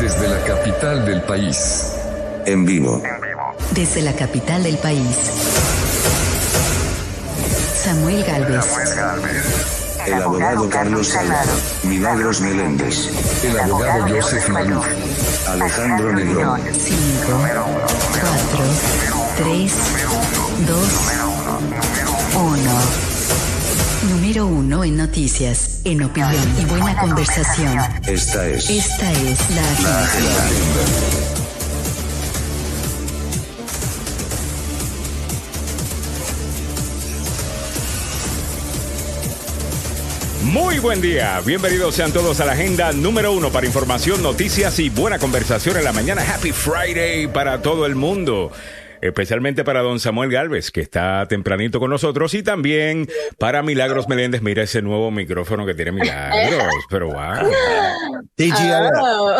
Desde la capital del país. En vivo. Desde la capital del país. Samuel Galvez. El abogado Carlos Salgado. Milagros Meléndez. El abogado Joseph Maluf. Alejandro Negrón. 5, 4, 3, 2, 1. Número 1 en noticias, en opinión y buena conversación. Esta es Esta es la agenda. Muy buen día, bienvenidos sean todos a la agenda número uno para información, noticias y buena conversación en la mañana. Happy Friday para todo el mundo. Especialmente para don Samuel Galvez, que está tempranito con nosotros, y también para Milagros Meléndez. Mira ese nuevo micrófono que tiene Milagros, pero wow. Oh.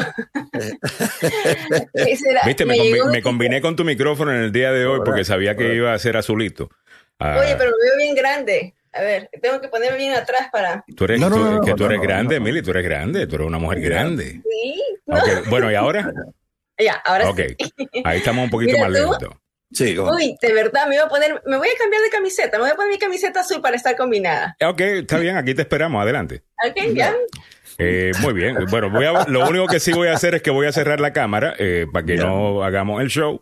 Era- Viste, me, me combi- llegó- me combiné con tu micrófono en el día de hoy porque sabía que iba a ser azulito. Ah, Oye, pero me veo bien grande. A ver, tengo que ponerme bien atrás para. tú eres, No, no, tú- no, no, que tú eres no, grande, no. Mili, tú eres grande, tú eres una mujer grande. Sí. Bueno, ¿y ahora? Ya, ahora Ok, sí. ahí estamos un poquito Mira más lentos. Sí, ¿cómo? Uy, de verdad, me voy a poner, me voy a cambiar de camiseta. Me voy a poner mi camiseta azul para estar combinada. Ok, está bien, aquí te esperamos, adelante. ¿Ok? ¿Ya? Eh, muy bien, bueno, voy a, lo único que sí voy a hacer es que voy a cerrar la cámara eh, para que no hagamos el show.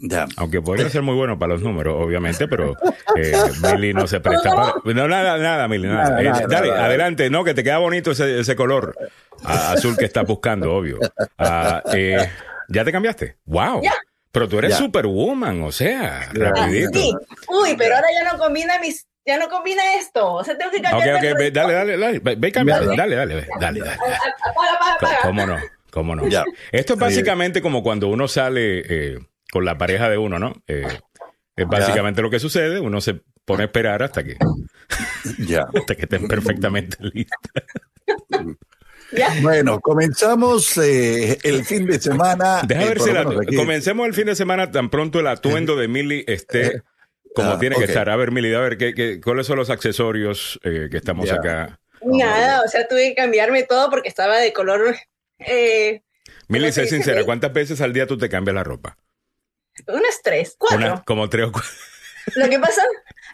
Ya. aunque podría ser muy bueno para los números, obviamente, pero eh, Mili no se presta para... No, nada, nada, Mili, nada. Nada, Eh, nada, dale, nada. adelante, no, que te queda bonito ese, ese color ah, azul que estás buscando, obvio. Ah, eh, ¿Ya te cambiaste? ¡Wow! Ya. Pero tú eres Ya. superwoman, o sea, rapidito. Sí. Uy, pero ahora ya no combina mis, ya no combina esto. O sea, tengo que Ok, cambiar. ok, ve, dale, dale, dale, ve, ve cambiando, dale, dale, ve, dale, dale. Apaga, apaga, apaga. ¿Cómo no? ¿Cómo no? Ya. Esto es básicamente como cuando uno sale eh, con la pareja de uno, ¿no? Eh, es básicamente lo que sucede. Uno se pone a esperar hasta que, Ya. hasta que estén perfectamente listos. Ya. Bueno, comenzamos eh, el fin de semana. Deja eh, la- comencemos el fin de semana tan pronto el atuendo de Millie esté como Ah, tiene que estar. A ver, Millie, a ver, ¿qué, qué, cuáles son los accesorios eh, que estamos Ya. acá? Nada, o sea, tuve que cambiarme todo porque estaba de color. Eh, Millie, ¿Cómo se sé sincera? ¿cuántas veces al día tú te cambias la ropa? unas tres, cuatro. Una, como tres o cuatro. Lo que pasa,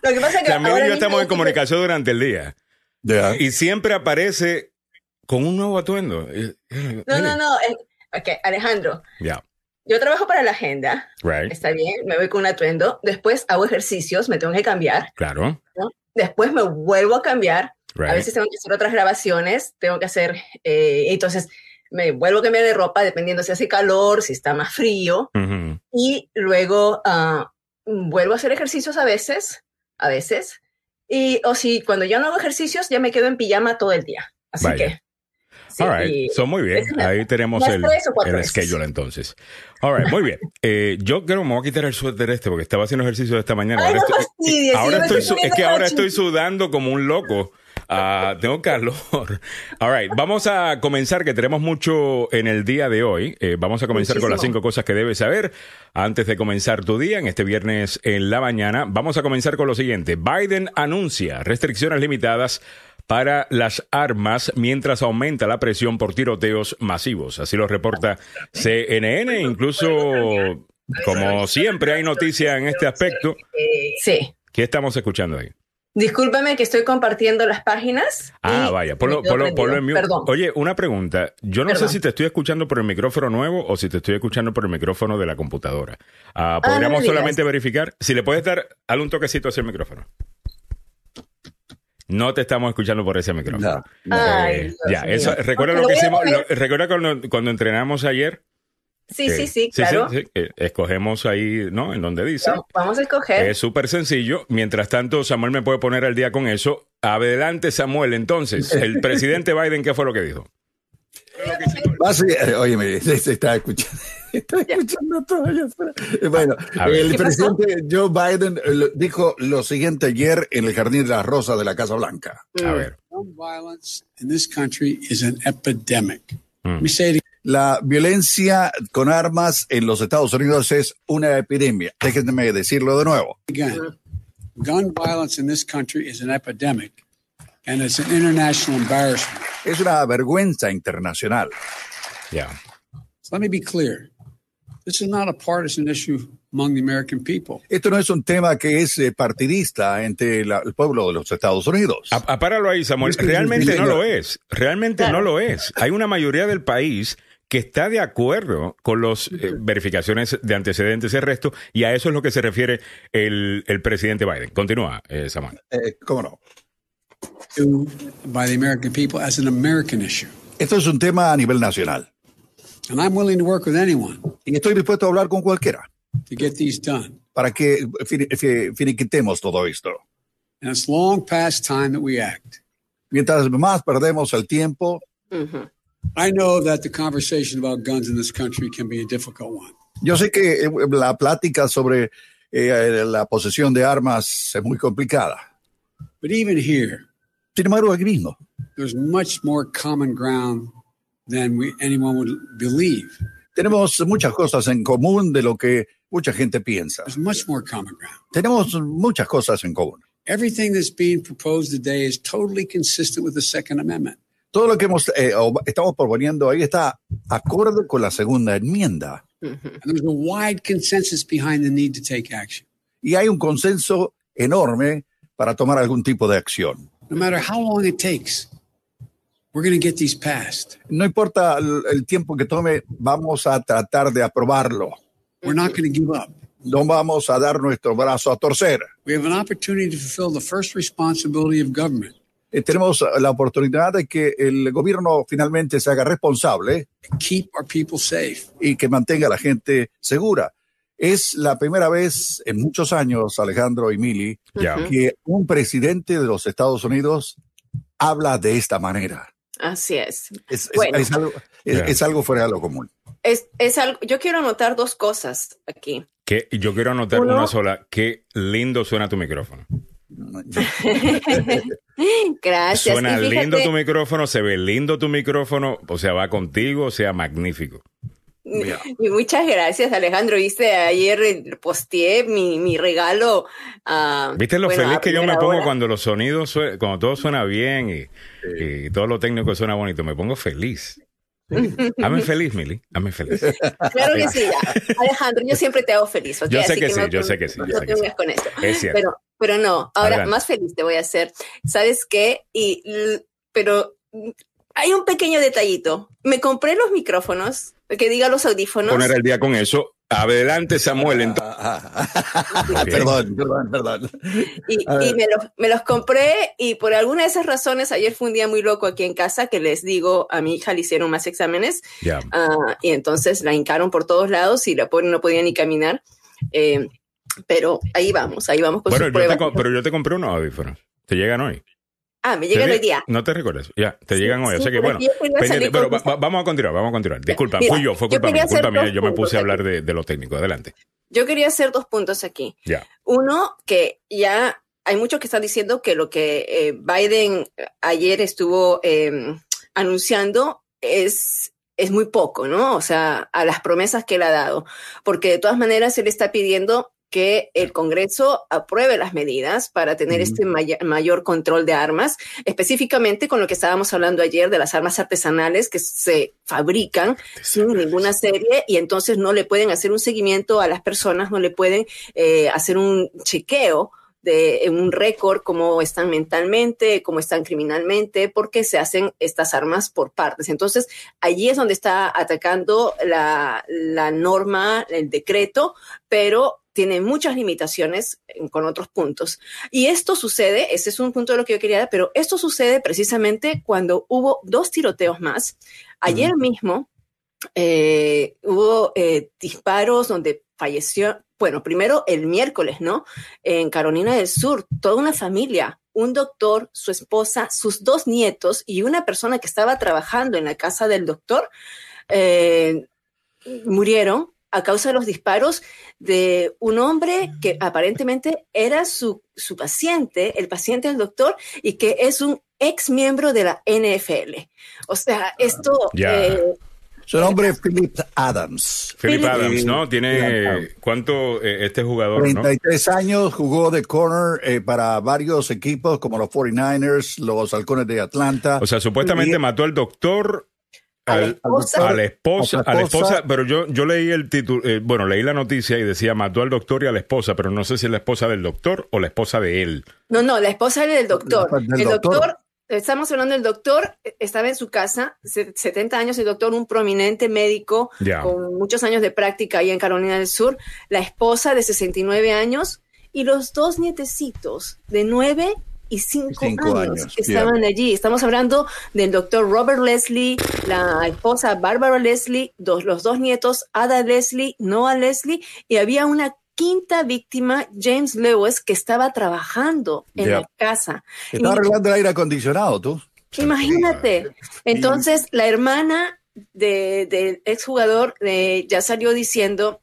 lo que pasa es que La Millie y ahora yo estamos en comunicación durante el día. Ya. Y siempre aparece con un nuevo atuendo. Eh, eh, No, no, no. ok, Alejandro, Ya, yo trabajo para la agenda, right, está bien, me voy con un atuendo, después hago ejercicios, me tengo que cambiar, claro, después me vuelvo a cambiar, right. a veces tengo que hacer otras grabaciones, tengo que hacer, eh, entonces me vuelvo a cambiar de ropa dependiendo si hace calor, si está más frío, Ujú. y luego ah, vuelvo a hacer ejercicios a veces, a veces, y o si cuando yo no hago ejercicios ya me quedo en pijama todo el día, así Vaya. que... sí, All right. So, muy bien. una- Ahí tenemos el, el schedule entonces. All right, muy bien. Eh, yo creo que me voy a quitar el suéter este porque estaba haciendo ejercicio esta mañana. Ay, ahora no estoy, fastidies, ahora estoy estoy es que ahora estoy sudando como un loco. Ah, tengo calor. All right, vamos a comenzar, que tenemos mucho en el día de hoy. Eh, vamos a comenzar con las Muchísimo. cinco cosas que debes saber antes de comenzar tu día en este viernes en la mañana. Vamos a comenzar con lo siguiente. Biden anuncia restricciones limitadas para las armas mientras aumenta la presión por tiroteos masivos. Así lo reporta CNN. Incluso, como siempre, hay noticia en este aspecto. sí. ¿Qué estamos escuchando ahí? Discúlpame que estoy compartiendo las páginas. Ah, vaya, ponlo, en mute. Perdón. Oye, una pregunta. Yo no sé si te estoy escuchando por el micrófono nuevo o si te estoy escuchando por el micrófono de la computadora. Ah, no ¿Podríamos solamente verificar? Si le puedes dar, dale un toquecito hacia el micrófono. No te estamos escuchando por ese micrófono. No, no. Ay, Eh, ya, mío. eso, recuerda lo que hicimos, lo- recuerda cuando, cuando entrenamos ayer. Sí, Eh, sí, sí, claro. sí, escogemos ahí, ¿no? En donde dice. Vamos- Vamos a escoger. Es súper sencillo. Mientras tanto, Samuel me puede poner al día con eso. Adelante, Samuel. Entonces, el presidente Biden, ¿qué fue lo que dijo? Oye, se está escuchando. Está escuchando todo. Eh, Bueno, el ¿Qué pasó? presidente Joe Biden eh, dijo lo siguiente ayer en el Jardín de la Rosa de la Casa Blanca. A ver. Gun violence in this country is an epidemic. Mm. La violencia con armas en los Estados Unidos es una epidemia. Déjenme decirlo de nuevo. again. Gun violence in this country is an epidemic, and it's an international embarrassment. Es una vergüenza internacional Ya. So let me be clear. This is not a partisan issue among the American people. Esto no es un tema que es eh, partidista entre la- el pueblo de los Estados Unidos. A- apáralo ahí, Samuel. Realmente no lo es. Realmente no lo es. Hay una mayoría del país que está de acuerdo con las verificaciones de antecedentes y el resto, y a eso es lo que se refiere el, el presidente Biden. Continúa, eh, Samuel. Eh, ¿Cómo no? To, by the American people as an American issue. Esto es un tema a nivel nacional. And I'm willing to work with anyone Y estoy dispuesto a hablar con cualquiera to get these done. para que fini- fi- finiquitemos todo esto. And it's long past time that we act. Mientras más perdemos el tiempo. I know that the conversation about guns in this country can be a difficult one. yo sé que eh, la plática sobre eh, la posesión de armas es muy complicada. But even here, Sin embargo, aquí mismo there's much more common ground than we, anyone would believe. tenemos muchas cosas en común de lo que mucha gente piensa. There's much more common ground. Tenemos muchas cosas en común. Everything that's being proposed today is totally consistent with the Second Amendment. Todo lo que hemos, eh, estamos proponiendo ahí está acorde con la segunda enmienda. And there's a wide consensus behind the need to take action. Y hay un consenso enorme para tomar algún tipo de acción. No matter how long it takes, we're going to get these passed. No importa el, el tiempo que tome, vamos a tratar de aprobarlo. We're not going to give up. No vamos a dar nuestro brazo a torcer. We have an opportunity to fulfill the first responsibility of government Eh, tenemos la oportunidad de que el gobierno finalmente se haga responsable keep our people safe. y que mantenga a la gente segura. Es la primera vez en muchos años, Alejandro y Mili, Ya. que un presidente de los Estados Unidos habla de esta manera. Así es. Es, es- Bueno. es algo, es- Ya. es algo fuera de lo común. Es, es algo, yo quiero anotar dos cosas aquí. Que yo quiero anotar Uno- una sola. Qué lindo suena tu micrófono. Gracias. Suena fíjate- lindo tu micrófono, se ve lindo tu micrófono, o sea, va contigo, o sea, magnífico. Y muchas gracias, Alejandro. Viste, ayer eh, posteé mi, mi regalo. ah, ¿Viste lo bueno, feliz que yo me pongo hora? cuando los sonidos, cuando todo suena bien y, y todo lo técnico suena bonito? Me pongo feliz. Hazme feliz, Mili. Hazme feliz. Claro que sí, ya. Alejandro, yo siempre te hago fez. ¿ok? Yo sé Así que sí, no yo sé que sí, yo No sé que sí. con esto. Es cierto. Pero, pero no, ahora Adelante. más feliz te voy a hacer. ¿Sabes qué? Y, pero hay un pequeño detallito. Me compré los micrófonos, que diga los audífonos. Poner el día con eso. Adelante, Samuel. entonces. Bien. perdón, perdón, perdón. Y, me, los, me los compré y por alguna de esas razones, ayer fue un día muy loco aquí en casa que les digo, a mi hija le hicieron más exámenes Ya. ah, y entonces la hincaron por todos lados y la pobre no podía ni caminar. Eh, pero ahí vamos, ahí vamos con Bueno, sus yo te, pruebas. pero yo te compré unos audífonos. Te llegan hoy. Ah, me llegan hoy día. No te recuerdas. Ya, te Sí, llegan hoy. sí, Así que pero bueno. pendiente, pero con- va- va- vamos a continuar, vamos a continuar. Disculpa, Mira, fui yo, fue culpa mía, culpa mía. Yo me puse a hablar de, de lo técnico. Adelante. Yo quería hacer dos puntos aquí. Ya. Uno, que ya hay muchos que están diciendo que lo que eh, Biden ayer estuvo eh, anunciando es, es muy poco, ¿no? O sea, a las promesas que él ha dado, porque de todas maneras él está pidiendo que el Congreso apruebe las medidas para tener este mayor control de armas, específicamente con lo que estábamos hablando ayer de las armas artesanales que se fabrican sin ninguna serie y entonces no le pueden hacer un seguimiento a las personas, no le pueden eh, hacer un chequeo de un récord, cómo están mentalmente, cómo están criminalmente, porque se hacen estas armas por partes. Entonces, allí es donde está atacando la, la norma, el decreto, pero tiene muchas limitaciones en- con otros puntos. Y esto sucede, ese es un punto de lo que yo quería dar, pero esto sucede precisamente cuando hubo dos tiroteos más. Ayer mismo eh, hubo eh, disparos donde falleció, bueno, primero el miércoles, ¿no? En Carolina del Sur, toda una familia, un doctor, su esposa, sus dos nietos y una persona que estaba trabajando en la casa del doctor, eh, murieron a causa de los disparos de un hombre que aparentemente era su, su paciente, el paciente del doctor, y que es un ex miembro de la NFL. O sea, esto... Ya. eh, Su nombre es Philip Adams. Philip Adams, ¿no? Tiene. ¿Cuánto eh, este jugador, no? 33 años, jugó de corner eh, para varios equipos como los 49ers, los Halcones de Atlanta. O sea, supuestamente Y- mató al doctor a la esposa. a la esposa, A la pero yo, yo leí el título, eh, bueno, leí la noticia y decía mató al doctor y a la esposa, pero no sé si es la esposa del doctor o la esposa de él. No, no, la esposa era del doctor. Del el doctor, doctor. estamos hablando del doctor, eh, estaba en su casa, se- 70 años, el doctor, un prominente médico con muchos años de práctica ahí en Carolina del Sur, la esposa de 69 años y los dos nietecitos de 9 y 5 Cinco años, años, que estaban allí. Estamos hablando del doctor Robert Leslie, la esposa Barbara Leslie, dos, los dos nietos, Ada Leslie, Noah Leslie, y había una quinta víctima, James Lewis, que estaba trabajando en la casa. Está Y- arreglando el aire acondicionado, tú. Imagínate. Entonces, la hermana de- del exjugador eh, ya salió diciendo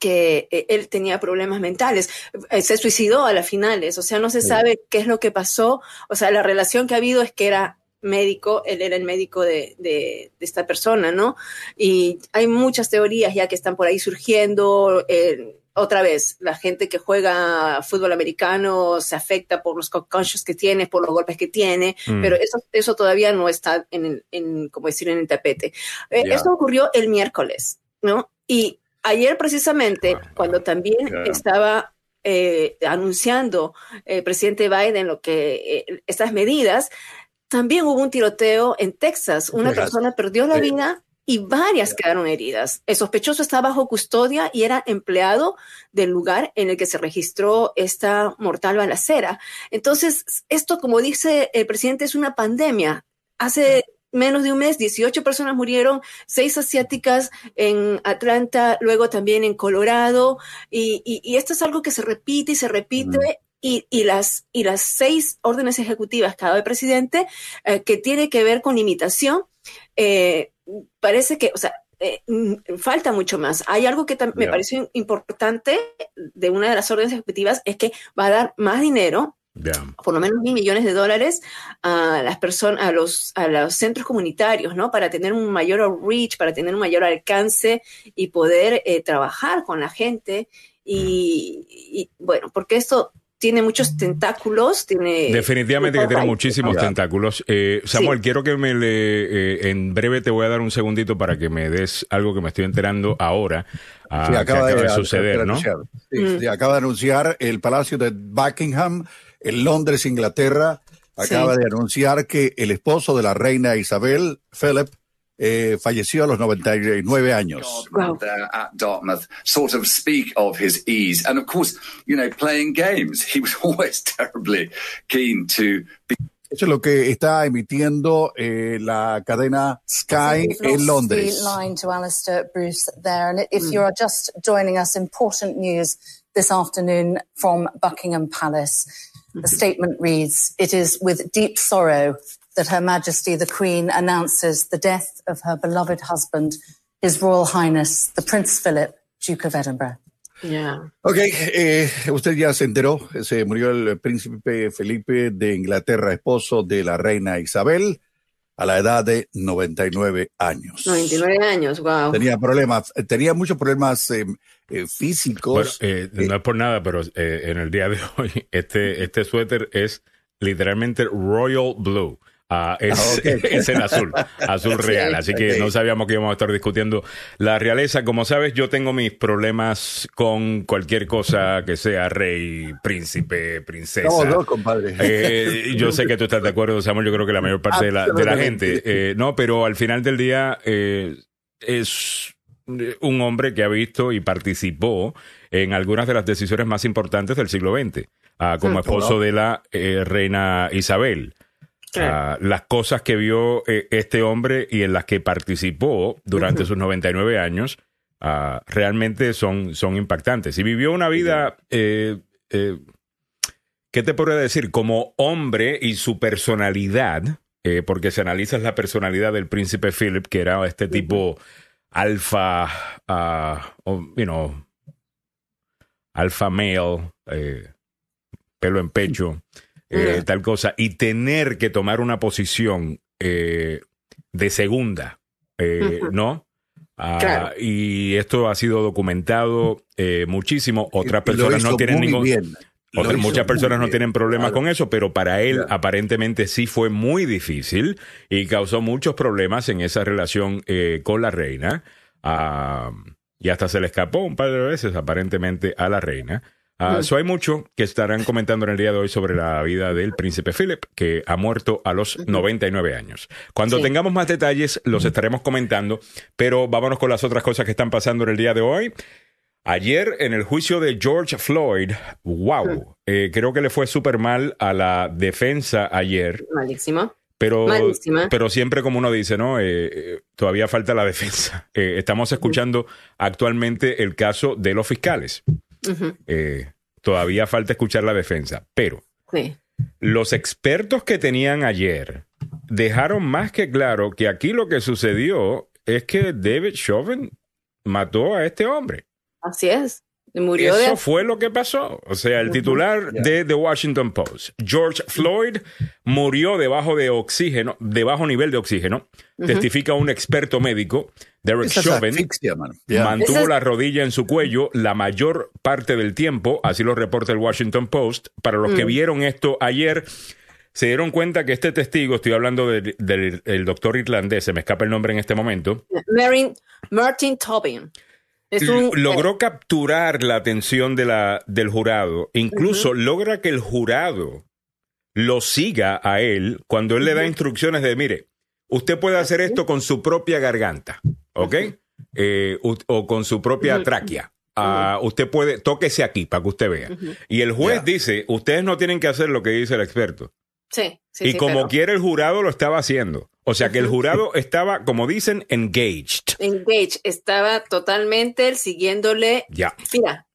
que eh, él tenía problemas mentales. Eh, se suicidó a las finales, o sea, no se sabe qué es lo que pasó. O sea, la relación que ha habido es que era médico, él era el médico de, de- de esta persona, ¿no? Y hay muchas teorías ya que están por ahí surgiendo. eh, otra vez, la gente que juega fútbol americano se afecta por los concussions que tiene, por los golpes que tiene, Mm. pero eso, eso todavía no está en, el- en, como decir, en el tapete. Eh, Ya. Esto ocurrió el miércoles, ¿no? Y ayer precisamente, cuando también claro. estaba eh, anunciando el presidente Biden lo que eh, estas medidas, también hubo un tiroteo en Texas. Una persona perdió la vida y varias quedaron heridas. El sospechoso está bajo custodia y era empleado del lugar en el que se registró esta mortal balacera. Entonces, esto, como dice el presidente, es una pandemia. Hace menos de un mes, 18 personas murieron, seis asiáticas en Atlanta, luego también en Colorado, y, y- y esto es algo que se repite y se repite. Y, y las, y las seis órdenes ejecutivas que ha dado el presidente, eh, que tiene que ver con limitación, eh, parece que, o sea, eh, mm, falta mucho más. Hay algo que tam- me Ya. pareció importante de una de las órdenes ejecutivas, es que va a dar más dinero Por lo menos mil millones de dólares a las personas, a los, a los centros comunitarios, ¿no? Para tener un mayor reach, para tener un mayor alcance y poder eh, trabajar con la gente. Y, y, bueno, porque esto tiene muchos tentáculos, tiene... Definitivamente que tiene muchísimos tentáculos. Eh, Samuel, Sí. quiero que me le, eh, en breve te voy a dar un segundito para que me des algo que me estoy enterando ahora, ah, Sí, que acaba de, suceder, de ¿no? Mm. sí, acaba de anunciar el Palacio de Buckingham en Londres, Inglaterra. Acaba Sí. de anunciar que el esposo de la reina Isabel, Philip, eh, falleció a los 99 años. Wow. there at Dartmouth sort of speak of his ease. And of course, you know, playing games. He was always terribly keen to be Eso es lo que está emitiendo eh, la cadena Sky en Londres. Line to Alistair Bruce there. And if you're just joining us, important news this afternoon from Buckingham Palace. The statement reads It is with deep sorrow that Her Majesty the Queen announces the death of her beloved husband, His Royal Highness, the Prince Philip, Duke of Edinburgh. Ya. Ok, eh, usted ya se enteró, se murió el príncipe Felipe de Inglaterra, esposo de la reina Isabel, a la edad de 99 años. 99 años, wow. Tenía problemas, tenía muchos problemas eh, eh, Bueno, físicos. eh, no es por nada, pero eh, en el día de hoy este, este suéter es literalmente Royal Blue. Ah, es, Ah, ok. es el azul, azul real. Así que no sabíamos que íbamos a estar discutiendo la realeza. Como sabes, yo tengo mis problemas con cualquier cosa que sea rey, príncipe, princesa. Estamos dos, compadre. Eh, yo sé que tú estás de acuerdo, Samuel. Yo creo que la mayor parte de la, de la gente. eh, no, pero al final del día eh, es un hombre que ha visto y participó en algunas de las decisiones más importantes del siglo XX, ah, como esposo de la eh, reina Isabel. Ah, las cosas que vio eh, este hombre y en las que participó durante sus 99 años ah, realmente son, son impactantes. Y vivió una vida, eh, eh, ¿qué te podría decir? Como hombre y su personalidad, porque si analizas la personalidad del príncipe Philip, que era este tipo ah, o, you know, alfa male, eh, pelo en pecho, eh, tal cosa, y tener que tomar una posición eh, de segunda, eh. ¿no? Ah, Claro. Y esto ha sido documentado eh, muchísimo. Otras personas no tienen ningún. bien. Otras- muchas personas no tienen problemas claro. con eso, pero para él aparentemente sí fue muy difícil y causó muchos problemas en esa relación eh, con la reina. Ah, y hasta se le escapó un par de veces aparentemente a la reina. Ah, so hay mucho que estarán comentando en el día de hoy sobre la vida del príncipe Philip, que ha muerto a los 99 años. Cuando Sí. tengamos más detalles, los estaremos comentando, pero vámonos con las otras cosas que están pasando en el día de hoy. Ayer en el juicio de George Floyd, wow, eh, creo que le fue súper mal a la defensa ayer, Malísimo. pero, Malísima. pero siempre como uno dice, ¿no? Eh, eh, todavía falta la defensa. Eh, estamos escuchando actualmente el caso de los fiscales. Todavía falta escuchar la defensa, pero Sí. los expertos que tenían ayer dejaron más que claro que aquí lo que sucedió es que David Chauvin mató a este hombre. Así es. Murió Eso de. fue lo que pasó. O sea, el titular de The Washington Post, George Floyd, murió debajo de oxígeno, de bajo nivel de oxígeno, testifica un experto médico, Derek Esa Chauvin. asfixia. Mantuvo Esa la rodilla en su cuello la mayor parte del tiempo, así lo reporta el Washington Post. Para los que vieron esto ayer, se dieron cuenta que este testigo, estoy hablando del, del- el doctor irlandés, se me escapa el nombre en este momento, Marin- Martin Tobin. Es un, logró capturar la atención de la, del jurado. Incluso logra que el jurado lo siga a él cuando él le da instrucciones de, mire, usted puede hacer esto con su propia garganta, ¿ok? Eh, o con su propia tráquea. Ah, usted puede, tóquese aquí para que usted vea. Y el juez dice, ustedes no tienen que hacer lo que dice el experto. Sí, sí, y sí, como pero quiera el jurado lo estaba haciendo. O sea que el jurado estaba, como dicen, engaged. Engage estaba totalmente siguiéndole. Ya. Mira,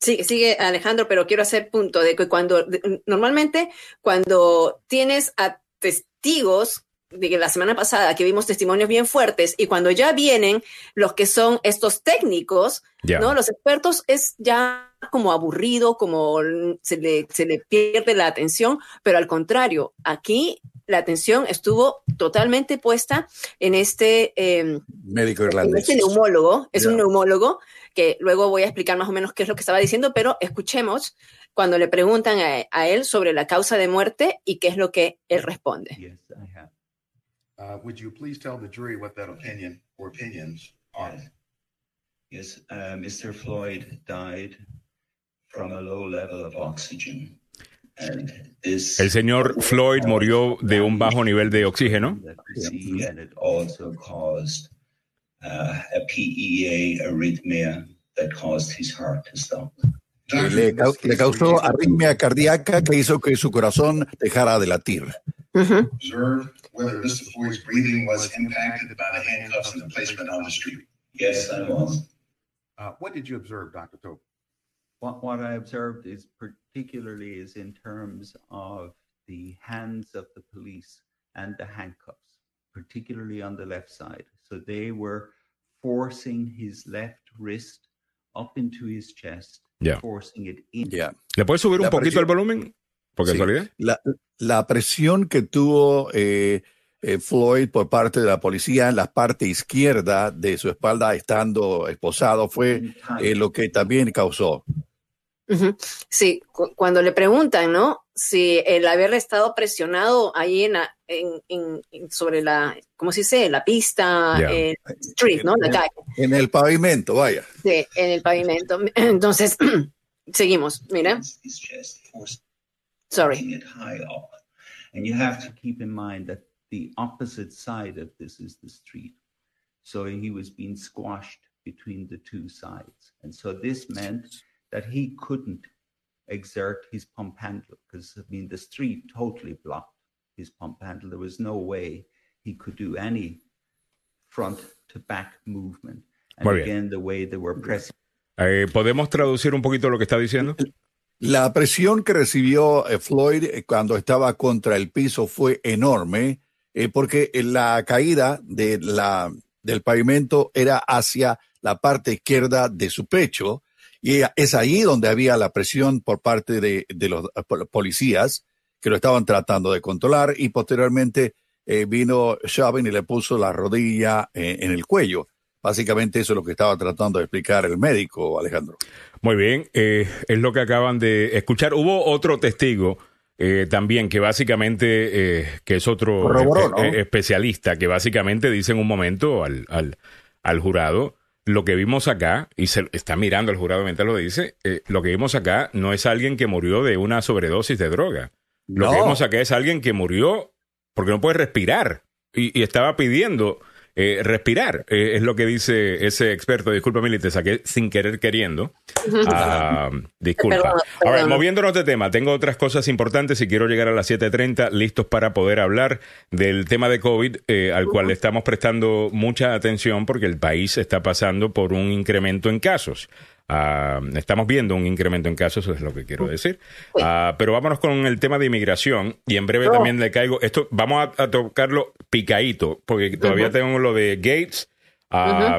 sigue, sigue Alejandro, pero quiero hacer punto de que cuando de- normalmente cuando tienes a testigos de que la semana pasada que vimos testimonios bien fuertes y cuando ya vienen los que son estos técnicos, Ya. ¿no? Los expertos es ya como aburrido, como se le, se le pierde la atención, pero al contrario, aquí la atención estuvo totalmente puesta en este, eh, Médico en irlandés. este neumólogo, es un neumólogo que luego voy a explicar más o menos qué es lo que estaba diciendo, pero escuchemos cuando le preguntan a, a él sobre la causa de muerte y qué es lo que él responde. Yes, I have. Uh, would you please tell the jury what that opinion or opinions are? Yes, uh, Mr. Floyd died from a low level of oxygen. And this El señor Floyd murió de un bajo nivel de oxígeno. that we see, and it also caused uh, a PEA arrhythmia that caused his heart to stop. Que le, le causó arritmia cardíaca que hizo que su corazón dejara de latir. Ujú. Observe whether Mr. Floyd's breathing was impacted by the handcuffs and the placement on the street. Yes, I was. Uh, what did you observe, Dr. Tope? What, what I observed is particularly is in terms of the hands of the police and the handcuffs, particularly on the left side. So they were forcing his left wrist up into his chest, Yeah. forcing it in. Ya. ¿Le puedes subir un La poquito el volumen? Por Sí. La, la presión que tuvo eh, eh, Floyd por parte de la policía en la parte izquierda de su espalda estando esposado fue eh, lo que también causó. Sí, cu- cuando le preguntan, ¿no? Si el haber estado presionado ahí en, la- en, en- en- sobre la, ¿cómo se dice? La pista, Ya. street, ¿no? La calle, En el pavimento, vaya. sí, en el pavimento. Entonces, seguimos, mira, sorry. it high up. And you have to keep in mind that the opposite side of this is the street. So he was being squashed between the two sides. And so this meant that he couldn't exert his pump handle because, I mean, the street totally blocked his pump handle. There was no way he could do any front to back movement. And Muy bien. again, the way they were pressing. Eh, ¿Podemos traducir un poquito lo que está diciendo? La presión que recibió eh, Floyd eh, cuando estaba contra el piso fue enorme eh, porque la caída de la, del pavimento era hacia la parte izquierda de su pecho y es ahí donde había la presión por parte de, de los eh, pol- policías que lo estaban tratando de controlar y posteriormente eh, vino Chauvin y le puso la rodilla eh, en el cuello. Básicamente eso es lo que estaba tratando de explicar el médico, Alejandro. Muy bien, eh, es lo que acaban de escuchar. Hubo otro testigo eh, también que básicamente, eh, que es otro Corroboró, espe- ¿no? especialista, que básicamente dice en un momento al, al, al jurado, lo que vimos acá, y se está mirando al jurado mientras lo dice, eh, lo que vimos acá no es alguien que murió de una sobredosis de droga. Lo que vimos acá es alguien que murió porque no puede respirar y, y estaba pidiendo eh, respirar, eh, es lo que dice ese experto. Disculpa, Mili, te saqué sin querer queriendo. Ah, disculpa. Ahora, perdón. moviéndonos de tema, tengo otras cosas importantes y quiero llegar a las 7.30 listos para poder hablar del tema de COVID, eh, al cual le estamos prestando mucha atención porque el país está pasando por un incremento en casos. Ah, estamos viendo un incremento en casos, eso es lo que quiero decir. Ah, pero vámonos con el tema de inmigración y en breve también le caigo. Esto vamos a, a tocarlo picadito, porque todavía Ujú. tengo lo de Gates. ah,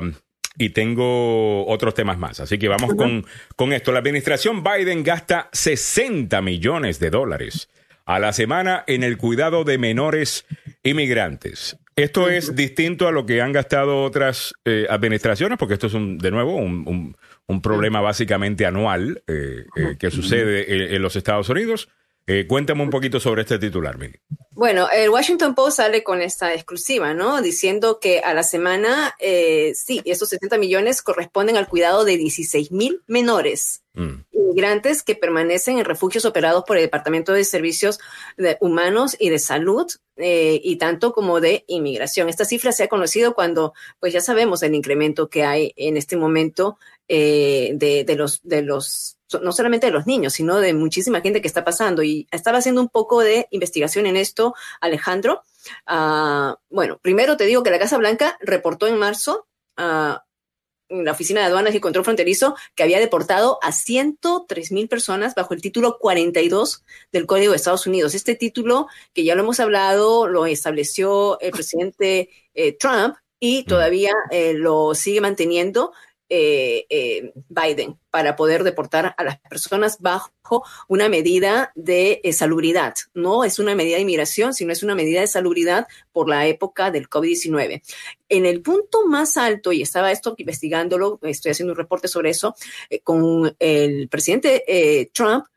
Y tengo otros temas más. Así que vamos con, con esto. La administración Biden gasta 60 millones de dólares a la semana en el cuidado de menores inmigrantes. Esto es distinto a lo que han gastado otras eh, administraciones, porque esto es un, de nuevo un, un- un problema básicamente anual eh, eh, que sucede en, en los Estados Unidos. Eh, cuéntame un poquito sobre este titular, Mili. Bueno, el Washington Post sale con esta exclusiva, ¿no? Diciendo que a la semana, eh, sí, esos 60 millones corresponden al cuidado de 16 mil menores Mm. inmigrantes que permanecen en refugios operados por el Departamento de Servicios de- Humanos y de Salud eh, y tanto como de inmigración. Esta cifra se ha conocido cuando, pues ya sabemos el incremento que hay en este momento eh, de, de los, de los, no solamente de los niños, sino de muchísima gente que está pasando. Y estaba haciendo un poco de investigación en esto, Alejandro. Ah, bueno, primero te digo que la Casa Blanca reportó en marzo en la Oficina de Aduanas y Control Fronterizo que había deportado a 103 mil personas bajo el título 42 del Código de Estados Unidos. Este título, que ya lo hemos hablado, lo estableció el presidente eh, Trump y todavía eh, lo sigue manteniendo eh, eh, Biden para poder deportar a las personas bajo una medida de eh, salubridad. No es una medida de inmigración, sino es una medida de salubridad por la época del COVID-19. En el punto más alto, y estaba esto investigándolo, estoy haciendo un reporte sobre eso, eh, con el presidente Trump,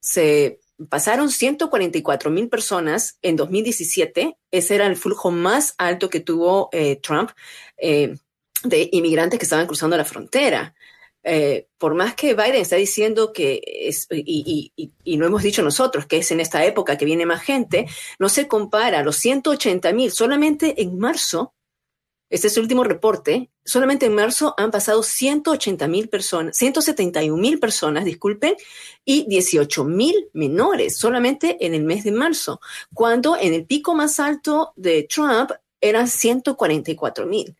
se pasaron 144 mil personas en 2017. Ese era el flujo más alto que tuvo Trump de inmigrantes que estaban cruzando la frontera. Eh, por más que Biden está diciendo que es, y, lo hemos dicho nosotros, que es en esta época que viene más gente, no se compara los 180 mil solamente en marzo. Este es el último reporte. Solamente en marzo han pasado 180 mil personas, 171 mil personas, disculpen, y 18 mil menores solamente en el mes de marzo, cuando en el pico más alto de Trump eran 144 mil.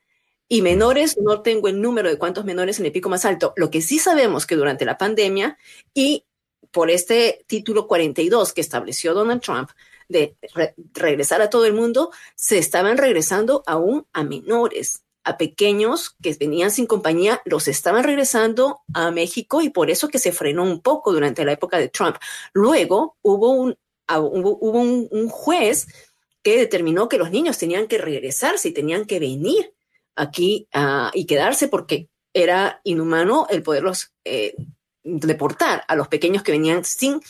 Y menores, no tengo el número de cuántos menores en el pico más alto. Lo que sí sabemos que durante la pandemia y por este título 42 que estableció Donald Trump de re regresar a todo el mundo, se estaban regresando aún a menores, a pequeños que venían sin compañía, los estaban regresando a México y por eso que se frenó un poco durante la época de Trump. Luego hubo un, hubo, un juez que determinó que los niños tenían que regresarse y tenían que venir aquí uh, y quedarse porque era inhumano el poderlos eh, deportar a los pequeños que venían sin,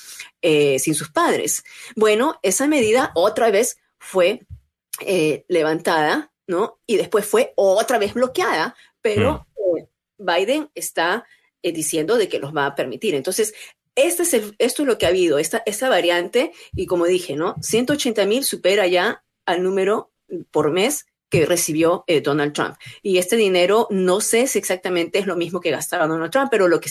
eh, sin sus padres. Bueno, esa medida otra vez fue eh, levantada, ¿no? Y después fue otra vez bloqueada, pero mm. Biden está diciendo de que los va a permitir. Entonces, este es el, esto es lo que ha habido, esta, esta variante, y como dije, ¿no? 180 mil supera ya al número por mes que recibió eh, Donald Trump. Y este dinero no sé si exactamente es lo mismo que gastaba Donald Trump, pero lo que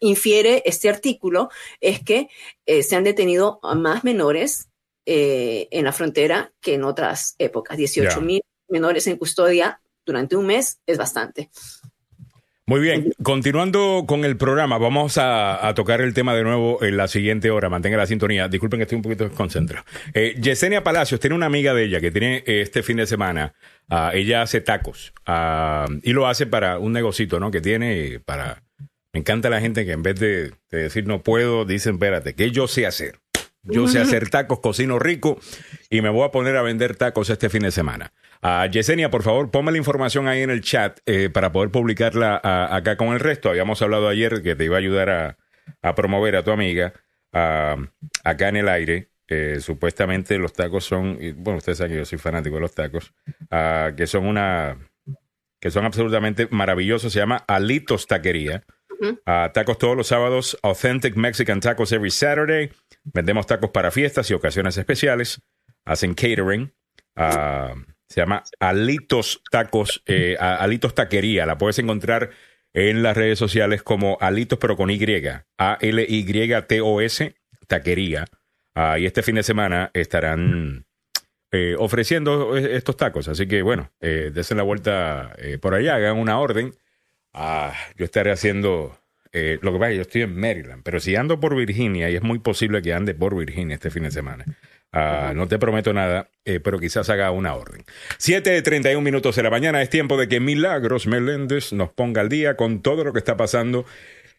infiere este artículo es que eh, se han detenido a más menores eh, en la frontera que en otras épocas. 18 mil yeah. menores en custodia durante un mes es bastante. Muy bien, continuando con el programa, vamos a, a, tocar el tema de nuevo en la siguiente hora. Mantenga la sintonía. Disculpen que estoy un poquito desconcentrado. Eh, Yesenia Palacios tiene una amiga de ella que tiene este fin de semana. Uh, ella hace tacos uh, y lo hace para un negocito, ¿no? Que tiene para. Me encanta la gente que en vez de, de decir no puedo, dicen espérate, que yo sé hacer. Yo sé hacer tacos, cocino rico y me voy a poner a vender tacos este fin de semana. Ah, Yesenia, por favor, ponme la información ahí en el chat eh, para poder publicarla acá con el resto. Habíamos hablado ayer que te iba a ayudar a, a promover a tu amiga acá en el aire. Eh, supuestamente los tacos son, bueno, ustedes saben que yo soy fanático de los tacos, ah, que son una, que son absolutamente maravillosos. Se llama Alitos Taquería. Ah, tacos todos los sábados, Authentic Mexican Tacos every Saturday. Vendemos tacos para fiestas y ocasiones especiales. Hacen catering. Ah, se llama Alitos Tacos, eh, Alitos Taquería. La puedes encontrar en las redes sociales como Alitos, pero con Y. A-L-Y-T-O-S, Taquería. Ah, y este fin de semana estarán eh, ofreciendo eh, estos tacos. Así que, bueno, eh, desen la vuelta eh, por allá, hagan una orden. Ah, yo estaré haciendo. Eh, lo que pasa es que yo estoy en Maryland, pero si ando por Virginia, y es muy posible que ande por Virginia este fin de semana. Ah, no te prometo nada, eh, pero quizás haga una orden. 7.31 minutos de la mañana es tiempo de que Milagros Meléndez nos ponga al día con todo lo que está pasando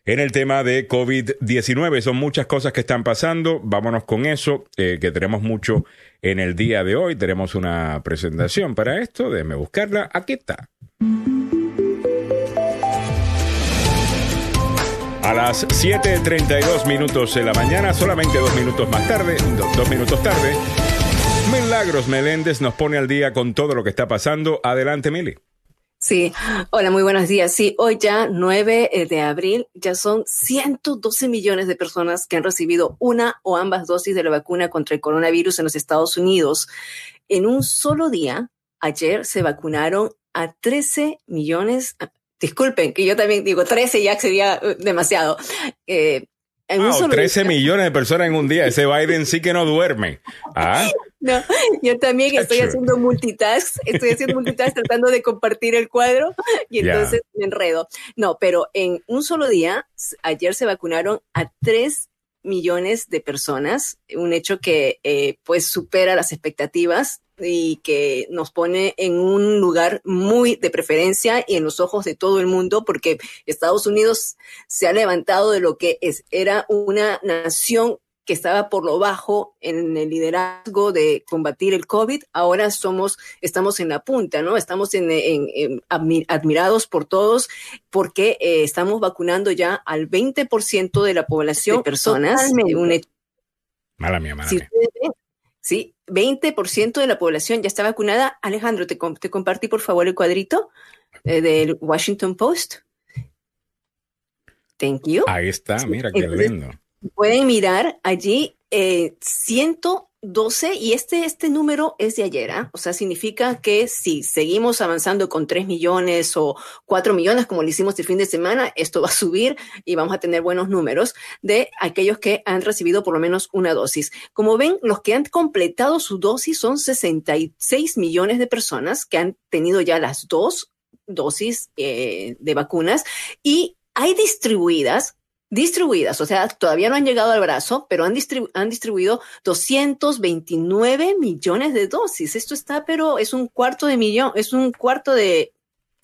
en el tema de COVID-19. Son muchas cosas que están pasando. Vámonos con eso, eh, que tenemos mucho en el día de hoy. Tenemos una presentación para esto. Déjeme buscarla. Aquí está. A las 7.32 minutos de la mañana, solamente dos minutos más tarde, do- dos minutos tarde, Milagros Meléndez nos pone al día con todo lo que está pasando. Adelante, Mili. Sí, hola, muy buenos días. Sí, hoy ya 9 de abril, ya son 112 millones de personas que han recibido una o ambas dosis de la vacuna contra el coronavirus en los Estados Unidos. En un solo día, ayer se vacunaron a 13 millones. Disculpen, que yo también digo 13 ya sería eh, demasiado. Eh, en un Wow, solo 13 día- millones de personas en un día. Ese Biden sí que no duerme. Ah, No, yo también estoy haciendo multitask, estoy haciendo multitask tratando de compartir el cuadro y entonces me enredo. No, pero en un solo día, ayer se vacunaron a 3 millones de personas, un hecho que eh, pues supera las expectativas y que nos pone en un lugar muy de preferencia y en los ojos de todo el mundo porque Estados Unidos se ha levantado de lo que es, era una nación que estaba por lo bajo en el liderazgo de combatir el COVID, ahora somos, estamos en la punta, ¿no? Estamos en, en- en admi- admirados por todos porque eh, estamos vacunando ya al 20% de la población de personas. Mala mía, mala si mía. ustedes sí, 20% de la población ya está vacunada. Alejandro, te, te compartí por favor el cuadrito eh, del Washington Post. Thank you. Ahí está, mira qué Entonces, lindo. Pueden mirar allí eh, 112 y este, este número es de ayer, ¿ah? o sea, significa que si seguimos avanzando con 3 millones o 4 millones como lo hicimos el fin de semana, esto va a subir y vamos a tener buenos números de aquellos que han recibido por lo menos una dosis. Como ven, los que han completado su dosis son 66 millones de personas que han tenido ya las dos dosis eh, de vacunas y hay distribuidas distribuidas, o sea, todavía no han llegado al brazo, pero han, distribu- han distribuido 229 millones de dosis. Esto está, pero es un cuarto de millón, es un cuarto de,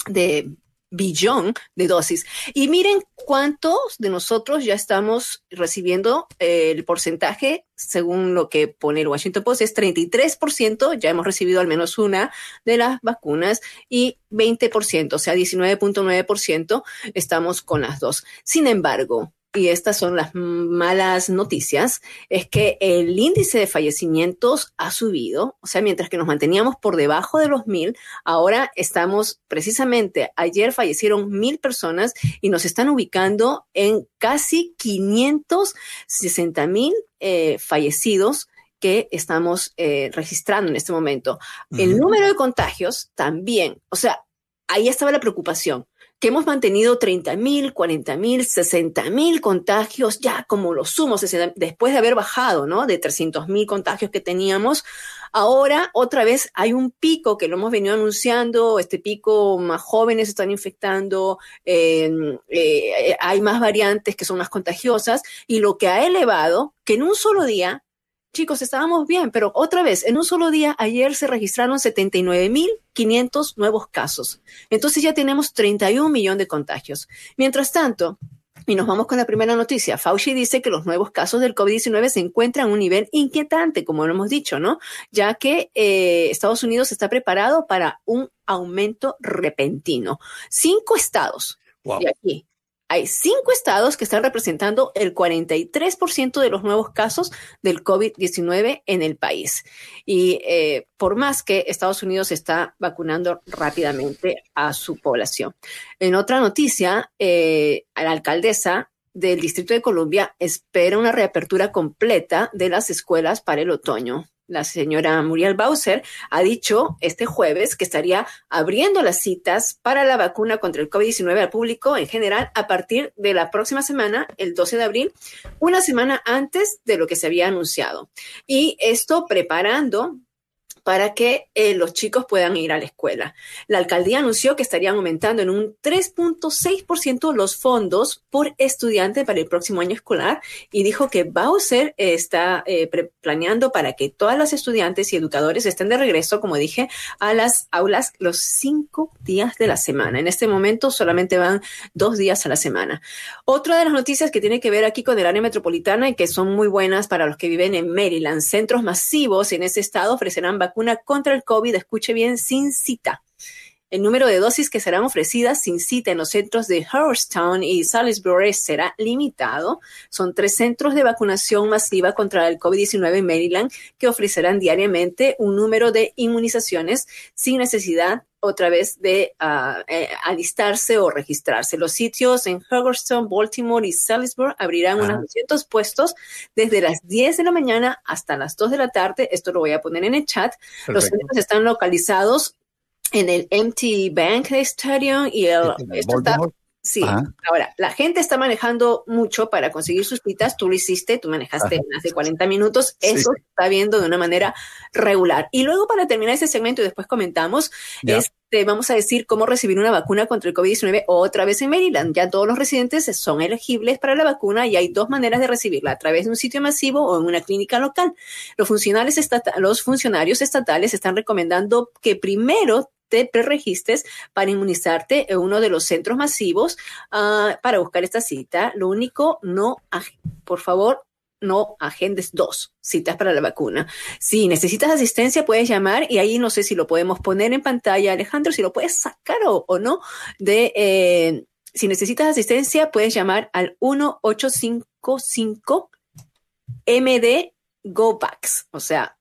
de billón de dosis. Y miren cuántos de nosotros ya estamos recibiendo eh, el porcentaje, según lo que pone el Washington Post, es 33%, ya hemos recibido al menos una de las vacunas y 20%, o sea, 19.9% estamos con las dos. Sin embargo, y estas son las malas noticias, es que el índice de fallecimientos ha subido, o sea, mientras que nos manteníamos por debajo de los mil, ahora estamos precisamente, ayer fallecieron mil personas y nos están ubicando en casi 560 mil eh, fallecidos que estamos eh, registrando en este momento. El número de contagios también, o sea, ahí estaba la preocupación que hemos mantenido 30 mil, 40 mil, 60 mil contagios, ya como los sumos, después de haber bajado, ¿no? De 300 mil contagios que teníamos. Ahora, otra vez, hay un pico que lo hemos venido anunciando, este pico más jóvenes están infectando, eh, eh, hay más variantes que son más contagiosas, y lo que ha elevado, que en un solo día, chicos, estábamos bien, pero otra vez, en un solo día, ayer se registraron 79.500 nuevos casos. Entonces ya tenemos 31 millones de contagios. Mientras tanto, Y nos vamos con la primera noticia. Fauci dice que los nuevos casos del COVID-19 se encuentran a un nivel inquietante, como lo hemos dicho, ¿no? Ya que eh, Estados Unidos está preparado para un aumento repentino. Cinco estados. Wow. Y aquí hay cinco estados que están representando el 43% de los nuevos casos del COVID-19 en el país. Y eh, por más que Estados Unidos está vacunando rápidamente a su población. En otra noticia, eh, la alcaldesa del Distrito de Columbia espera una reapertura completa de las escuelas para el otoño. La señora Muriel Bowser ha dicho este jueves que estaría abriendo las citas para la vacuna contra el COVID-19 al público en general a partir de la próxima semana, el 12 de abril, una semana antes de lo que se había anunciado. Y esto preparando para que eh, los chicos puedan ir a la escuela. La alcaldía anunció que estarían aumentando en un 3.6% los fondos por estudiante para el próximo año escolar y dijo que Bowser está eh, planeando para que todas las estudiantes y educadores estén de regreso, como dije, a las aulas los cinco días de la semana. En este momento solamente van dos días a la semana. Otra de las noticias que tiene que ver aquí con el área metropolitana y que son muy buenas para los que viven en Maryland, centros masivos en ese estado ofrecerán vacuna contra el COVID, escuche bien, sin cita. El número de dosis que serán ofrecidas sin cita en los centros de Hurstown y Salisbury será limitado. Son tres centros de vacunación masiva contra el COVID-19 en Maryland que ofrecerán diariamente un número de inmunizaciones sin necesidad otra vez de eh, alistarse o registrarse. Los sitios en Hurstown, Baltimore y Salisbury abrirán unos 200 puestos desde las 10 de la mañana hasta las 2 de la tarde. Esto lo voy a poner en el chat. Los centros están localizados en el MT Bank Stadium y el, esto está- sí. Ajá. Ahora, la gente está manejando mucho para conseguir sus citas. Tú lo hiciste, tú manejaste Ajá. más de 40 minutos. Sí. Eso se está viendo de una manera regular. Y luego, para terminar este segmento y después comentamos, Ya. este, vamos a decir cómo recibir una vacuna contra el COVID-19 otra vez en Maryland. Ya todos los residentes son elegibles para la vacuna y hay dos maneras de recibirla, a través de un sitio masivo o en una clínica local. Los funcionarios, estata- los funcionarios estatales están recomendando que primero te preregistres para inmunizarte en uno de los centros masivos ah, para buscar esta cita. Lo único, no, por favor, no agendes dos citas para la vacuna. Si necesitas asistencia, puedes llamar y ahí no sé si lo podemos poner en pantalla, Alejandro, si lo puedes sacar o, no. De, eh, si necesitas asistencia, puedes llamar al 1855 MD GoBacks, o sea,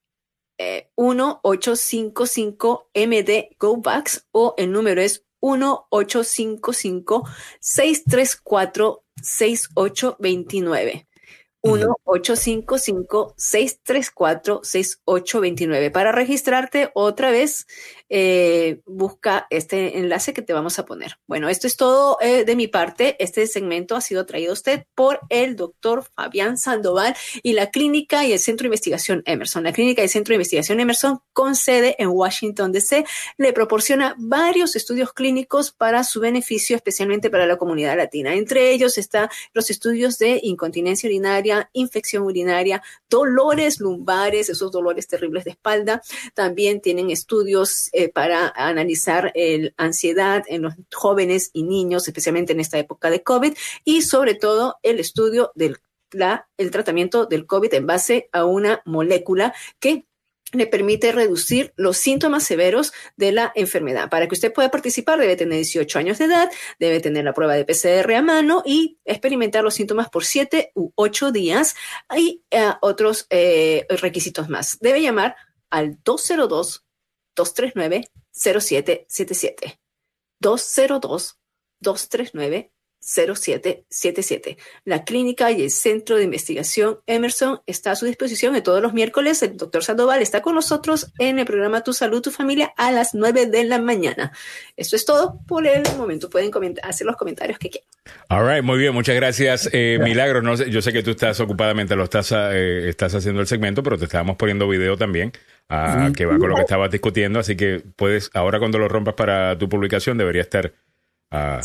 eh, 1855 MD GoBacks o el número es 1855 634 6829. 1-855-634-6829. Para registrarte otra vez, eh, busca este enlace que te vamos a poner. Bueno, esto es todo eh, de mi parte. Este segmento ha sido traído a usted por el doctor Fabián Sandoval y la clínica y el Centro de Investigación Emerson. La clínica y el Centro de Investigación Emerson, con sede en Washington, D.C., le proporciona varios estudios clínicos para su beneficio, especialmente para la comunidad latina. Entre ellos están los estudios de incontinencia urinaria, infección urinaria, dolores lumbares, esos dolores terribles de espalda. También tienen estudios eh, para analizar el ansiedad en los jóvenes y niños, especialmente en esta época de COVID, y sobre todo el estudio del la, el tratamiento del COVID en base a una molécula que le permite reducir los síntomas severos de la enfermedad. Para que usted pueda participar debe tener 18 años de edad, debe tener la prueba de PCR a mano y experimentar los síntomas por 7 u 8 días y eh, otros eh, requisitos más. Debe llamar al 202-239-0777. 202-239-0777. 0777. La clínica y el centro de investigación Emerson está a su disposición y todos los miércoles el doctor Sandoval está con nosotros en el programa Tu Salud, Tu Familia a las 9 de la mañana. Esto es todo por el momento. Pueden hacer los comentarios que quieran. All right, muy bien, muchas gracias. Eh, Milagro, no sé, yo sé que tú estás ocupadamente, lo estás, eh, estás haciendo el segmento, pero te estábamos poniendo video también, ah, que va con lo que estabas discutiendo, así que puedes, ahora cuando lo rompas para tu publicación, debería estar... ah,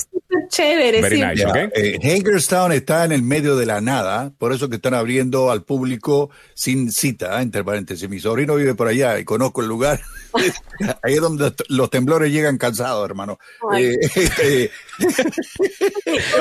Chévere, Very sí. nice, Ya, ¿ok? eh, Hagerstown está en el medio de la nada, por eso que están abriendo al público sin cita, ¿eh? entre paréntesis. Mi sobrino vive por allá y conozco el lugar. Ahí es donde los temblores llegan cansados, hermano. Eh, eh,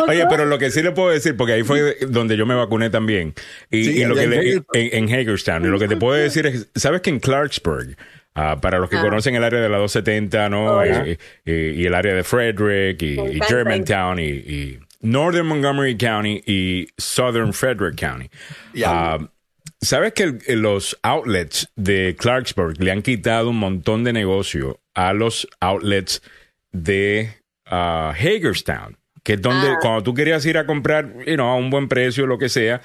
Oye, pero lo que sí le puedo decir, porque ahí fue donde yo me vacuné también, y, Sí, y lo que en le- Hagerstown. en, en Hagerstown, y lo que te puedo decir es, sabes que en Clarksburg, ah, para los que Ah. conocen el área de la 270, ¿no? Oh, Eh, eh, y el área de Frederick, y. Germantown, y, Northern Montgomery County, y Southern Frederick County. Ya. Ah, ¿Sabes que el- los outlets de Clarksburg le han quitado un montón de negocio a los outlets de ah, Hagerstown? Que es donde Ah. cuando tú querías ir a comprar you know, a un buen precio, lo que sea,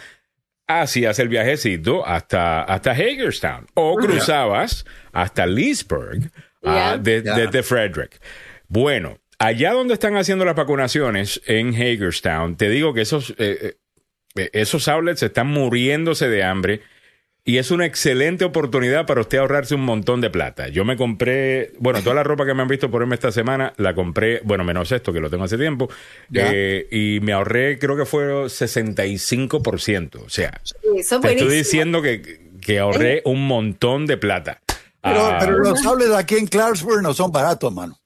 hacías el viajecito hasta, hasta Hagerstown. O cruzabas hasta Leesburg ah, de- desde Frederick. Bueno, allá donde están haciendo las vacunaciones en Hagerstown, te digo que esos, eh, eh, esos outlets están muriéndose de hambre y es una excelente oportunidad para usted ahorrarse un montón de plata. Yo me compré, bueno, toda la ropa que me han visto ponerme esta semana, la compré, bueno, menos esto que lo tengo hace tiempo, eh, y me ahorré, creo que fue 65%. O sea, Eso te estoy diciendo que, que ahorré un montón de plata. pero, Ah, pero los outlets aquí en Clarksburg no son baratos, mano.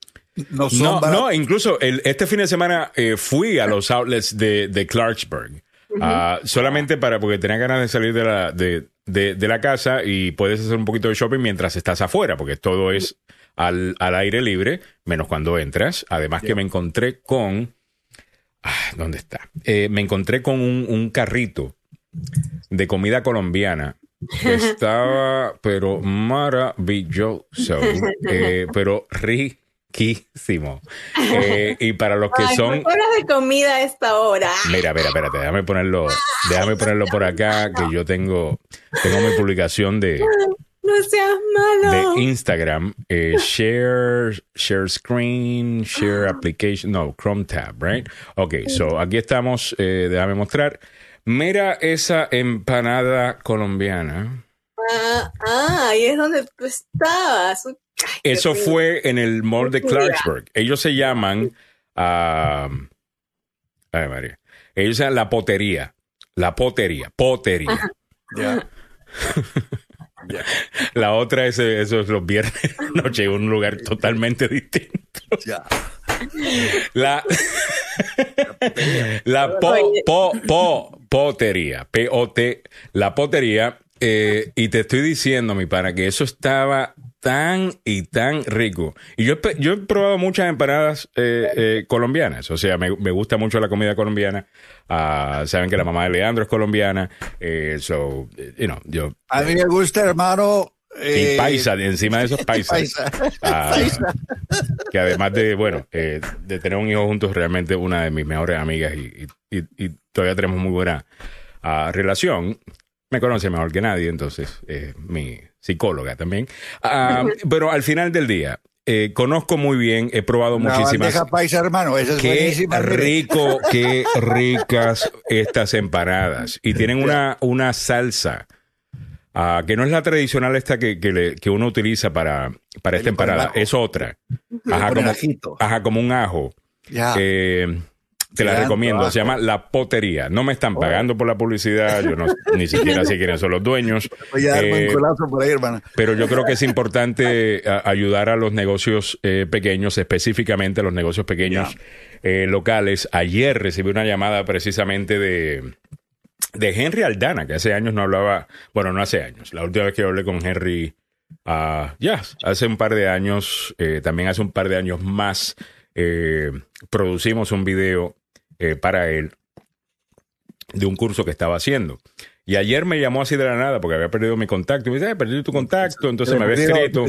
No son no, baratos. no, incluso el- este fin de semana eh, fui a los outlets de, de Clarksburg. Ah, solamente para, porque tenía ganas de salir de la, de, de- de la casa y puedes hacer un poquito de shopping mientras estás afuera, porque todo es al, al aire libre, menos cuando entras. Además que me encontré con... ah, ¿Dónde está? Eh, me encontré con un, un carrito de comida colombiana estaba, pero maravilloso, eh, pero riquísimo. Eh, y para los que Ay, son... ¿por qué hablas de comida a esta hora? Mira, mira, espérate, déjame ponerlo, déjame ponerlo por acá, que yo tengo, tengo mi publicación de, No seas malo. de Instagram, eh, share, share screen, share application, no, Chrome tab, right? Ok, so aquí estamos, eh, déjame mostrar. Mira esa empanada colombiana. Ah, ah, ahí es donde tú estabas. Eso fue en el mall de Clarksburg. Ellos se llaman, ah, ay María, ellos se llaman la potería, la potería, potería. Ya. La otra es eso es los viernes noche en un lugar totalmente distinto. Ya. La la po, po, po, potería, P O T, la potería eh, y te estoy diciendo, mi pana, que eso estaba tan y tan rico. Y yo, yo he probado muchas empanadas eh, eh, colombianas, o sea, me, me gusta mucho la comida colombiana. Ah, Saben que la mamá de Leandro es colombiana, eh, so, you know, yo A mí me gusta, hermano. y eh, paisa, encima de esos paisas. paisa. Ah, Paisa. que además de, bueno, eh, de tener un hijo juntos, realmente una de mis mejores amigas y, y- y- y todavía tenemos muy buena ah, relación. Me conoce mejor que nadie, entonces, eh, mi psicóloga también. Ah, pero al final del día, eh, conozco muy bien, he probado Una muchísimas. bandeja paisa, hermano. Esa es Qué buenísima. rico, qué ricas estas empanadas. Y tienen una, una salsa ah, que no es la tradicional esta que, que, le- que uno utiliza para, para esta empanada, es otra. Ajá, como, ajito. ajá, como un ajo. Ya. Eh, te la recomiendo, se llama La Potería. No me están pagando por la publicidad, yo no, ni siquiera sé quiénes son los dueños. Voy a darme Eh, un por ahí, hermano. pero yo creo que es importante a- ayudar a los negocios eh, pequeños, específicamente a los negocios pequeños eh, locales. Ayer recibí una llamada precisamente de, de Henry Aldana, que hace años no hablaba, bueno, no hace años. La última vez que hablé con Henry, ah, ya, hace un par de años, eh, también hace un par de años más, eh, producimos un video eh, para él de un curso que estaba haciendo. Y ayer me llamó así de la nada porque había perdido mi contacto. Y me dice, "Eh, perdí tu contacto. Entonces me había escrito.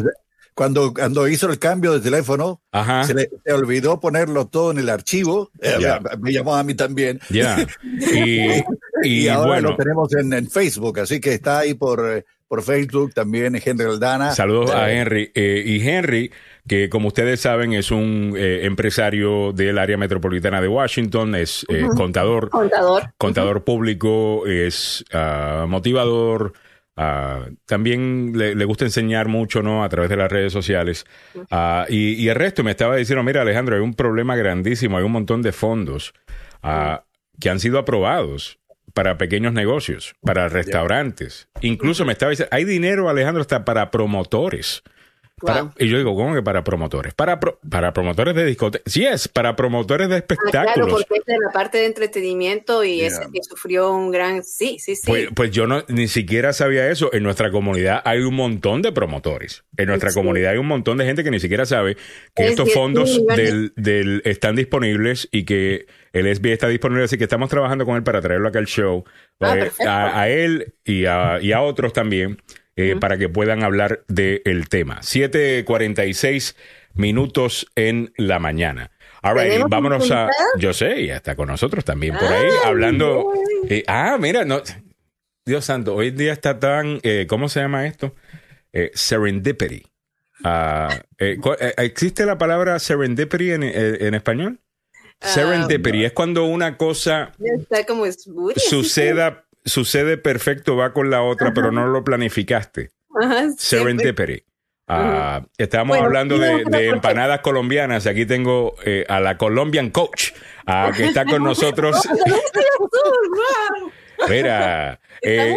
Cuando, cuando hizo el cambio de teléfono, Ajá. se le se olvidó ponerlo todo en el archivo. Eh. Me llamó a mí también. Ya. Y, y, Y, ahora bueno, lo tenemos en, en Facebook, así que está ahí por, eh, por Facebook también, Henry Aldana. saludos a Henry. Eh, y Henry, que como ustedes saben es un eh, empresario del área metropolitana de Washington, es eh, contador, Contador. contador público, es ah, motivador, Ah, también le, le gusta enseñar mucho, ¿no? A través de las redes sociales. Ah, y, y el resto me estaba diciendo, mira Alejandro, hay un problema grandísimo, hay un montón de fondos que han sido aprobados para pequeños negocios, para restaurantes. Incluso me estaba diciendo, hay dinero, Alejandro, hasta para promotores. Para- y yo digo, ¿cómo que para promotores? Para, pro- para promotores de discotecas. Sí es, para promotores de Ah, claro, espectáculos. porque es de la parte de entretenimiento y Yeah. ese que sufrió un gran... Sí, sí, sí. Pues, pues yo no, ni siquiera sabía eso. En nuestra comunidad hay un montón de promotores. En nuestra Sí. comunidad hay un montón de gente que ni siquiera sabe que Es estos 10 fondos del, del- están disponibles y que el SBA está disponible. Así que estamos trabajando con él para traerlo acá al show. Ah, eh, a, a él y a, y a otros también eh, para que puedan hablar del tema. 7.46 minutos en la mañana. All right, ¿Tenemos vámonos a... Yo sé, y está con nosotros también por ahí, Ay, hablando... eh, ah, mira, no, Dios santo, hoy día está tan, eh, ¿cómo se llama esto? Serendipity. Ah, ¿Existe la palabra serendipity en, en español? Ah, Serendipity es cuando una cosa suceda, sucede perfecto, va con la otra, pero no lo planificaste. Ajá, Serendipity. Ah, estábamos Bueno, hablando de, empanadas colombianas. Aquí tengo eh, a la Colombian Coach, ah, que está con nosotros. Mira, eh,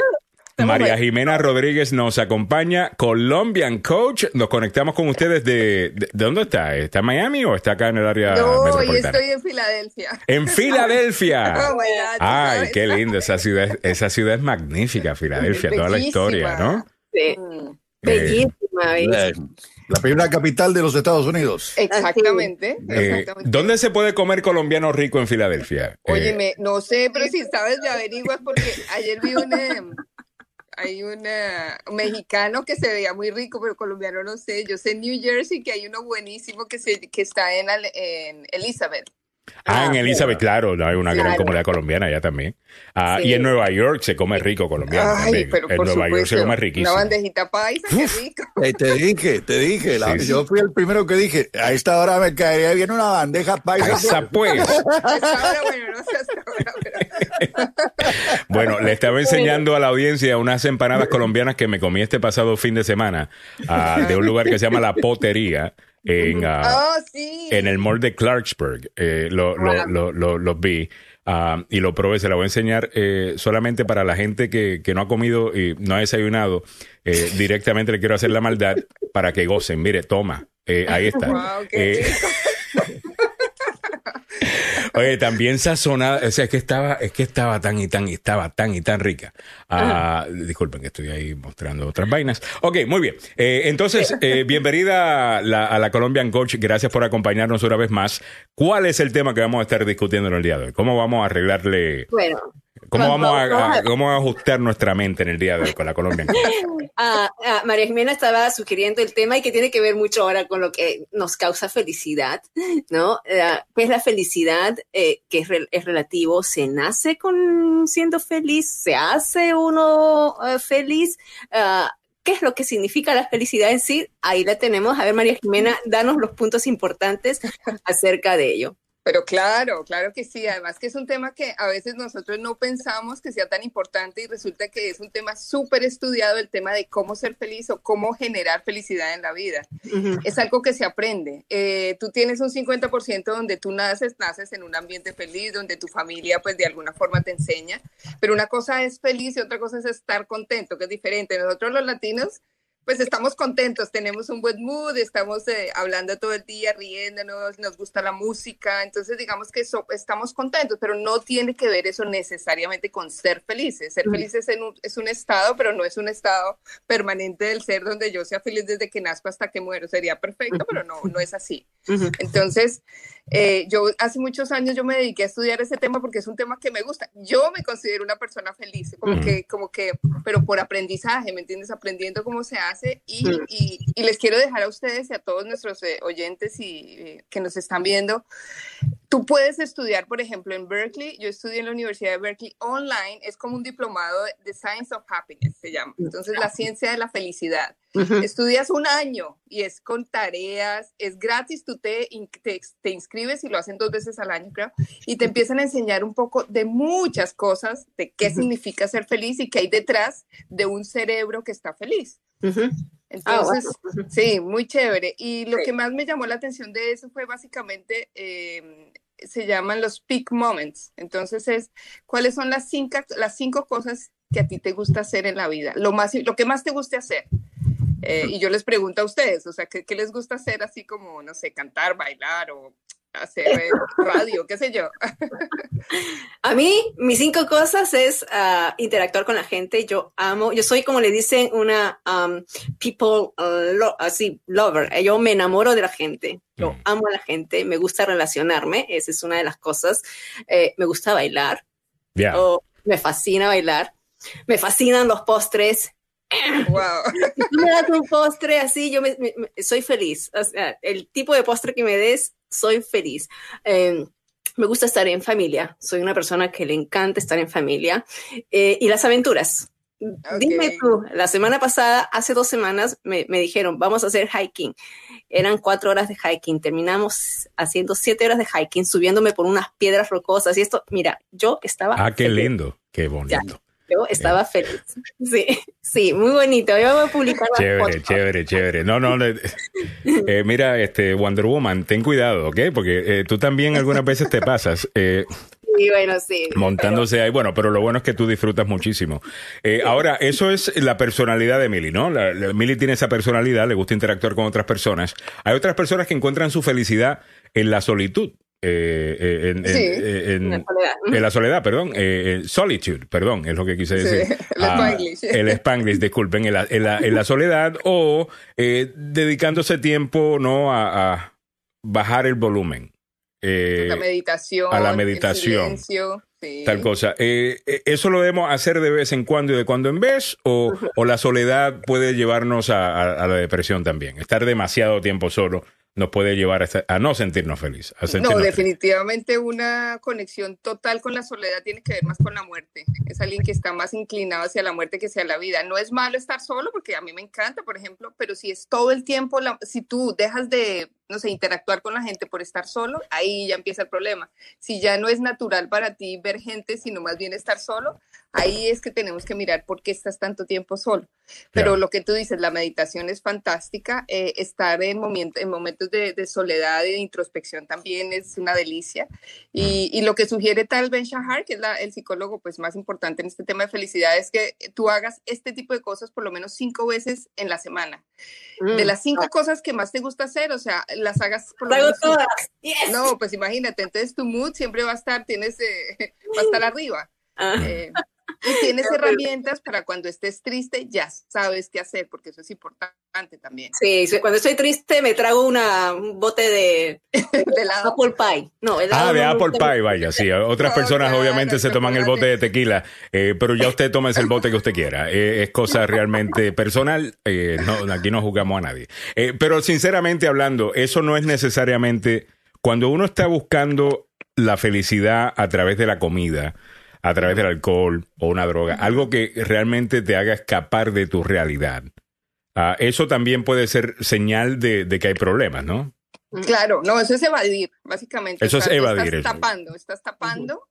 María Jimena Rodríguez nos acompaña, Colombian Coach. Nos conectamos con ustedes de, de, ¿de dónde está? ¿Está en Miami o está acá en el área No, hoy metropolitana? estoy en Filadelfia. En Filadelfia. Oh, tú Ay, qué lindo. Esa ciudad, esa ciudad es magnífica, Filadelfia, toda la historia, ¿no? Sí. Mm, Bellísima, bellísima. Eh, La primera capital de los Estados Unidos. Exactamente, Eh, exactamente. ¿Dónde se puede comer colombiano rico en Filadelfia? Eh, Óyeme, no sé, pero si sabes de averiguas, porque ayer vi un, hay un mexicano que se veía muy rico, pero colombiano no sé. Yo sé en New Jersey que hay uno buenísimo que, se, que está en, en Elizabeth. Ah, en Elizabeth, claro, no, hay una gran comunidad colombiana allá también. Ah, Sí. Y en Nueva York se come rico colombiano. Ay, también. pero en por Nueva York se come una riquísimo. bandejita paisa, qué rico. Eh, te dije, te dije. la- Sí, sí. Yo fui el primero que dije, a esta hora me caería bien una bandeja paisa. Paisa, pues. Hasta ahora, bueno, no sé hasta ahora, pero Bueno, le estaba enseñando a la audiencia unas empanadas colombianas que me comí este pasado fin de semana ah, de un lugar que se llama La Potería en, Oh, sí. en el mall de Clarksburg. Eh, lo, lo- lo- vi ah, y lo probé. Se la voy a enseñar eh, solamente para la gente que, que no ha comido y no ha desayunado. Eh, directamente le quiero hacer la maldad para que gocen. Mire, toma. Eh, ahí está. Wow, qué Eh, Oye, también sazonada, o sea, es que estaba, es que estaba tan y tan y estaba tan y tan rica. Ah, disculpen que estoy ahí mostrando otras vainas. Ok, muy bien. Eh, entonces, eh, bienvenida a la, a la Colombian Coach. Gracias por acompañarnos una vez más. ¿Cuál es el tema que vamos a estar discutiendo en el día de hoy? ¿Cómo vamos a arreglarle, Bueno, cómo Vamos, a, cómo a ajustar nuestra mente en el día de hoy con la Colombian Coach? ah, ah, María Jimena estaba sugiriendo el tema y que tiene que ver mucho ahora con lo que nos causa felicidad, ¿no? Ah, ¿Qué es la felicidad? Eh, que es relativo. ¿Se nace con siendo feliz? ¿Se hace uno eh, feliz? Ah, ¿Qué es lo que significa la felicidad en sí? Ahí la tenemos. A ver, María Jimena, danos los puntos importantes acerca de ello. Pero claro, claro que sí. Además que es un tema que a veces nosotros no pensamos que sea tan importante y resulta que es un tema súper estudiado, el tema de cómo ser feliz o cómo generar felicidad en la vida. Ujú. Es algo que se aprende. Eh, tú tienes un 50% donde tú naces, naces en un ambiente feliz, donde tu familia pues de alguna forma te enseña, pero una cosa es feliz y otra cosa es estar contento, que es diferente. Nosotros los latinos pues estamos contentos, tenemos un buen mood, estamos eh, hablando todo el día, riéndonos, nos gusta la música, entonces digamos que eso, estamos contentos, pero no tiene que ver eso necesariamente con ser felices. Ser felices es un, es un estado, pero no es un estado permanente del ser donde yo sea feliz desde que nazco hasta que muero. Sería perfecto, pero no, no es así. Entonces, eh, yo hace muchos años yo me dediqué a estudiar ese tema porque es un tema que me gusta. Yo me considero una persona feliz, como Ujú. que, como que, pero por aprendizaje, ¿me entiendes? Aprendiendo cómo se hace y, y, y les quiero dejar a ustedes y a todos nuestros eh, oyentes y eh, que nos están viendo. Tú puedes estudiar, por ejemplo, en Berkeley. Yo estudié en la Universidad de Berkeley online. Es como un diplomado de, Science of Happiness, se llama. Entonces, la ciencia de la felicidad. Estudias un año y es con tareas, es gratis, tú te, te, te inscribes y lo hacen dos veces al año, creo, y te empiezan a enseñar un poco de muchas cosas, de qué significa ser feliz y qué hay detrás de un cerebro que está feliz. Entonces, sí, muy chévere. Y lo que más me llamó la atención de eso fue básicamente, eh, se llaman los peak moments. Entonces es, ¿cuáles son las cinco, las cinco cosas que a ti te gusta hacer en la vida? Lo, más, lo que más te guste hacer. Eh, y yo les pregunto a ustedes, o sea, ¿qué, qué les gusta hacer así como, no sé, cantar, bailar o hacer eh, radio, qué sé yo? A mí, mis cinco cosas es ah, interactuar con la gente. Yo amo, yo soy como le dicen una um, people uh, lo- así lover. Yo me enamoro de la gente. Yo amo a la gente. Me gusta relacionarme. Esa es una de las cosas. Eh, me gusta bailar. Oh, me fascina bailar. Me fascinan los postres. Wow. Si tú me das un postre así, yo me- me- me- soy feliz. O sea, el tipo de postre que me des, soy feliz. Eh, me gusta estar en familia. Soy una persona que le encanta estar en familia. Eh, y las aventuras. Dime tú, la semana pasada, hace dos semanas, me, me dijeron, vamos a hacer hiking. Eran cuatro horas de hiking. Terminamos haciendo siete horas de hiking, subiéndome por unas piedras rocosas. Y esto, mira, yo estaba Ah, qué feliz. lindo, qué bonito. Yo estaba feliz. Sí, sí, muy bonito. Yo voy a publicar las Chévere, fotos. chévere, chévere. No, no, le- eh, mira, este Wonder Woman, ten cuidado, ¿ok? Porque eh, tú también algunas veces te pasas eh, Sí, bueno, sí. montándose ahí. Bueno, pero lo bueno es que tú disfrutas muchísimo. Eh, ahora, eso es la personalidad de Millie, ¿no? La, la- Millie tiene esa personalidad, le gusta interactuar con otras personas. Hay otras personas que encuentran su felicidad en la solitud. Eh, eh, en, en- Sí, en- en la soledad. en la soledad, perdón, eh, solitude, perdón, es lo que quise Sí, decir. el Ah, Spanglish. el Spanglish, disculpen, en la, en la- en la soledad o eh, dedicándose tiempo no a, a bajar el volumen. Eh, la meditación. a la el meditación. silencio, sí. Tal cosa. Eh, ¿Eso lo debemos hacer de vez en cuando y de cuando en vez? ¿O, o la soledad puede llevarnos a, a- a la depresión también? Estar demasiado tiempo solo nos puede llevar a, a no sentirnos felices. A No, definitivamente una conexión total con la soledad tiene que ver más con la muerte. Es alguien que está más inclinado hacia la muerte que hacia la vida. No es malo estar solo, porque a mí me encanta, por ejemplo, pero si es todo el tiempo, la- si tú dejas de, no sé, interactuar con la gente por estar solo, ahí ya empieza el problema. Si ya no es natural para ti ver gente, sino más bien estar solo, ahí es que tenemos que mirar por qué estás tanto tiempo solo. Pero Claro. lo que tú dices, la meditación es fantástica, eh, estar en, momento- en momentos de, de soledad y de introspección también es una delicia. Y, y lo que sugiere tal Ben Shahar, que es la- el psicólogo pues, más importante en este tema de felicidad, es que tú hagas este tipo de cosas por lo menos cinco veces en la semana. De Mm, las cinco cosas que más te gusta hacer, o sea, las hagas por lo menos cinco. todas. Yes. No, pues imagínate, entonces tu mood siempre va a estar, tienes, eh, va a estar arriba. Ah. Eh, y tienes herramientas para cuando estés triste, ya sabes qué hacer, porque eso es importante también. Sí, cuando estoy triste me trago una, un bote de, Apple Pie. No, Ah, de no Apple Pie, vaya, sí. Otras No, personas claro, obviamente se toman el bote de tequila, eh, pero ya usted toma el bote que usted quiera. Eh, es cosa realmente personal, eh, no, aquí no juzgamos a nadie. Eh, pero sinceramente hablando, eso no es necesariamente cuando uno está buscando la felicidad a través de la comida, a través del alcohol o una droga, algo que realmente te haga escapar de tu realidad. Ah, eso también puede ser señal de, de que hay problemas, ¿no? Claro, no, eso es evadir, básicamente. Eso es evadir Estás eso. tapando, estás tapando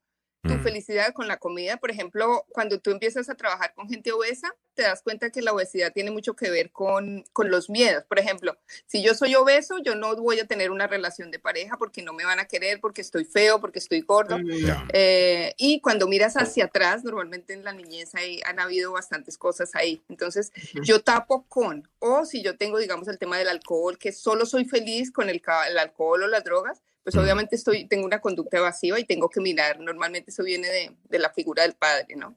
tu Mm. felicidad con la comida. Por ejemplo, cuando tú empiezas a trabajar con gente obesa, te das cuenta que la obesidad tiene mucho que ver con, con los miedos. Por ejemplo, si yo soy obeso, yo no voy a tener una relación de pareja porque no me van a querer, porque estoy feo, porque estoy gordo. Ya. Eh, y cuando miras hacia atrás, normalmente en la niñez hay, han habido bastantes cosas ahí. Entonces, yo tapo con, o si yo tengo, digamos, el tema del alcohol, que solo soy feliz con el, el alcohol o las drogas, pues obviamente estoy, tengo una conducta evasiva y tengo que mirar, normalmente eso viene de, de la figura del padre, ¿no?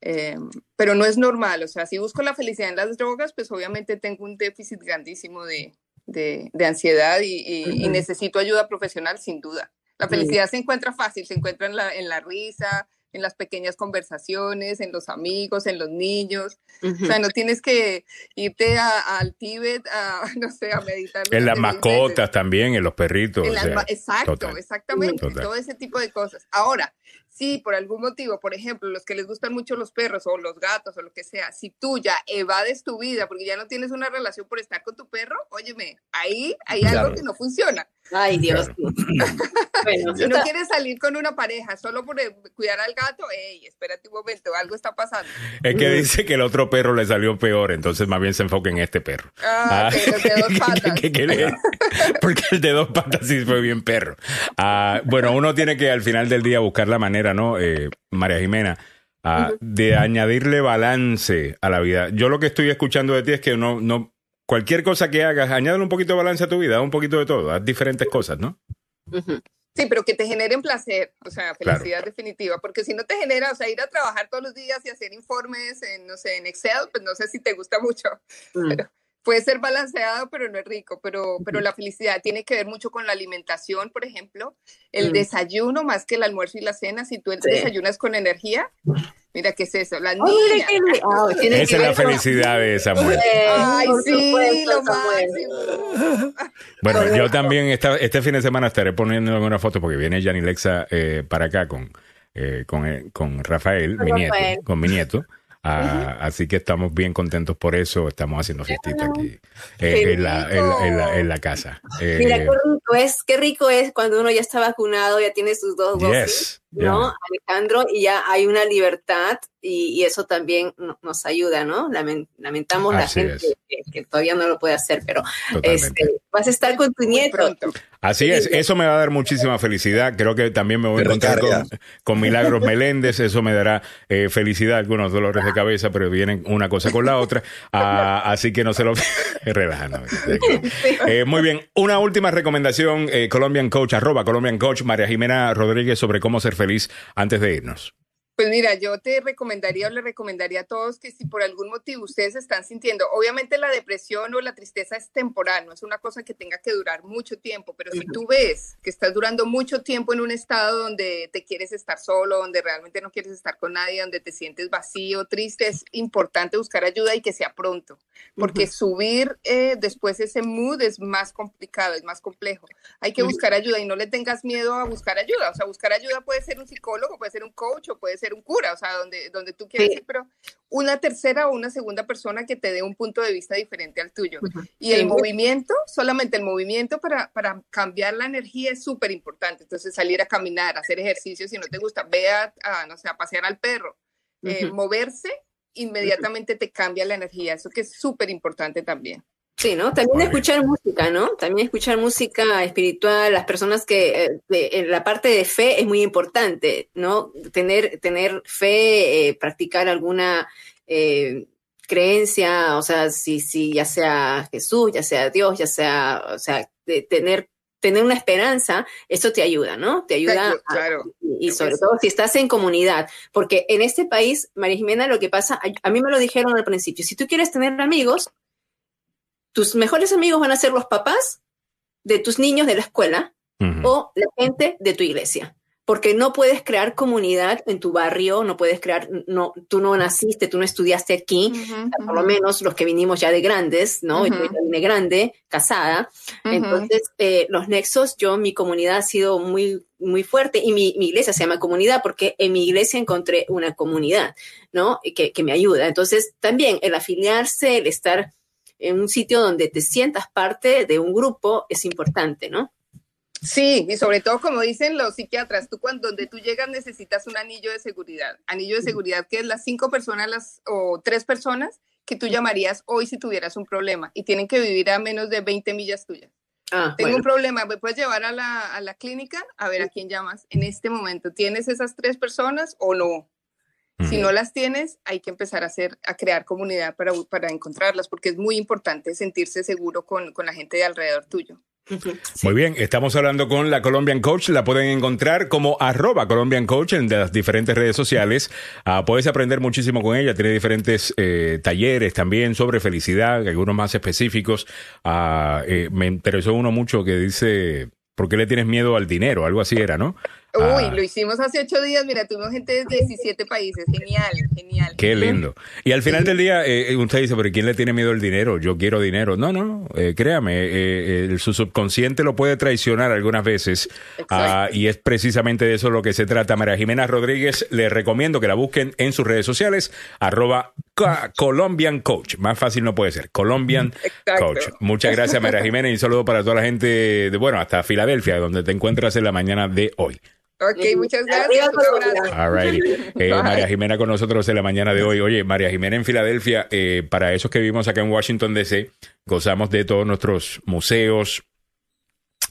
Eh, pero no es normal, o sea, si busco la felicidad en las drogas, pues obviamente tengo un déficit grandísimo de, de, de ansiedad y, y- y Ujú. necesito ayuda profesional sin duda. La felicidad se encuentra fácil, se encuentra en la, en la risa, en las pequeñas conversaciones, en los amigos, en los niños. O sea, no tienes que irte a- al Tíbet a, no sé, a meditar. En las mascotas también, en los perritos. en o sea, exacto, total. exactamente, Total. todo ese tipo de cosas. Ahora, si por algún motivo, por ejemplo, los que les gustan mucho los perros o los gatos o lo que sea, si tú ya evades tu vida porque ya no tienes una relación por estar con tu perro, óyeme, ahí hay Claro. algo que no funciona. Ay, Dios. Bueno, Si no está- quieres salir con una pareja solo por eh, cuidar al gato, hey, espérate un momento, algo está pasando. Es que dice que el otro perro le salió peor, entonces más bien se enfoca en este perro. Ah, ok, los de dos patas. que- que porque el de dos patas sí fue bien perro. Ah, bueno, uno tiene que al final del día buscar la manera, ¿no? Eh, María Jimena, ah, de añadirle balance a la vida. Yo lo que estoy escuchando de ti es que no, no, cualquier cosa que hagas, añádele un poquito de balance a tu vida, un poquito de todo, haz diferentes cosas, ¿no? Sí, pero que te generen placer, o sea, Claro. felicidad definitiva, porque si no te genera, o sea, ir a trabajar todos los días y hacer informes en, no sé, en Excel, pues no sé si te gusta mucho, pero puede ser balanceado, pero no es rico, pero, pero la felicidad tiene que ver mucho con la alimentación, por ejemplo, el Mm. desayuno más que el almuerzo y la cena, si tú Sí. desayunas con energía, mira, ¿qué es eso? Las niñas. tiene Esa que es la felicidad de Samuel. Ay, sí, supuesto, lo máximo. Bueno, yo también esta- este fin de semana estaré poniendo alguna foto porque viene Gianni Lexa eh, para acá con, eh, con, eh, con Rafael, mi Rafael. nieto, con mi nieto. Ah, Así que estamos bien contentos por eso. Estamos haciendo fiestita aquí eh, en, la, en, la, en la- en la casa. Eh, Mira rico es, qué rico es cuando uno ya está vacunado, ya tiene sus dos dosis, yes, ¿no, yeah. Alejandro? Y ya hay una libertad y, y eso también no- nos ayuda, ¿no? Lamen- lamentamos la gente es. que, que todavía no lo puede hacer, pero este, vas a estar con tu nieto. Así es, eso me va a dar muchísima felicidad. Creo que también me voy a encontrar con, Milagros Meléndez. Eso me dará eh, felicidad, algunos dolores de cabeza, pero vienen una cosa con la otra. Ah, así que no se lo relajándome. Eh, muy bien, una última recomendación, eh, Colombian Coach, arroba Colombian Coach, María Jimena Rodríguez, sobre cómo ser feliz antes de irnos. Pues mira, yo te recomendaría o le recomendaría a todos que si por algún motivo ustedes están sintiendo, obviamente la depresión o la tristeza es temporal, no es una cosa que tenga que durar mucho tiempo, pero si tú ves que estás durando mucho tiempo en un estado donde te quieres estar solo, donde realmente no quieres estar con nadie, donde te sientes vacío, triste, es importante buscar ayuda y que sea pronto, porque subir eh, después ese mood es más complicado, es más complejo. Hay que Ujú. buscar ayuda y no le tengas miedo a buscar ayuda, o sea, buscar ayuda puede ser un psicólogo, puede ser un coach o puede ser un cura, o sea, donde, donde tú quieras Sí. ir, pero una tercera o una segunda persona que te dé un punto de vista diferente al tuyo. Y Sí, el movimiento, solamente el movimiento para, para cambiar la energía es súper importante. Entonces, salir a caminar, hacer ejercicio, si no te gusta, ve a, a, no sé, a pasear al perro. Eh, moverse inmediatamente te cambia la energía, eso que es súper importante también. Sí, ¿no? También escuchar música, ¿no? También escuchar música espiritual, las personas que eh, de- en la parte de fe es muy importante, ¿no? Tener, tener fe, eh, practicar alguna eh, creencia, o sea, si, si ya sea Jesús, ya sea Dios, ya sea, o sea, de tener, tener una esperanza, eso te ayuda, ¿no? Te ayuda Claro, a- claro. y sobre todo si estás en comunidad, porque en este país, María Jimena, lo que pasa, a, a mí me lo dijeron al principio, si tú quieres tener amigos, tus mejores amigos van a ser los papás de tus niños de la escuela o la gente de tu iglesia. Porque no puedes crear comunidad en tu barrio, no puedes crear, no, tú no naciste, tú no estudiaste aquí, por lo menos los que vinimos ya de grandes, ¿no? Yo ya vine grande, casada. Entonces, eh, los nexos, yo, mi comunidad ha sido muy, muy fuerte y mi, mi iglesia se llama comunidad porque en mi iglesia encontré una comunidad, ¿no? Que, que me ayuda. Entonces, también el afiliarse, el estar en un sitio donde te sientas parte de un grupo es importante, ¿no? Sí, y sobre todo como dicen los psiquiatras, tú cuando donde tú llegas necesitas un anillo de seguridad. Anillo de seguridad que es las cinco personas las, o tres personas que tú llamarías hoy si tuvieras un problema y tienen que vivir a menos de 20 millas tuyas. Ah, Tengo bueno. un problema, ¿me puedes llevar a la, a la clínica? A ver a quién llamas en este momento. ¿Tienes esas tres personas o no? Si no las tienes, hay que empezar a hacer, a crear comunidad para, para encontrarlas, porque es muy importante sentirse seguro con, con la gente de alrededor tuyo. Muy bien, estamos hablando con la Colombian Coach. La pueden encontrar como arroba Colombian Coach en las diferentes redes sociales. Ah, puedes aprender muchísimo con ella. Tiene diferentes eh, talleres también sobre felicidad, algunos más específicos. Eh, me interesó uno mucho que dice, ¿por qué le tienes miedo al dinero? Algo así era, ¿no? Uy, Ah. lo hicimos hace ocho días, mira, tuvimos gente de 17 países, genial, genial. Qué lindo. Y al final del día, eh, usted dice, pero ¿quién le tiene miedo al dinero? Yo quiero dinero. No, no, eh, créame, eh, eh, su subconsciente lo puede traicionar algunas veces. Ah, y es precisamente de eso lo que se trata. María Jimena Rodríguez, le recomiendo que la busquen en sus redes sociales, arroba Colombian Coach. Más fácil no puede ser, Colombian Exacto. Coach. Muchas gracias, María Jimena, y un saludo para toda la gente de, bueno, hasta Filadelfia, donde te encuentras en la mañana de hoy. Ok, muchas gracias. Alrighty. Eh. María Jimena con nosotros en la mañana de hoy. Oye, María Jimena en Filadelfia, eh, para esos que vivimos acá en Washington DC, gozamos de todos nuestros museos,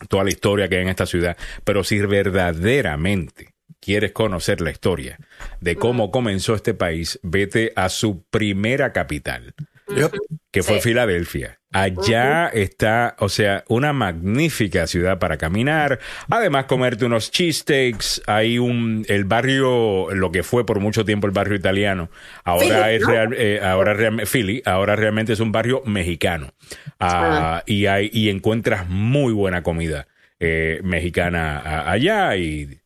toda la historia que hay en esta ciudad. Pero si verdaderamente quieres conocer la historia de cómo comenzó este país, vete a su primera capital, que fue Sí. Filadelfia. Allá está, o sea, una magnífica ciudad para caminar. Además, comerte unos cheesesteaks. Hay un, el barrio, lo que fue por mucho tiempo el barrio italiano. Ahora Philly, es ¿no? real, eh, ahora real- Philly, ahora realmente es un barrio mexicano. Ah, y hay, y encuentras muy buena comida eh, mexicana allá y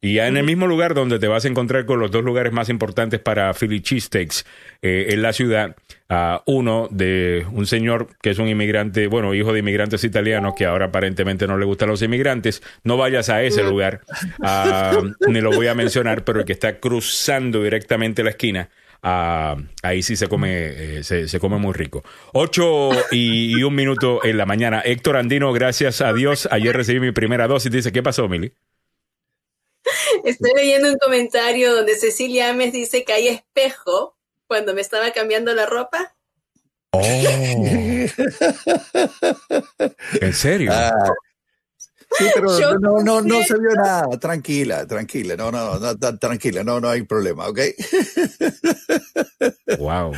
y ya en el mismo lugar donde te vas a encontrar con los dos lugares más importantes para Philly cheesesteaks eh, en la ciudad, ah, uno de un señor que es un inmigrante, bueno, hijo de inmigrantes italianos que ahora aparentemente no le gustan los inmigrantes, no vayas a ese lugar, ah, ni lo voy a mencionar, pero el que está cruzando directamente la esquina. ah, ahí sí se come, eh, se, se come muy rico. Ocho y, y un minuto en la mañana. Héctor Andino, gracias a Dios. Ayer recibí mi primera dosis. Dice, ¿qué pasó, Mili? Estoy leyendo un comentario donde Cecilia Ames dice que hay espejo cuando me estaba cambiando la ropa. Oh. ¿En serio? Ah, sí, pero Yo no, no, no se vio nada. Tranquila, tranquila. No, no, no, tranquila. No, no hay problema, ¿ok? Wow.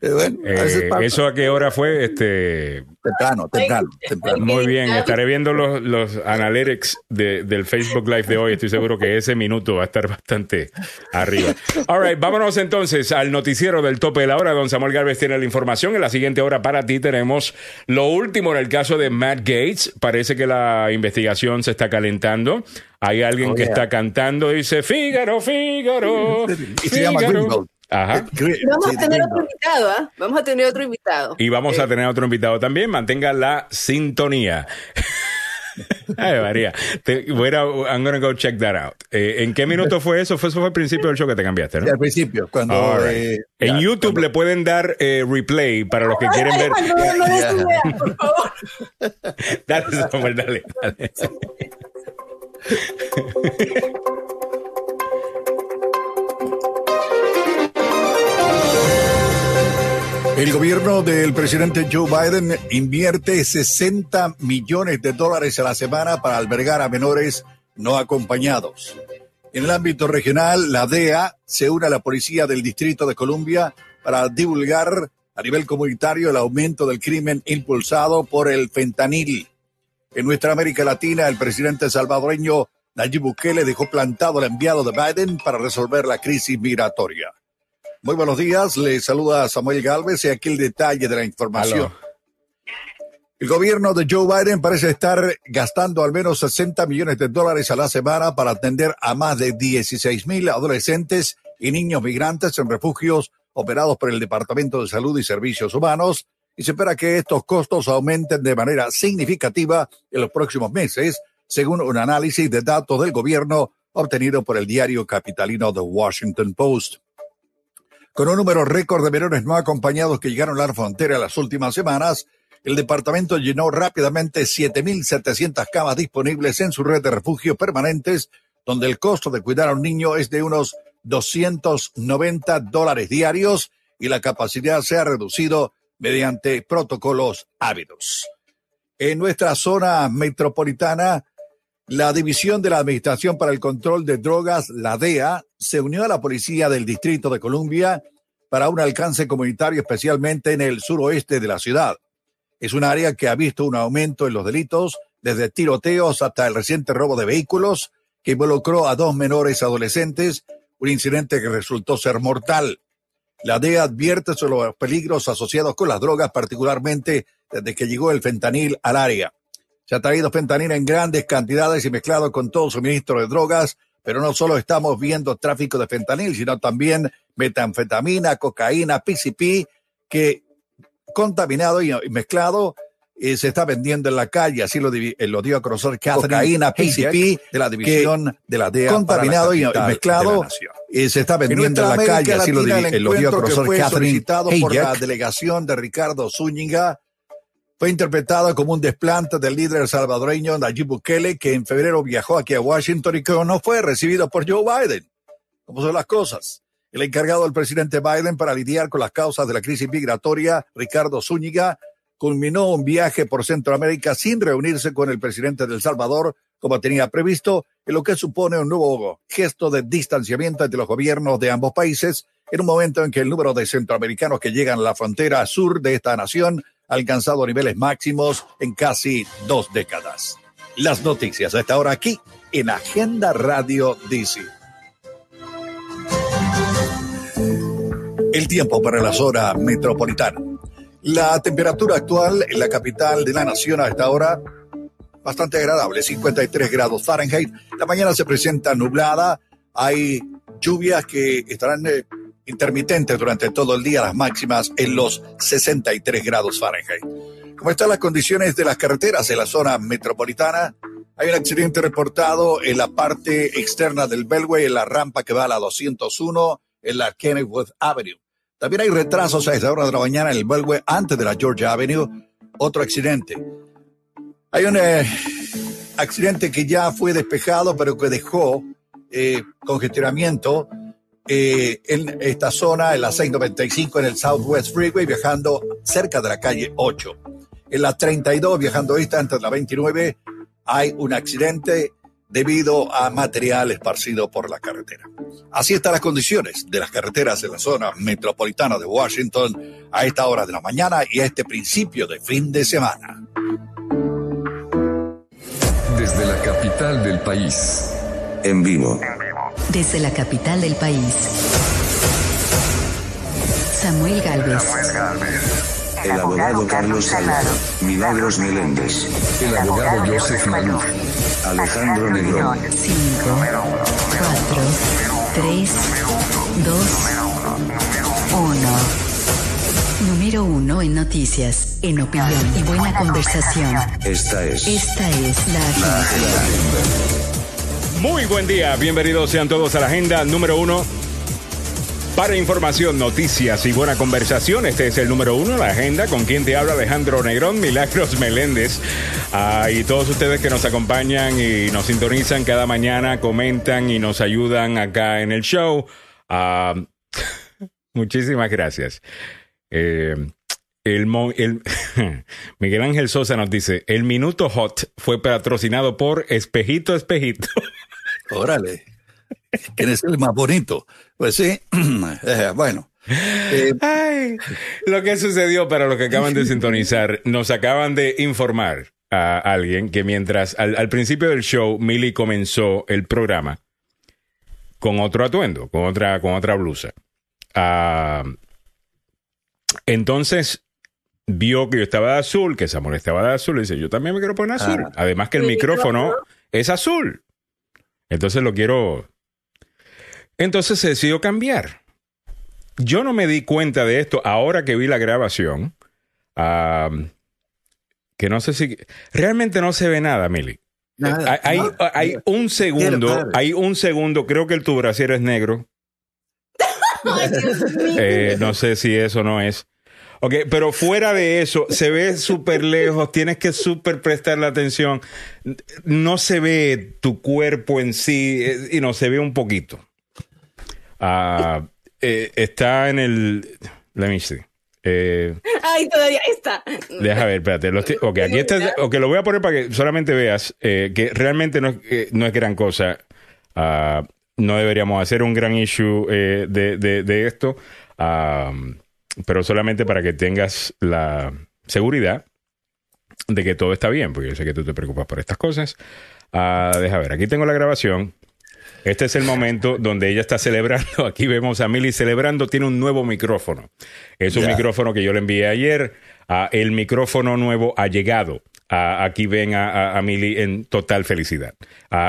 Eh, bueno, Eh. ¿Eso a qué hora fue? Este, Temprano, temprano, temprano. muy bien, estaré viendo los, los analytics de- del Facebook Live de hoy. Estoy seguro que ese minuto va a estar bastante arriba. All right, vámonos entonces al noticiero del tope de la hora. Don Samuel Galvez tiene la información. En la siguiente hora para ti tenemos lo último en el caso de Matt Gates. Parece que la investigación se está calentando. Hay alguien Oh, que yeah. está cantando dice, Fígaro, Fígaro. Y se llama Fígaro". Greenwald. Ajá. Y vamos a tener otro invitado, ¿ah? Vamos a tener otro invitado. Y vamos a tener otro invitado también. Mantenga la sintonía. Ay, María. Te, voy a, I'm gonna go check that out. Eh, ¿En qué minuto fue eso? Fue, eso fue al principio del show que te cambiaste, Sí, ¿no? al principio, cuando. Right. eh, en ya, YouTube cuando- le pueden dar eh, replay para los que quieren ver. Ay, no, no des Ya. idea, por favor. Dale, Samuel, dale, dale. El gobierno del presidente Joe Biden invierte 60 millones de dólares a la semana para albergar a menores no acompañados. En el ámbito regional, la DEA se une a la policía del Distrito de Columbia para divulgar a nivel comunitario el aumento del crimen impulsado por el fentanil. En nuestra América Latina, el presidente salvadoreño Nayib Bukele dejó plantado al enviado de Biden para resolver la crisis migratoria. Muy buenos días, le saluda Samuel Galvez y aquí el detalle de la información. El gobierno de Joe Biden parece estar gastando al menos 60 millones de dólares a la semana para atender a más de 16 mil adolescentes y niños migrantes en refugios operados por el Departamento de Salud y Servicios Humanos y se espera que estos costos aumenten de manera significativa en los próximos meses, según un análisis de datos del gobierno obtenido por el diario capitalino The Washington Post. Con un número récord de menores no acompañados que llegaron a la frontera las últimas semanas, el departamento llenó rápidamente 7.700 camas disponibles en su red de refugios permanentes, donde el costo de cuidar a un niño es de unos 290 dólares diarios y la capacidad se ha reducido mediante protocolos ávidos. En nuestra zona metropolitana, la División de la Administración para el Control de Drogas, la DEA, se unió a la policía del Distrito de Columbia para un alcance comunitario, especialmente en el suroeste de la ciudad. Es un área que ha visto un aumento en los delitos, desde tiroteos hasta el reciente robo de vehículos, que involucró a dos menores adolescentes, un incidente que resultó ser mortal. La DEA advierte sobre los peligros asociados con las drogas, particularmente desde que llegó el fentanil al área. Se ha traído fentanil en grandes cantidades y mezclado con todo suministro de drogas, pero no solo estamos viendo tráfico de fentanil, sino también metanfetamina, cocaína, PCP, que contaminado y mezclado eh, se está vendiendo en la calle, así lo, eh, lo dio a conocer Catherine Cocaína, PCP de la división de la DEA contaminado y- la y capital mezclado. Eh, se está vendiendo en, la América calle, así lo, eh, lo dio a conocer Catherine solicitado por la Hayek. delegación de Ricardo Zúñiga fue interpretado como un desplante del líder salvadoreño Nayib Bukele, que en febrero viajó aquí a Washington y que no fue recibido por Joe Biden. ¿Cómo son las cosas? El encargado del presidente Biden para lidiar con las causas de la crisis migratoria, Ricardo Zúñiga, culminó un viaje por Centroamérica sin reunirse con el presidente de El Salvador, como tenía previsto, en lo que supone un nuevo gesto de distanciamiento entre los gobiernos de ambos países, en un momento en que el número de centroamericanos que llegan a la frontera sur de esta nación alcanzado niveles máximos en casi dos décadas. Las noticias a esta hora aquí en Agenda Radio DC. El tiempo para la zona metropolitana. La temperatura actual en la capital de la nación a esta hora bastante agradable, 53 grados Fahrenheit. La mañana se presenta nublada, hay lluvias que estarán eh, intermitentes durante todo el día, las máximas en los 63 grados Fahrenheit. ¿Cómo están las condiciones de las carreteras en la zona metropolitana? Hay un accidente reportado en la parte externa del Beltway, en la rampa que va a la 201, en la Kennywood Avenue. También hay retrasos a esta hora de la mañana en el Beltway antes de la Georgia Avenue. Otro accidente. Hay un eh, accidente que ya fue despejado, pero que dejó eh, congestionamiento eh, en esta zona, en la 695, en el Southwest Freeway, viajando cerca de la calle 8. En la 32, viajando esta antes de la 29, hay un accidente debido a material esparcido por la carretera. Así están las condiciones de las carreteras en la zona metropolitana de Washington a esta hora de la mañana y a este principio de fin de semana. Desde la capital del país. En vivo. Desde la capital del país. Samuel Galvez. El abogado Carlos Salgado. Milagros Meléndez. El abogado Joseph Maluf. Alejandro Negrón. 5, 4, 3, 2, 1. Número 1 en noticias, en opinión y buena conversación. Esta es Esta es la la agenda. Muy buen día, bienvenidos sean todos a la agenda número uno. Para información, noticias y buena conversación, este es el número uno, la agenda, con quien te habla Alejandro Negrón, Milagros Meléndez, Ah, y todos ustedes que nos acompañan y nos sintonizan cada mañana, comentan y nos ayudan acá en el show. Ah, muchísimas gracias. Eh, el, el- Miguel Ángel Sosa nos dice, el minuto hot fue patrocinado por Espejito Espejito. Órale. ¿Quién es el más bonito? Pues sí, eh, bueno. Eh, Ay, lo que sucedió para los que acaban de sintonizar, nos acaban de informar a alguien que mientras al, al principio del show Millie comenzó el programa con otro atuendo, con otra, con otra blusa. Ah, entonces vio que yo estaba de azul, que Samuel estaba de azul, y dice, yo también me quiero poner azul. Ah. Además que el El micrófono micrófono. es azul. Entonces lo quiero... Entonces se decidió cambiar. Yo no me di cuenta de esto ahora que vi la grabación. que no sé si... Realmente no se ve nada, Mili. Nada, hay, no. hay un segundo, hay un segundo, creo que el tu brasier es negro. Eh, no sé si eso no es. Ok, pero fuera de eso, se ve súper lejos, tienes que súper prestarle atención. No se ve tu cuerpo en sí, eh, y no se ve un poquito. Eh, está en el. Let me see. Eh, Ay, todavía está. Deja ver, espérate. Lo estoy- ok, aquí está. Ok, lo voy a poner para que solamente veas eh, que realmente no es, no es gran cosa. Ah, no deberíamos hacer un gran issue de, de- de esto. Ah, pero solamente para que tengas la seguridad de que todo está bien, porque yo sé que tú te preocupas por estas cosas. Ah, deja ver, aquí tengo la grabación. Este es el momento donde ella está celebrando. Aquí vemos a Millie celebrando. Tiene un nuevo micrófono. Es un micrófono que yo le envié ayer. Ah, el micrófono nuevo ha llegado. ah, aquí ven a, a, en total felicidad.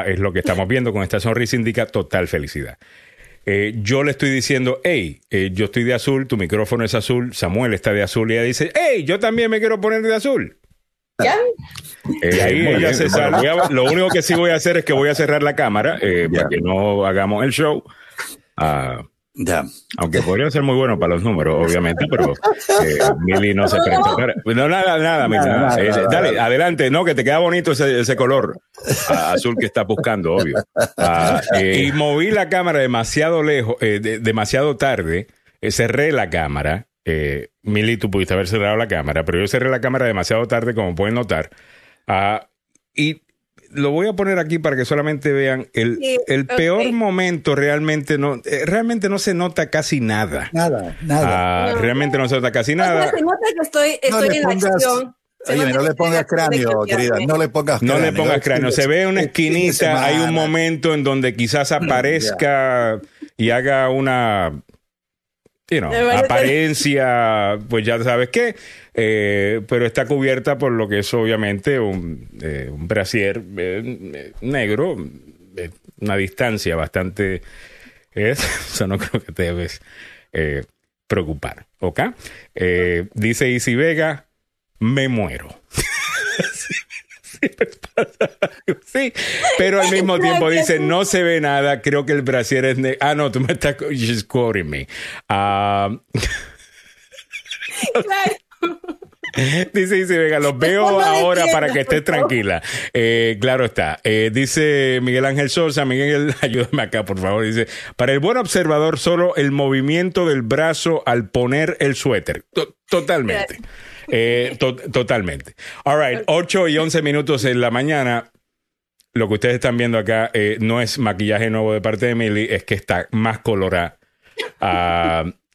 Es lo que estamos viendo con esta sonrisa, indica total felicidad. Eh, yo le estoy diciendo, hey, eh, yo estoy de azul, tu micrófono es azul, Samuel está de azul y ella dice, hey, yo también me quiero poner de azul. ¿Ya? Eh, ahí bien, se sale. A- lo único que sí voy a hacer es que voy a cerrar la cámara eh, para que no hagamos el show. Ah, Ya. aunque podría ser muy bueno para los números, obviamente, pero eh, Mili no se presta. para- No, nada, nada, Mili, Nada, nada. nada, nada, dale, nada. adelante, no, que te queda bonito ese, ese color ah, azul que estás buscando, obvio. Ah, eh, y moví la cámara demasiado lejos, eh, de- demasiado tarde, eh, cerré la cámara. Eh, Mili, tú pudiste haber cerrado la cámara, pero yo cerré la cámara demasiado tarde, como pueden notar. Ah, y lo voy a poner aquí para que solamente vean el, Sí, el peor momento realmente no eh, realmente no se nota casi nada. Nada, nada. Ah, No. realmente no se nota casi O sea, nada. se nota que estoy, No estoy en la pongas- acción. Oye, no le pongas cráneo, querida. No le pongas No cráneo. le pongas cráneo. Se ve una de esquinita, hay un momento en donde quizás aparezca y haga una you know, apariencia, pues ya sabes qué, eh, pero está cubierta por lo que es obviamente un, eh, un brasier eh, negro, eh, una distancia bastante... Es, eso no creo que te debes eh, preocupar, ¿ok? Eh, dice Isi Vega, me muero. Sí, pero al mismo tiempo dice, no se ve nada, creo que el brasier es... ne- Ah, no, tú me estás... She's quoting me. Claro. dice, dice, venga, los veo ahora para que estés tranquila. Eh, claro está. Eh, dice Miguel Ángel Sosa, Miguel, ayúdame acá, por favor. Dice, para el buen observador, solo el movimiento del brazo al poner el suéter. To- totalmente. Eh, to- totalmente. All right, 8 y 11 minutos en la mañana. Lo que ustedes están viendo acá eh, no es maquillaje nuevo de parte de Emily, es que está más colorada.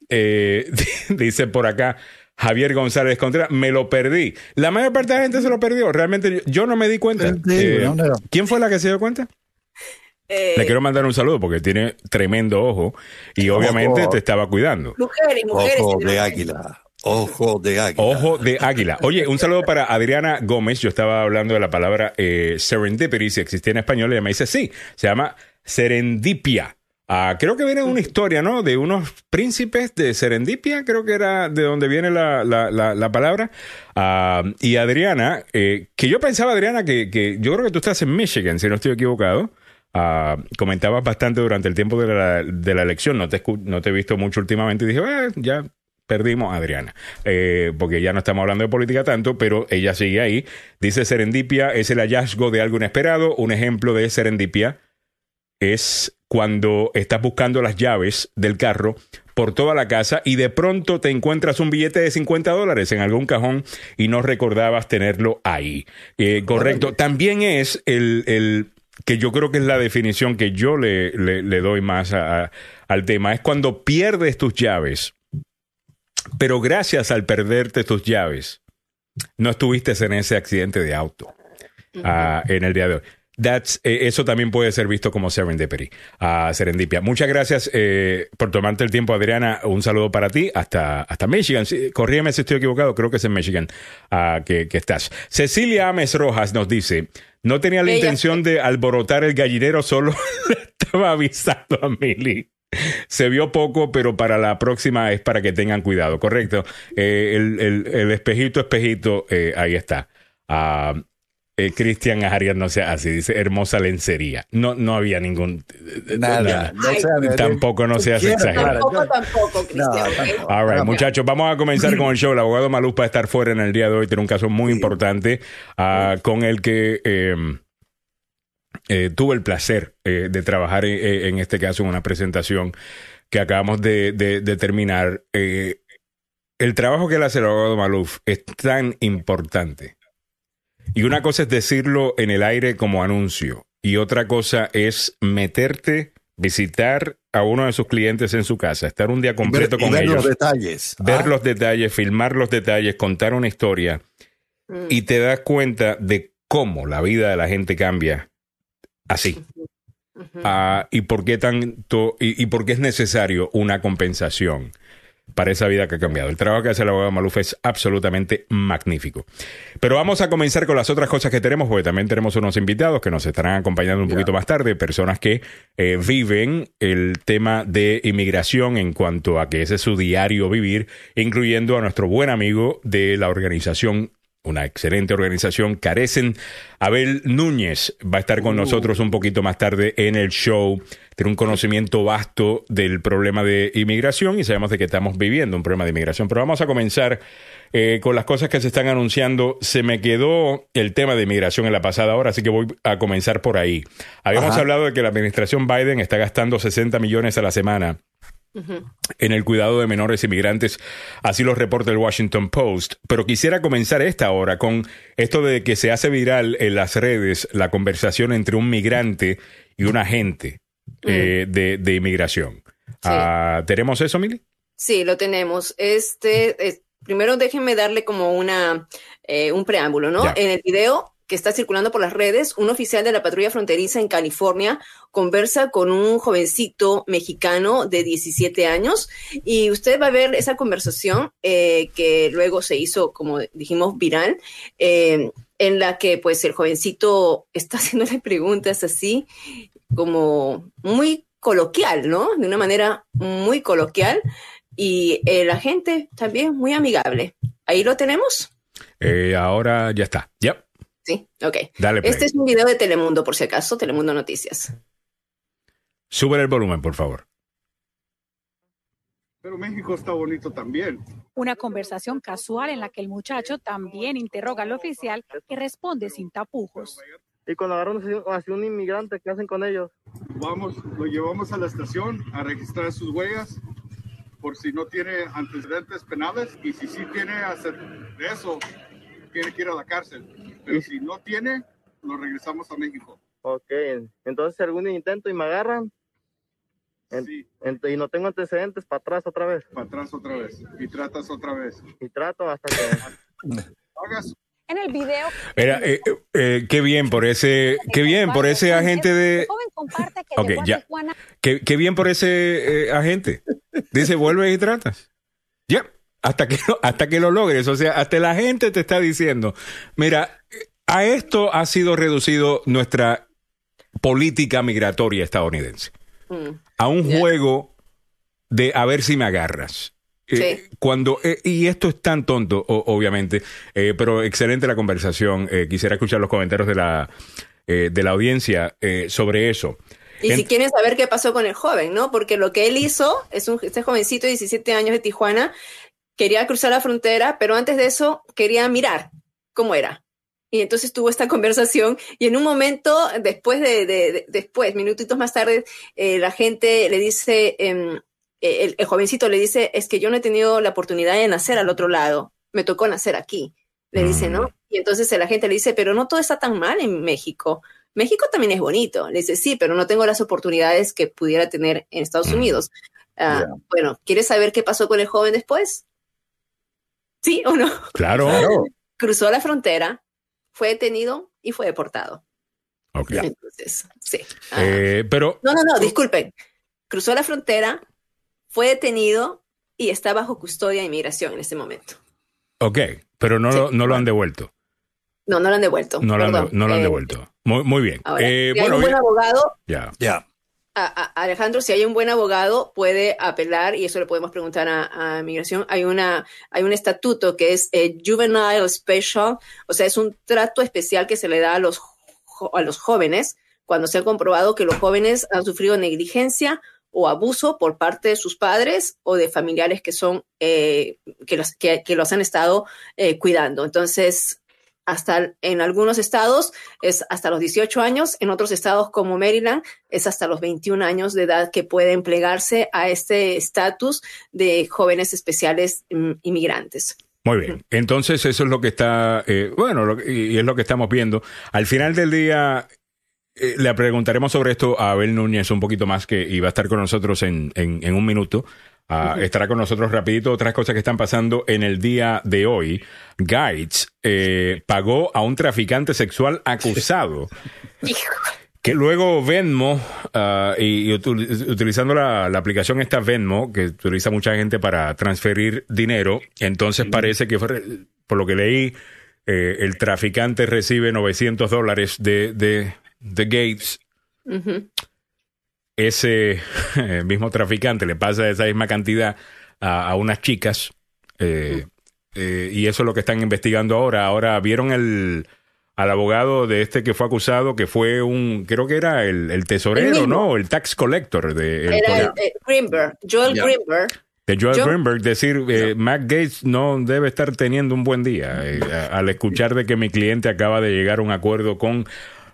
Eh, dice por acá Javier González Contreras, me lo perdí. La mayor parte de la gente se lo perdió. Realmente yo, yo no me di cuenta. Sí, Eh. ¿Quién fue la que se dio cuenta? Eh, Le quiero mandar un saludo porque tiene tremendo ojo y obviamente Ojo. te estaba cuidando. mujeres, mujeres. Ojo de águila. Ojo de águila. Ojo de águila. Oye, un saludo para Adriana Gómez. Yo estaba hablando de la palabra eh, serendipity, si existía en español. Ella me dice, sí, se llama serendipia. Ah, creo que viene de una historia, ¿no? De unos príncipes de Serendipia, creo que era de donde viene la, la, la, la palabra. Ah, y Adriana, eh, que yo pensaba, Adriana, que, que yo creo que tú estás en Michigan, si no estoy equivocado. Ah, comentabas bastante durante el tiempo de la, de la elección, no te, no te he visto mucho últimamente y dije, "Ah, ya perdimos a Adriana, Eh, porque ya no estamos hablando de política tanto, pero ella sigue ahí. Dice serendipia es el hallazgo de algo inesperado, un ejemplo de serendipia es cuando estás buscando las llaves del carro por toda la casa y de pronto te encuentras un billete de 50 dólares en algún cajón y no recordabas tenerlo ahí. Eh, correcto. También es el, el que yo creo que es la definición que yo le, le- le doy más a- a- al tema, es cuando pierdes tus llaves, pero gracias al perderte tus llaves, no estuviste en ese accidente de auto ah, en el día de hoy. That's, eh, eso también puede ser visto como serendipity, ah, serendipia. Muchas gracias eh, por tomarte el tiempo, Adriana. Un saludo para ti hasta, hasta Michigan. Sí, corrígeme si estoy equivocado, creo que es en Michigan ah, que, que estás. Cecilia Ames Rojas nos dice, no tenía la intención de alborotar el gallinero, solo le estaba avisando a Milly. Se vio poco, pero para la próxima es para que tengan cuidado, correcto. Eh, el, el- el espejito, espejito, eh, ahí está. Ah, eh, Cristian Arias no sea así, dice hermosa lencería. No, no había ningún. Nada. No Ay, sea- Tampoco no seas exagerado. Tampoco, tampoco, Cristian. All right, No, muchachos, vamos a comenzar con el show. El abogado Maluf va a estar fuera en el día de hoy. Tiene un caso muy importante ah, con el que eh, tuve el placer eh, de trabajar en, eh, en este caso en una presentación que acabamos de, de- de terminar. Eh, el trabajo que él hace el abogado Maluf es tan importante. Y una cosa es decirlo en el aire como anuncio. Y otra cosa es meterte, visitar a uno de sus clientes en su casa, estar un día Ver, completo y con ver ellos los detalles. ver Ah, los detalles, filmar los detalles, contar una historia Mm. y te das cuenta de cómo la vida de la gente cambia así. Ah, y por qué tanto y, y por qué es necesario una compensación. para esa vida que ha cambiado. El trabajo que hace el abogado Maluf es absolutamente magnífico. Pero vamos a comenzar con las otras cosas que tenemos, porque también tenemos unos invitados que nos estarán acompañando un poquito más tarde, personas que eh, viven el tema de inmigración en cuanto a que ese es su diario vivir, incluyendo a nuestro buen amigo de la organización una excelente organización, Carecen. Abel Núñez va a estar con nosotros un poquito más tarde en el show. Tiene un conocimiento vasto del problema de inmigración y sabemos de que estamos viviendo un problema de inmigración. Pero vamos a comenzar eh, con las cosas que se están anunciando. Se me quedó el tema de inmigración en la pasada hora, así que voy a comenzar por ahí. Habíamos Ajá. hablado de que la administración Biden está gastando 60 millones a la semana en el cuidado de menores inmigrantes, así lo reporta el Washington Post. Pero quisiera comenzar esta hora con esto de que se hace viral en las redes la conversación entre un migrante y un agente eh, de, de inmigración. Ah, ¿Tenemos eso, Mili? Sí, lo tenemos. Este, eh, primero déjenme darle como una, eh, un preámbulo, ¿no? Ya. En el video que está circulando por las redes, un oficial de la patrulla fronteriza en California conversa con un jovencito mexicano de 17 años y usted va a ver esa conversación eh, que luego se hizo, como dijimos, viral, eh, en la que pues el jovencito está haciéndole preguntas así como muy coloquial, ¿no? De una manera muy coloquial y eh, la gente también muy amigable. ¿Ahí lo tenemos? Eh, ahora ya está. Ya. Sí, ok. Dale play. Este es un video de Telemundo, por si acaso, Telemundo Noticias. Sube el volumen, por favor. Pero México está bonito también. Una conversación casual en la que el muchacho también interroga al oficial que responde sin tapujos. Y cuando agarran así- así un inmigrante, ¿qué hacen con ellos? Vamos, lo llevamos a la estación a registrar sus huellas por si no tiene antecedentes penales y si sí tiene hacer de eso, tiene que ir a la cárcel. Pero si no tiene, lo regresamos a México. Ok, entonces algún intento y me agarran. En- ent- y no tengo antecedentes para atrás otra vez. Para atrás otra vez. Y tratas otra vez. Y trato hasta que... Hagas En el video, Mira, eh, eh, eh, qué bien por ese, qué bien por ese agente de, el joven comparte que Ok, llegó a ya. Qué, qué bien por ese eh, agente. Dice, vuelve y tratas. Ya, hasta que lo, hasta que lo logres. O sea, hasta la gente te está diciendo, mira, a esto ha sido reducido nuestra política migratoria estadounidense. Mm. A un juego de a ver si me agarras. Eh, Cuando, eh, y esto es tan tonto, o- obviamente, eh, pero excelente la conversación. Quisiera escuchar los comentarios de la, de la audiencia eh, sobre eso. Y En- si quieren saber qué pasó con el joven, ¿no? Porque lo que él hizo es un este jovencito de 17 años de Tijuana quería cruzar la frontera, pero antes de eso quería mirar cómo era. Y entonces tuvo esta conversación y en un momento, después de, de- de- después, minutitos más tarde, eh, la gente le dice, em, eh, el, el jovencito le dice, es que yo no he tenido la oportunidad de nacer al otro lado, me tocó nacer aquí, le dice, ¿no? Y entonces la gente le dice, pero no todo está tan mal en México. México también es bonito. Le dice, sí, pero no tengo las oportunidades que pudiera tener en Estados Unidos. Ah, Bueno, ¿quieres saber qué pasó con el joven después? ¿Sí o no? Claro. Cruzó la frontera, fue detenido y fue deportado. Ok. Entonces, sí. Ah. Eh, pero, No, no, no, disculpen. Cruzó la frontera, fue detenido y está bajo custodia de inmigración en este momento. ok, pero no, lo, no lo han devuelto. No, no lo han devuelto. No lo han, perdón. de- no lo han Eh, devuelto. Muy, muy bien. ahora, Eh, si hay bueno, un buen abogado, ya. Ya. A- Alejandro, si hay un buen abogado, puede apelar y eso le podemos preguntar a, migración. Hay una, hay un estatuto que es eh, Juvenile Special, o sea, es un trato especial que se le da a los, a los jóvenes cuando se ha comprobado que los jóvenes han sufrido negligencia o abuso por parte de sus padres o de familiares que son eh, que, los, que, que los han estado eh, cuidando. Entonces, hasta en algunos estados es hasta los 18 años, en otros estados como Maryland es hasta los 21 años de edad que pueden plegarse a este estatus de jóvenes especiales mm, inmigrantes. Muy bien. Entonces, eso es lo que está, eh, bueno, lo y es lo que estamos viendo. Al final del día, eh, le preguntaremos sobre esto a Abel Núñez un poquito más, que iba a estar con nosotros en, en, en un minuto. Ah. Estará con nosotros rapidito. Otras cosas que están pasando en el día de hoy. Guides eh, pagó a un traficante sexual acusado Que luego Venmo, uh, y, y util, utilizando la, la, aplicación esta Venmo, que utiliza mucha gente para transferir dinero, entonces parece que, fue, por lo que leí, eh, el traficante recibe 900 dólares de, de, de Gates. Uh -huh. Ese mismo traficante le pasa esa misma cantidad a, a unas chicas. Eh, eh, y eso es lo que están investigando ahora. Ahora vieron el al abogado de este que fue acusado, que fue un, creo que era el, el tesorero, El ¿no? El tax collector de el- Era el, eh, Greenberg, Joel. Greenberg. de Joel Yo- Greenberg decir, eh, Matt Gates no debe estar teniendo un buen día eh, a- al escuchar de que mi cliente acaba de llegar a un acuerdo con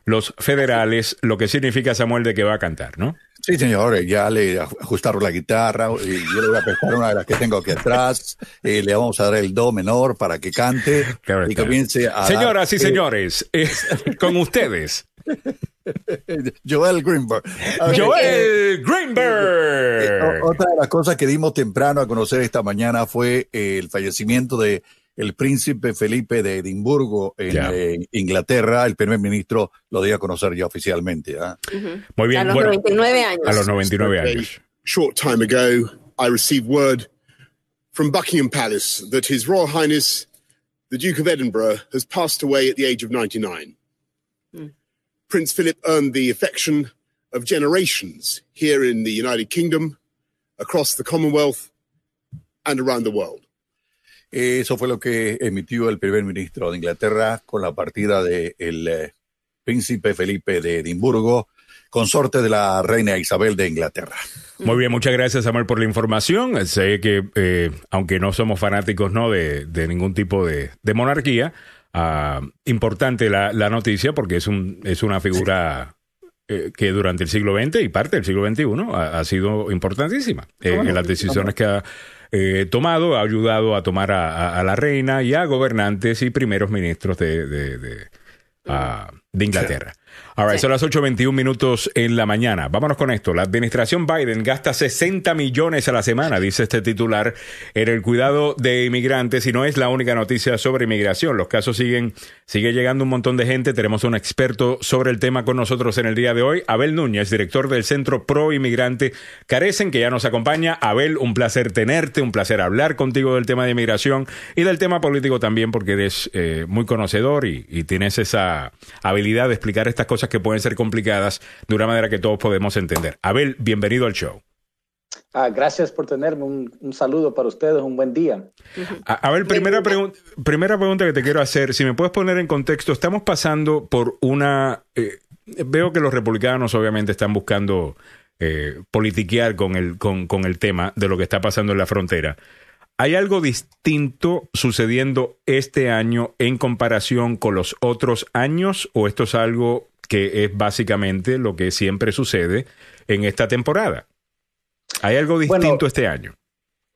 los federales, lo que significa Samuel de que va a cantar, ¿no? Sí, señor, eh, ya le ajustaron la guitarra, y yo le voy a prestar una de las que tengo aquí atrás, eh, le vamos a dar el do menor para que cante Claro y comience a... Señoras y dar- señores, eh, con ustedes, Joel Greenberg. Ver, Joel eh, Greenberg. Otra de las cosas que dimos temprano a conocer esta mañana fue eh, el fallecimiento de el príncipe Felipe de Edimburgo en eh, Inglaterra. El primer ministro lo dio a conocer ya oficialmente. ¿ah? Muy bien, A los bueno, 99 años. a los 99 años. short time ago, I received word from Buckingham Palace that His Royal Highness the Duke of Edinburgh has passed away at the age of 99. Prince Philip earned the affection of generations here in the United Kingdom, across the Commonwealth, and around the world. Eso fue lo que emitió el primer ministro de Inglaterra con la partida del eh, príncipe Felipe de Edimburgo, consorte de la reina Isabel de Inglaterra. Muy bien, muchas gracias Samuel por la información. Sé que eh, aunque no somos fanáticos no de, de ningún tipo de, de monarquía, ah, importante la, la noticia porque es un es una figura eh, que durante el siglo XX y parte del siglo XXI ha, ha sido importantísima eh, ¿Cómo no? en las decisiones que ha eh, tomado, ha ayudado a tomar a, a- la reina y a gobernantes y primeros ministros de, de, ah, de Inglaterra. All right, son las 8.21 minutos en la mañana. Vámonos con esto. La administración Biden gasta 60 millones a la semana, dice este titular, en el cuidado de inmigrantes y no es la única noticia sobre inmigración. Los casos siguen, sigue llegando un montón de gente. Tenemos un experto sobre el tema con nosotros en el día de hoy, Abel Núñez, director del Centro Pro Inmigrante Carecen, que ya nos acompaña. Abel, un placer tenerte, un placer hablar contigo del tema de inmigración y del tema político también, porque eres eh, muy conocedor y, y tienes esa habilidad de explicar estas cosas que pueden ser complicadas de una manera que todos podemos entender. Abel, bienvenido al show. Ah, gracias por tenerme. Un, un saludo para ustedes. Un buen día. A, a ver, primera, pregun- primera pregunta que te quiero hacer, si me puedes poner en contexto, estamos pasando por una... eh, veo que los republicanos obviamente están buscando eh, politiquear con el, con, con el tema de lo que está pasando en la frontera. ¿Hay algo distinto sucediendo este año en comparación con los otros años o esto es algo que es básicamente lo que siempre sucede en esta temporada? ¿Hay algo distinto Bueno, este año?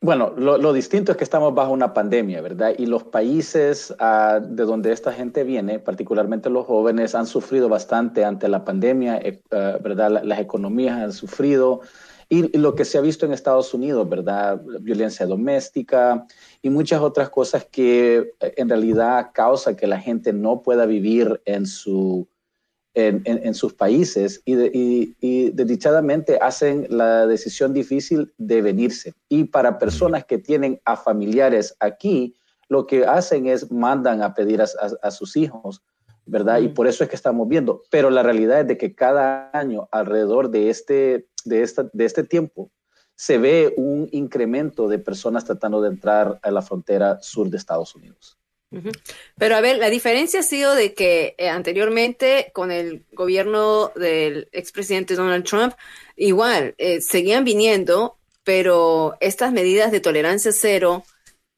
Bueno, lo, lo distinto es que estamos bajo una pandemia, ¿verdad? Y los países ah, de donde esta gente viene, particularmente los jóvenes, han sufrido bastante ante la pandemia, eh, ah, ¿verdad? La- las economías han sufrido. Y, y lo que se ha visto en Estados Unidos, ¿verdad? Violencia doméstica y muchas otras cosas que eh, en realidad causa que la gente no pueda vivir en su, en, en- en sus países y, de- y- y desdichadamente hacen la decisión difícil de venirse. Y para personas que tienen a familiares aquí, lo que hacen es mandan a pedir a, a- a sus hijos, ¿verdad? Y por eso es que estamos viendo. Pero la realidad es de que cada año alrededor de este, de esta, de este tiempo se ve un incremento de personas tratando de entrar a la frontera sur de Estados Unidos. Pero a ver, la diferencia ha sido de que eh, anteriormente con el gobierno del expresidente Donald Trump, igual, eh, seguían viniendo, pero estas medidas de tolerancia cero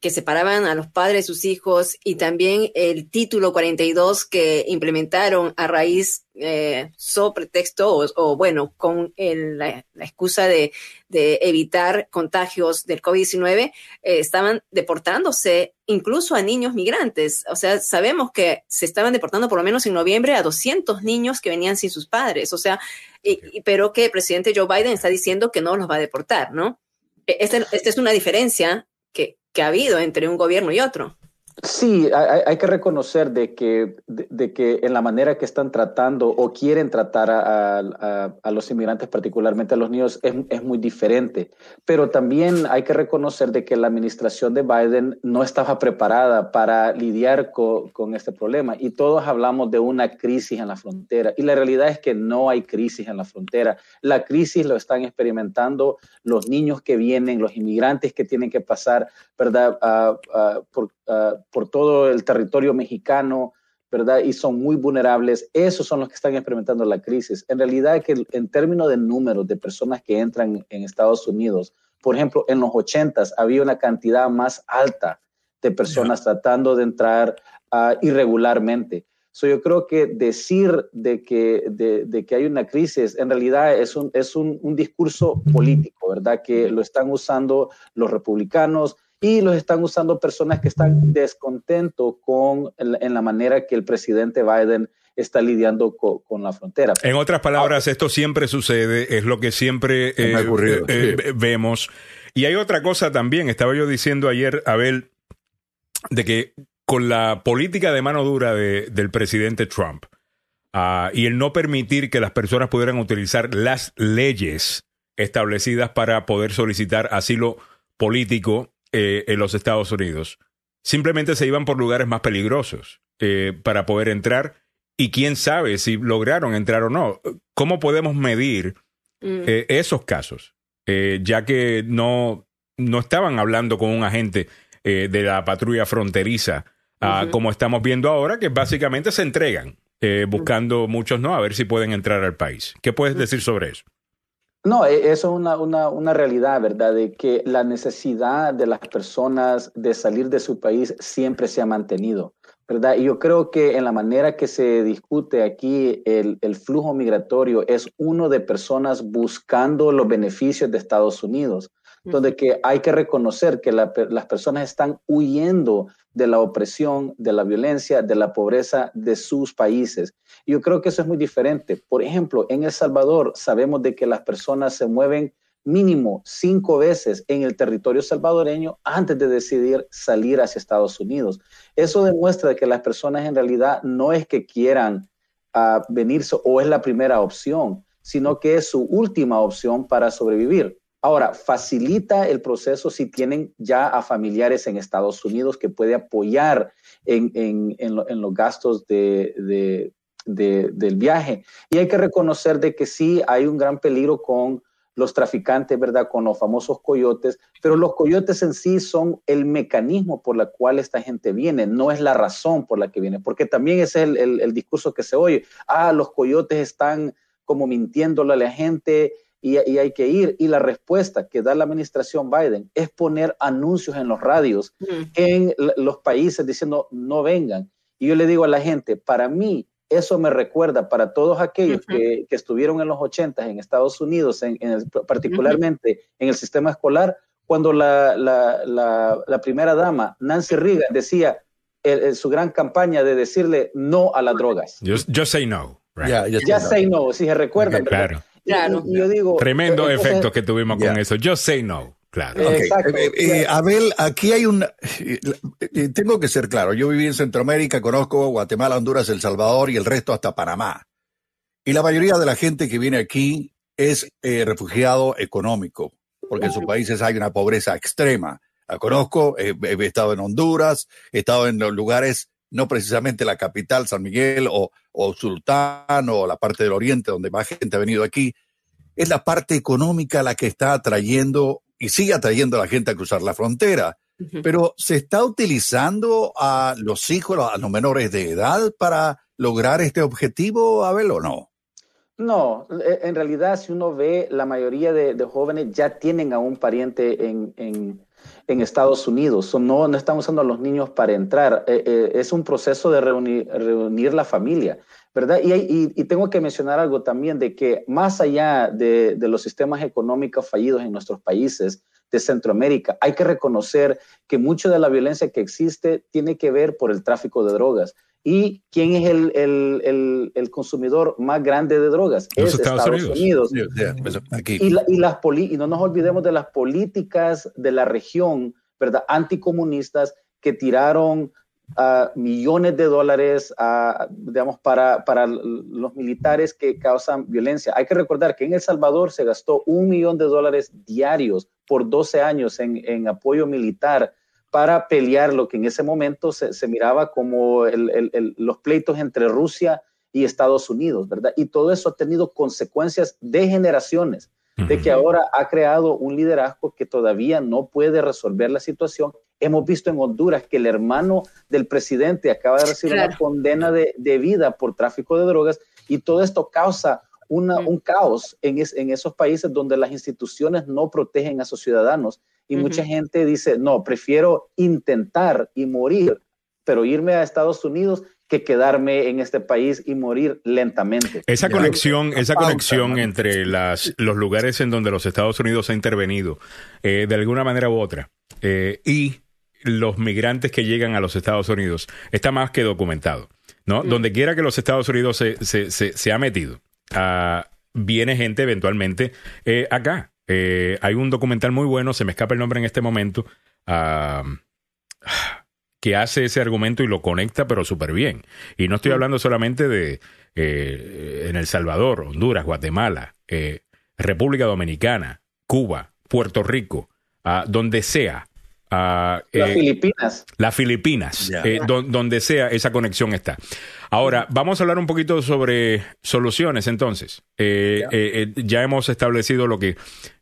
que separaban a los padres de sus hijos y también el título 42 que implementaron a raíz, eh, so pretexto o, o, bueno, con el- la, la excusa de, de evitar contagios del COVID-19, eh, estaban deportándose incluso a niños migrantes. O sea, sabemos que se estaban deportando por lo menos en noviembre a 200 niños que venían sin sus padres. O sea, y- y- pero que el presidente Joe Biden está diciendo que no los va a deportar, ¿no? E- Esta, esta es una diferencia que, que ha habido entre un gobierno y otro. Sí, hay, que reconocer de que, de, que en la manera que están tratando o quieren tratar a, a, los inmigrantes, particularmente a los niños, es, es, muy diferente. Pero también hay que reconocer de que la administración de Biden no estaba preparada para lidiar con, este problema. Y todos hablamos de una crisis en la frontera. Y la realidad es que no hay crisis en la frontera. La crisis lo están experimentando los niños que vienen, los inmigrantes que tienen que pasar, ¿verdad? Uh, por uh, por todo el territorio mexicano, ¿verdad? Y son muy vulnerables. Esos son los que están experimentando la crisis. En realidad, que en términos de números de personas que entran en Estados Unidos, por ejemplo, en los 80 había una cantidad más alta de personas tratando de entrar uh, irregularmente. So yo creo que decir de que, de, de, que hay una crisis en realidad es, un, es un, un discurso político, ¿verdad? Que lo están usando los republicanos, y los están usando personas que están descontentos con en la manera que el presidente Biden está lidiando con, con la frontera. En otras palabras, ah, esto siempre sucede, es lo que siempre eh, ocurrido, eh, sí. vemos. Y hay otra cosa también, estaba yo diciendo ayer, Abel, de que con la política de mano dura de, del presidente Trump uh, y el no permitir que las personas pudieran utilizar las leyes establecidas para poder solicitar asilo político eh, en los Estados Unidos. Simplemente se iban por lugares más peligrosos eh, para poder entrar y quién sabe si lograron entrar o no. ¿Cómo podemos medir mm. eh, esos casos? Ya que no, no estaban hablando con un agente de la patrulla fronteriza, uh -huh. como estamos viendo ahora, que básicamente se entregan, buscando muchos no, a ver si pueden entrar al país. ¿Qué puedes decir sobre eso? No, e, eso es una, una, una, realidad, ¿verdad? De que la necesidad de las personas de salir de su país siempre se ha mantenido, ¿verdad? Y yo creo que en la manera que se discute aquí el, el flujo migratorio es uno de personas buscando los beneficios de Estados Unidos, donde que hay que reconocer que la, las personas están huyendo de la opresión, de la violencia, de la pobreza de sus países. Yo creo que eso es muy diferente. Por ejemplo, en El Salvador sabemos de que las personas se mueven mínimo cinco veces en el territorio salvadoreño antes de decidir salir hacia Estados Unidos. Eso demuestra que las personas en realidad no es que quieran uh, venirse o es la primera opción, sino que es su última opción para sobrevivir. Ahora, facilita el proceso si tienen ya a familiares en Estados Unidos que puede apoyar en, en, en, lo, en los gastos de, de, de, del viaje. Y hay que reconocer de que sí hay un gran peligro con los traficantes, ¿verdad? Con los famosos coyotes, pero los coyotes en sí son el mecanismo por el cual esta gente viene, no es la razón por la que viene, porque también ese es el, el, el discurso que se oye, ah, los coyotes están como mintiéndole a la gente, y, y, hay que ir. Y la respuesta que da la administración Biden es poner anuncios en los radios mm. en los países diciendo no vengan. Y yo le digo a la gente, para mí eso me recuerda para todos aquellos uh -huh. que, que, estuvieron en los 80 en Estados Unidos, en, en el, particularmente uh -huh. en el sistema escolar, cuando la, la, la, la primera dama, Nancy Reagan, decía el, el, su gran campaña de decirle no a las drogas. Just, just say no. Right. Yeah, just, just say no, si se recuerdan. Okay, claro. Claro. Y, yo digo, Tremendo entonces, efecto que tuvimos yeah. con eso. Just say no. Claro. Okay. Eh, eh, Abel, aquí hay un. Eh, tengo que ser claro. Yo viví en Centroamérica, conozco Guatemala, Honduras, El Salvador y el resto hasta Panamá. Y la mayoría de la gente que viene aquí es eh, refugiado económico, porque en sus países hay una pobreza extrema. La conozco, he estado en Honduras, he estado en los lugares, no precisamente la capital, San Miguel o, o Sultán o la parte del oriente donde más gente ha venido aquí. Es la parte económica la que está atrayendo y sigue atrayendo a la gente a cruzar la frontera. Uh -huh. Pero se está utilizando a los hijos, a los menores de edad para lograr este objetivo, Abel, o no? No, e, en realidad si uno ve, la mayoría de, de jóvenes ya tienen a un pariente en, en, en Estados Unidos. No, no están usando a los niños para entrar. Eh, eh, es un proceso de reunir, la familia. ¿verdad? Y, tengo que mencionar algo también de que más allá de, los sistemas económicos fallidos en nuestros países de Centroamérica, hay que reconocer que mucho de la violencia que existe tiene que ver por el tráfico de drogas. ¿Y quién es el, el, el, el consumidor más grande de drogas? Los es Estados, Estados Unidos. Unidos. Yeah, aquí. Y, la, y, las y no nos olvidemos de las políticas de la región, ¿verdad? Anticomunistas que tiraron ah, millones de dólares, ah, digamos, para, para los militares que causan violencia. Hay que recordar que en El Salvador se gastó un millón de dólares diarios por 12 años en, en apoyo militar para pelear lo que en ese momento se, se miraba como el- el- el- los pleitos entre Rusia y Estados Unidos, ¿verdad? Y todo eso ha tenido consecuencias de generaciones, de que ahora ha creado un liderazgo que todavía no puede resolver la situación. Hemos visto en Honduras que el hermano del presidente acaba de recibir una Claro. condena de, de vida por tráfico de drogas y todo esto causa una, un caos en, es- en esos países donde las instituciones no protegen a sus ciudadanos y mucha gente dice, no, prefiero intentar y morir, pero irme a Estados Unidos que quedarme en este país y morir lentamente. Esa conexión, esa conexión entre las, los lugares en donde los Estados Unidos ha intervenido, eh, de alguna manera u otra, eh, y los migrantes que llegan a los Estados Unidos, está más que documentado. ¿no? Donde quiera que los Estados Unidos se, se, se, se ha metido, ah, viene gente eventualmente eh, acá. Eh, hay un documental muy bueno, se me escapa el nombre en este momento, ah, que hace ese argumento y lo conecta, pero súper bien. Y no estoy hablando solamente de eh, en El Salvador, Honduras, Guatemala, eh, República Dominicana, Cuba, Puerto Rico, ah, donde sea. Ah, Las eh, Filipinas. las Filipinas, eh, don- donde sea esa conexión está. Ahora, vamos a hablar un poquito sobre soluciones entonces. Eh, eh, eh, ya hemos establecido lo que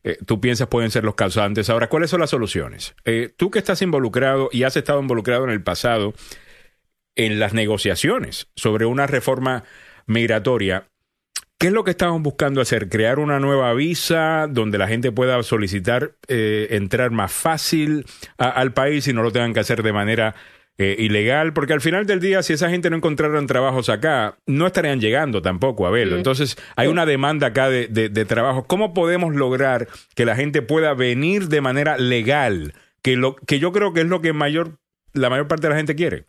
eh, tú piensas pueden ser los causantes. Ahora, ¿cuáles son las soluciones? Eh, tú que estás involucrado y has estado involucrado en el pasado en las negociaciones sobre una reforma migratoria, ¿Qué es lo que estamos buscando hacer? ¿Crear una nueva visa donde la gente pueda solicitar eh, entrar más fácil a- al país y no lo tengan que hacer de manera eh, ilegal? Porque al final del día, si esa gente no encontraran trabajos acá, no estarían llegando tampoco a verlo. Mm. Entonces, hay una demanda acá de, de, de trabajo. ¿Cómo podemos lograr que la gente pueda venir de manera legal? Que, lo, que yo creo que es lo que mayor, la mayor parte de la gente quiere.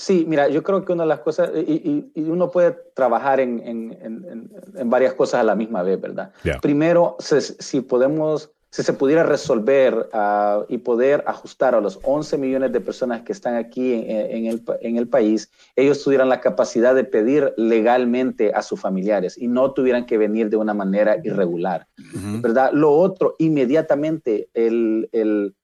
Sí, mira, yo creo que una de las cosas, y, y- y uno puede trabajar en, en- en- en- en varias cosas a la misma vez, ¿verdad? Primero, si podemos, si se pudiera resolver ah, y poder ajustar a los 11 millones de personas que están aquí en, el, pa- en el país, ellos tuvieran la capacidad de pedir legalmente a sus familiares y no tuvieran que venir de una manera irregular, ¿verdad? Lo otro, inmediatamente el, el,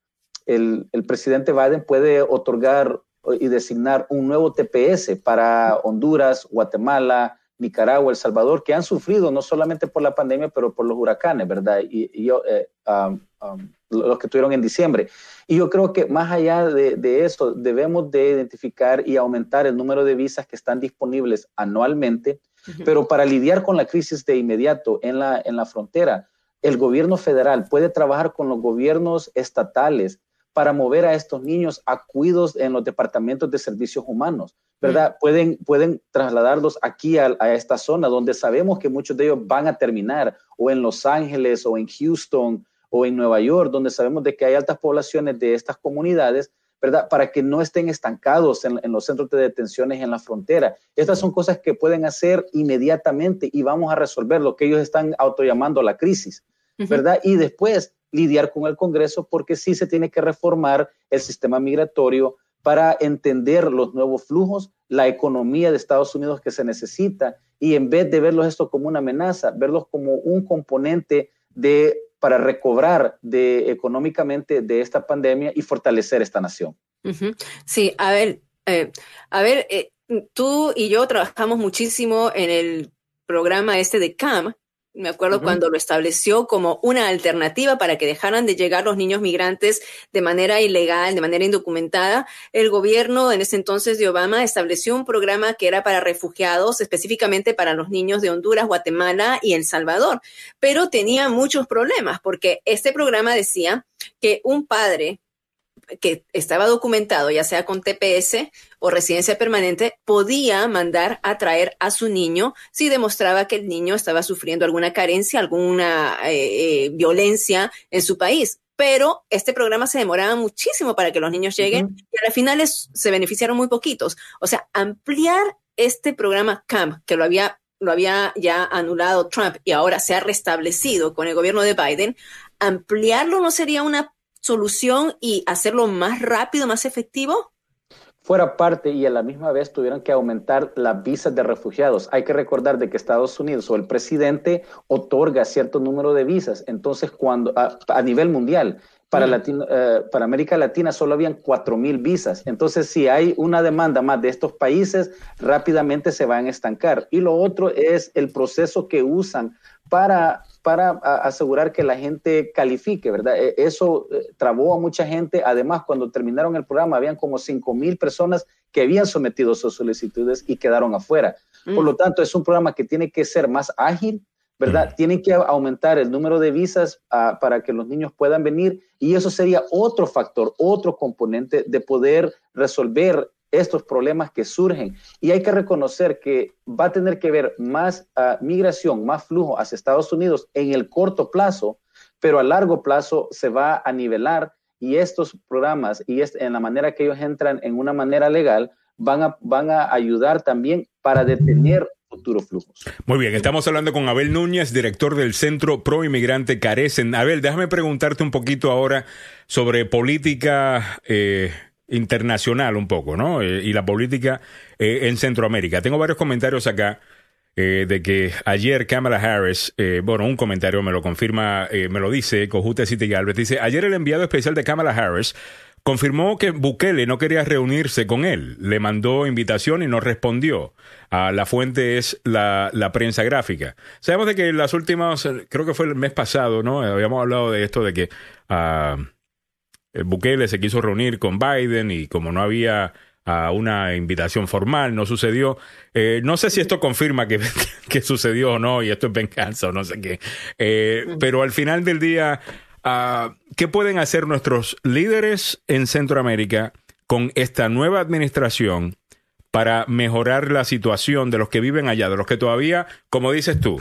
el, el presidente Biden puede otorgar y designar un nuevo TPS para Honduras, Guatemala, Nicaragua, El Salvador, que han sufrido no solamente por la pandemia, pero por los huracanes, ¿verdad? Y, y yo, eh, um, um, los que tuvieron en diciembre. Y yo creo que más allá de, de eso, debemos de identificar y aumentar el número de visas que están disponibles anualmente, pero para lidiar con la crisis de inmediato en la, en la frontera, el gobierno federal puede trabajar con los gobiernos estatales para mover a estos niños a cuidos en los departamentos de servicios humanos, ¿verdad? Pueden, pueden trasladarlos aquí a, a esta zona donde sabemos que muchos de ellos van a terminar, o en Los Ángeles, o en Houston, o en Nueva York, donde sabemos de que hay altas poblaciones de estas comunidades, ¿verdad? Para que no estén estancados en, en los centros de detenciones en la frontera. Estas son cosas que pueden hacer inmediatamente y vamos a resolver lo que ellos están autollamando la crisis, ¿verdad? Y después lidiar con el Congreso porque sí se tiene que reformar el sistema migratorio para entender los nuevos flujos, la economía de Estados Unidos que se necesita y en vez de verlos esto como una amenaza, verlos como un componente de para recobrar de económicamente de esta pandemia y fortalecer esta nación. Sí, a ver, eh, a ver, eh, tú y yo trabajamos muchísimo en el programa este de CAM. Me acuerdo cuando lo estableció como una alternativa para que dejaran de llegar los niños migrantes de manera ilegal, de manera indocumentada. El gobierno en ese entonces de Obama estableció un programa que era para refugiados, específicamente para los niños de Honduras, Guatemala y El Salvador. Pero tenía muchos problemas porque este programa decía que un padre que estaba documentado, ya sea con TPS o residencia permanente, podía mandar a traer a su niño si demostraba que el niño estaba sufriendo alguna carencia, alguna eh, eh, violencia en su país. Pero este programa se demoraba muchísimo para que los niños lleguen y al final es- se beneficiaron muy poquitos. O sea, ampliar este programa CAMP, que lo había, lo había ya anulado Trump y ahora se ha restablecido con el gobierno de Biden, ampliarlo no sería una solución y hacerlo más rápido, más efectivo? fuera parte y a la misma vez tuvieron que aumentar las visas de refugiados. Hay que recordar de que Estados Unidos o el presidente otorga cierto número de visas. Entonces, cuando a, nivel mundial, para, eh, para América Latina solo habían 4 mil visas. Entonces, si hay una demanda más de estos países, rápidamente se van a estancar. Y lo otro es el proceso que usan para para asegurar que la gente califique, ¿verdad? E, eso eh, trabó a mucha gente. Además, cuando terminaron el programa, habían como 5 mil personas que habían sometido sus solicitudes y quedaron afuera. Por lo mm. tanto, es un programa que tiene que ser más ágil, ¿verdad? Mm. Tienen que aumentar el número de visas ah, para que los niños puedan venir y eso sería otro factor, otro componente de poder resolver estos problemas que surgen. Y hay que reconocer que va a tener que haber más ah, migración, más flujo hacia Estados Unidos en el corto plazo, pero a largo plazo se va a nivelar y estos programas y en la manera que ellos entran en una manera legal van a, van a ayudar también para detener futuros flujos. Muy bien, estamos hablando con Abel Núñez, director del Centro Pro Inmigrante Carecen. Abel, déjame preguntarte un poquito ahora sobre política eh, internacional un poco, ¿no? Eh, y la política eh, en Centroamérica. Tengo varios comentarios acá eh, de que ayer Kamala Harris, bueno, un comentario me lo confirma, me lo dice Cojute City Galvez, dice, ayer el enviado especial de Kamala Harris confirmó que Bukele no quería reunirse con él, le mandó invitación y no respondió. a la fuente es la, la, prensa gráfica. Sabemos de que las últimas, creo que fue el mes pasado, ¿no? Habíamos hablado de esto de que... Uh, eh, Bukele se quiso reunir con Biden y como no había ah, una invitación formal, no sucedió. Eh, no sé si esto confirma que, que, sucedió o no, y esto es venganza o no sé qué. Eh, pero al final del día, ah, ¿qué pueden hacer nuestros líderes en Centroamérica con esta nueva administración para mejorar la situación de los que viven allá, de los que todavía, como dices tú,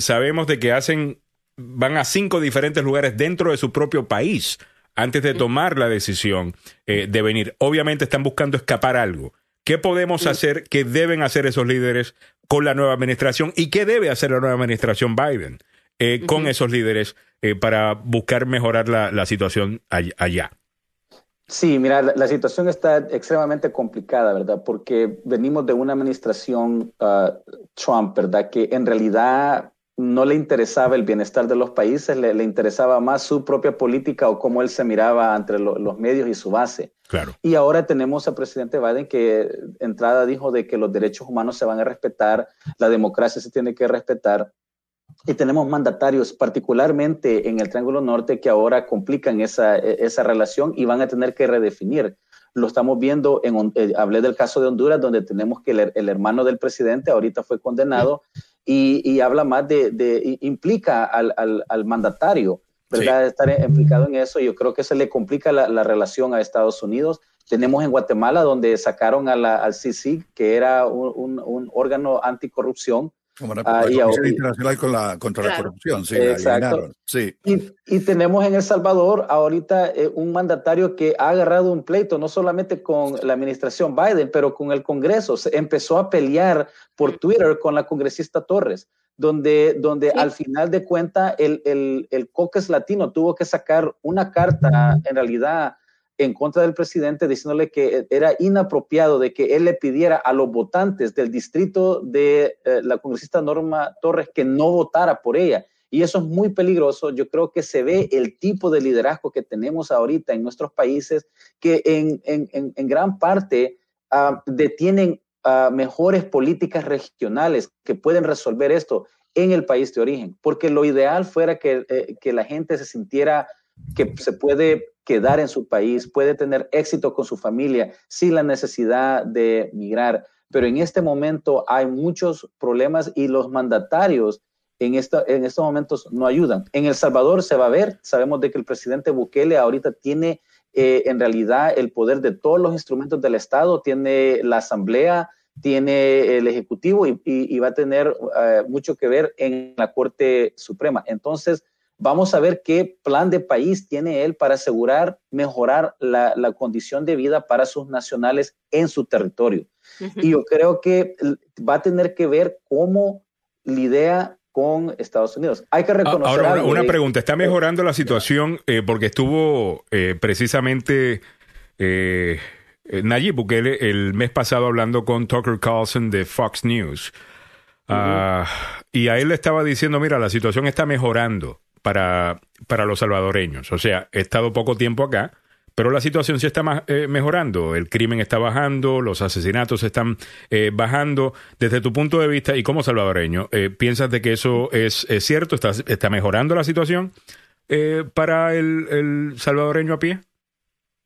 sabemos de que hacen, van a cinco diferentes lugares dentro de su propio país antes de tomar la decisión eh, de venir. Obviamente están buscando escapar algo. ¿Qué podemos hacer? ¿Qué deben hacer esos líderes con la nueva administración? ¿Y qué debe hacer la nueva administración Biden eh, con esos líderes eh, para buscar mejorar la, situación allá? Sí, mira, la, situación está extremadamente complicada, ¿verdad? Porque venimos de una administración ah, Trump, ¿verdad? Que en realidad no le interesaba el bienestar de los países, le, interesaba más su propia política o cómo él se miraba entre los medios y su base. Claro. Y ahora tenemos al presidente Biden que entrada dijo de que los derechos humanos se van a respetar, la democracia se tiene que respetar. Y tenemos mandatarios, particularmente en el Triángulo Norte, que ahora complican esa, esa relación y van a tener que redefinir lo estamos viendo, en, eh, hablé del caso de Honduras, donde tenemos que el, el hermano del presidente ahorita fue condenado y, habla más de, implica al, al, mandatario, ¿verdad? Estar implicado en eso. Yo creo que se le complica la, la relación a Estados Unidos. Tenemos en Guatemala donde sacaron a la, al CICIG, que era un, un, órgano anticorrupción, como la, ah, Internacional con la, contra la corrupción, sí. Exacto. sí. Y, y, tenemos en El Salvador ahorita eh, un mandatario que ha agarrado un pleito, no solamente con la administración Biden, pero con el Congreso. Se empezó a pelear por Twitter con la congresista Torres, donde, donde al final de cuentas el, el, el caucus latino tuvo que sacar una carta, en realidad, en contra del presidente diciéndole que era inapropiado de que él le pidiera a los votantes del distrito de eh, la congresista Norma Torres que no votara por ella. Y eso es muy peligroso. Yo creo que se ve el tipo de liderazgo que tenemos ahorita en nuestros países que en, en, en, gran parte uh, detienen mejores políticas regionales que pueden resolver esto en el país de origen. Porque lo ideal fuera que, eh, que la gente se sintiera que se puede quedar en su país, puede tener éxito con su familia sin la necesidad de migrar. Pero en este momento hay muchos problemas y los mandatarios en, en estos momentos no ayudan. En El Salvador se va a ver, sabemos de que el presidente Bukele ahorita tiene eh, en realidad el poder de todos los instrumentos del Estado, tiene la Asamblea, tiene el Ejecutivo y, va a tener eh, mucho que ver en la Corte Suprema. Entonces, Vamos a ver qué plan de país tiene él para asegurar mejorar la, condición de vida para sus nacionales en su territorio. Y yo creo que va a tener que ver cómo lidia con Estados Unidos. Hay que reconocer. Ahora, una, pregunta: ¿está mejorando la situación? Eh, porque estuvo eh, precisamente. Eh, eh, Nayib Bukele el mes pasado hablando con Tucker Carlson de Fox News. Ah, y a él le estaba diciendo, mira, la situación está mejorando para, para los salvadoreños. O sea, he estado poco tiempo acá, pero la situación sí está eh, mejorando. El crimen está bajando, los asesinatos están eh, bajando. Desde tu punto de vista y como salvadoreño, eh, ¿piensas de que eso es, es cierto? ¿Está, ¿Está mejorando la situación eh, para el, el salvadoreño a pie?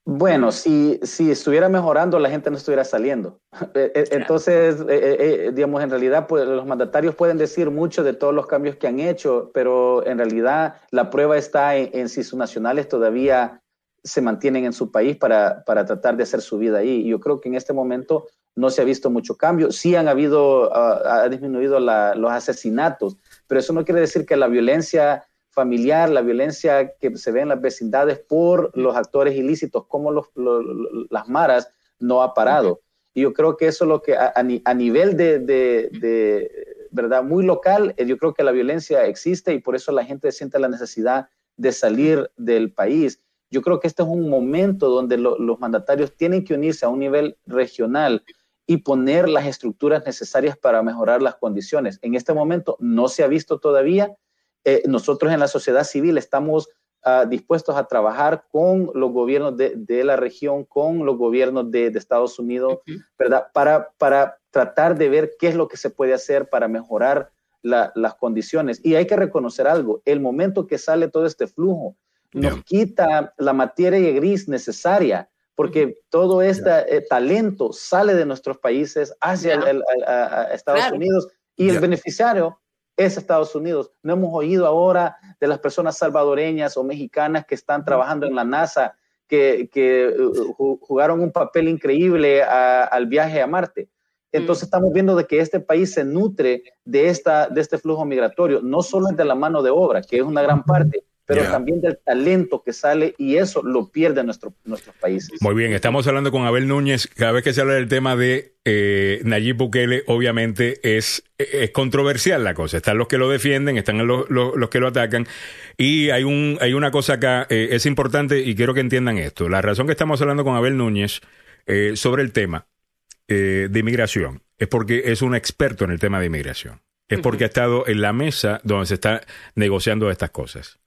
Bueno, si, si estuviera mejorando, la gente no estuviera saliendo. Eh, eh, Entonces, eh, eh, digamos, en realidad, pues, los mandatarios pueden decir mucho de todos los cambios que han hecho, pero en realidad la prueba está en, en si sus nacionales todavía se mantienen en su país para, para tratar de hacer su vida ahí. Yo creo que en este momento no se ha visto mucho cambio. Sí han habido, ah, ha disminuido la- los asesinatos, pero eso no quiere decir que la violencia familiar, la violencia que se ve en las vecindades por los actores ilícitos, como los, lo- lo- las maras, no ha parado. Y yo creo que eso es lo que a, a nivel de, de- de, verdad muy local, eh, yo creo que la violencia existe y por eso la gente siente la necesidad de salir del país. Yo creo que este es un momento donde lo- los mandatarios tienen que unirse a un nivel regional y poner las estructuras necesarias para mejorar las condiciones. En este momento no se ha visto todavía. Eh, nosotros en la sociedad civil estamos ah, dispuestos a trabajar con los gobiernos de, de la región, con los gobiernos de, de Estados Unidos, ¿verdad? Para, para tratar de ver qué es lo que se puede hacer para mejorar la- las condiciones. Y hay que reconocer algo, el momento que sale todo este flujo nos quita la materia gris necesaria, porque todo este eh, talento sale de nuestros países hacia el- el- a, a- a Estados Claro. Unidos y el beneficiario es Estados Unidos. No hemos oído ahora de las personas salvadoreñas o mexicanas que están trabajando en la NASA, que, que, ju- jugaron un papel increíble a- al viaje a Marte. Entonces estamos viendo de que este país se nutre de, esta, de este flujo migratorio, no solo de la mano de obra, que es una gran parte, pero Yeah. también del talento que sale y eso lo pierde nuestro, nuestros países. Muy bien, estamos hablando con Abel Núñez. Cada vez que se habla del tema de eh, Nayib Bukele, obviamente es, es controversial la cosa. Están los que lo defienden, están los, los- los que lo atacan. Y hay, un, hay una cosa acá, eh, es importante y quiero que entiendan esto. La razón que estamos hablando con Abel Núñez eh, sobre el tema eh, de inmigración es porque es un experto en el tema de inmigración. Es porque ha estado en la mesa donde se está negociando estas cosas.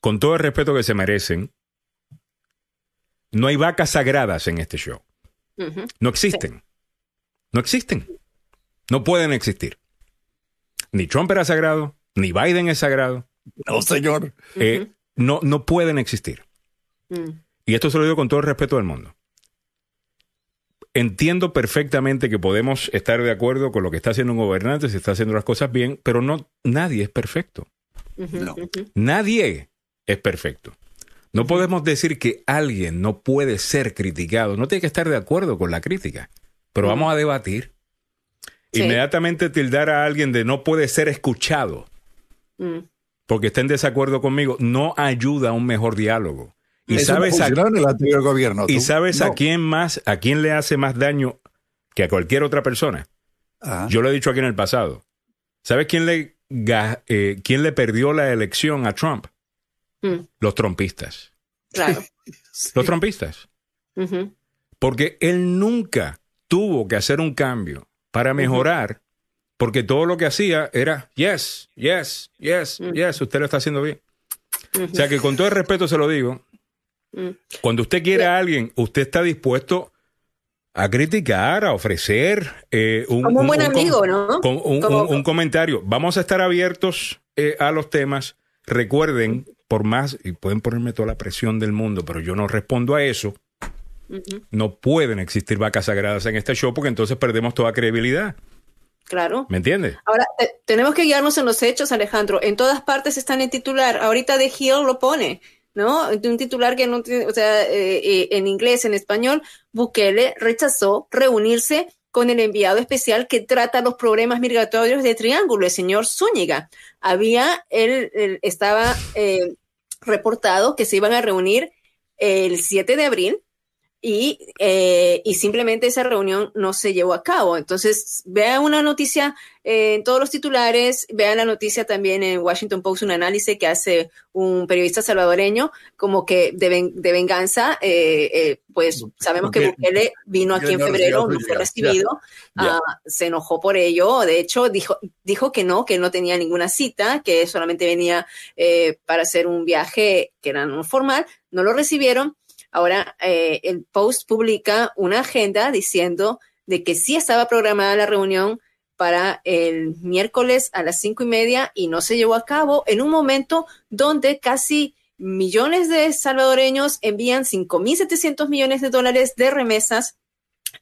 Con todo el respeto que se merecen, no hay vacas sagradas en este show. No existen. No existen. No pueden existir. Ni Trump era sagrado, ni Biden es sagrado. No, señor. Eh, no, no pueden existir. Y esto se lo digo con todo el respeto del mundo. Entiendo perfectamente que podemos estar de acuerdo con lo que está haciendo un gobernante, si está haciendo las cosas bien, pero no, nadie es perfecto. Nadie es perfecto. No podemos decir que alguien no puede ser criticado. No tiene que estar de acuerdo con la crítica, pero vamos a debatir. Sí. Inmediatamente tildar a alguien de no puede ser escuchado Mm. porque está en desacuerdo conmigo no ayuda a un mejor diálogo. Y Eso no sabes, a, en el anterior gobierno. y sabes a No. quién más, a quién le hace más daño que a cualquier otra persona. Yo lo he dicho aquí en el pasado. ¿Sabes quién le, eh, quién le perdió la elección a Trump? Mm. Los trompistas. Claro. Los trompistas. Porque él nunca tuvo que hacer un cambio para mejorar, porque todo lo que hacía era, yes, yes, yes, yes, usted lo está haciendo bien. O sea que con todo el respeto se lo digo, Mm. cuando usted quiere a alguien, usted está dispuesto a criticar, a ofrecer eh, un, Como un buen amigo, ¿no? con un, Como- un- un comentario. Vamos a estar abiertos eh, a los temas. Recuerden, por más, y pueden ponerme toda la presión del mundo, pero yo no respondo a eso. No pueden existir vacas sagradas en este show porque entonces perdemos toda credibilidad. Claro. ¿Me entiendes? Ahora, te- tenemos que guiarnos en los hechos, Alejandro. En todas partes están en titular. Ahorita de Hill lo pone, ¿no? Un titular que no tiene, o sea, eh, eh, en inglés, en español, Bukele rechazó reunirse con el enviado especial que trata los problemas migratorios de Triángulo, el señor Zúñiga. Había, él, estaba eh, reportado que se iban a reunir el 7 de abril y, eh, y simplemente esa reunión no se llevó a cabo. Entonces, vea una noticia eh, en todos los titulares, vean la noticia también en Washington Post, un análisis que hace un periodista salvadoreño como que de, ven- de venganza, eh, eh, pues sabemos que Bukele vino aquí en febrero, no fue recibido, ah, se enojó por ello, de hecho dijo, dijo que no, que no tenía ninguna cita, que solamente venía eh, para hacer un viaje que era no formal, no lo recibieron. Ahora eh, el Post publica una agenda diciendo de que sí estaba programada la reunión para el miércoles a las cinco y media y no se llevó a cabo en un momento donde casi millones de salvadoreños envían 5.700 millones de dólares de remesas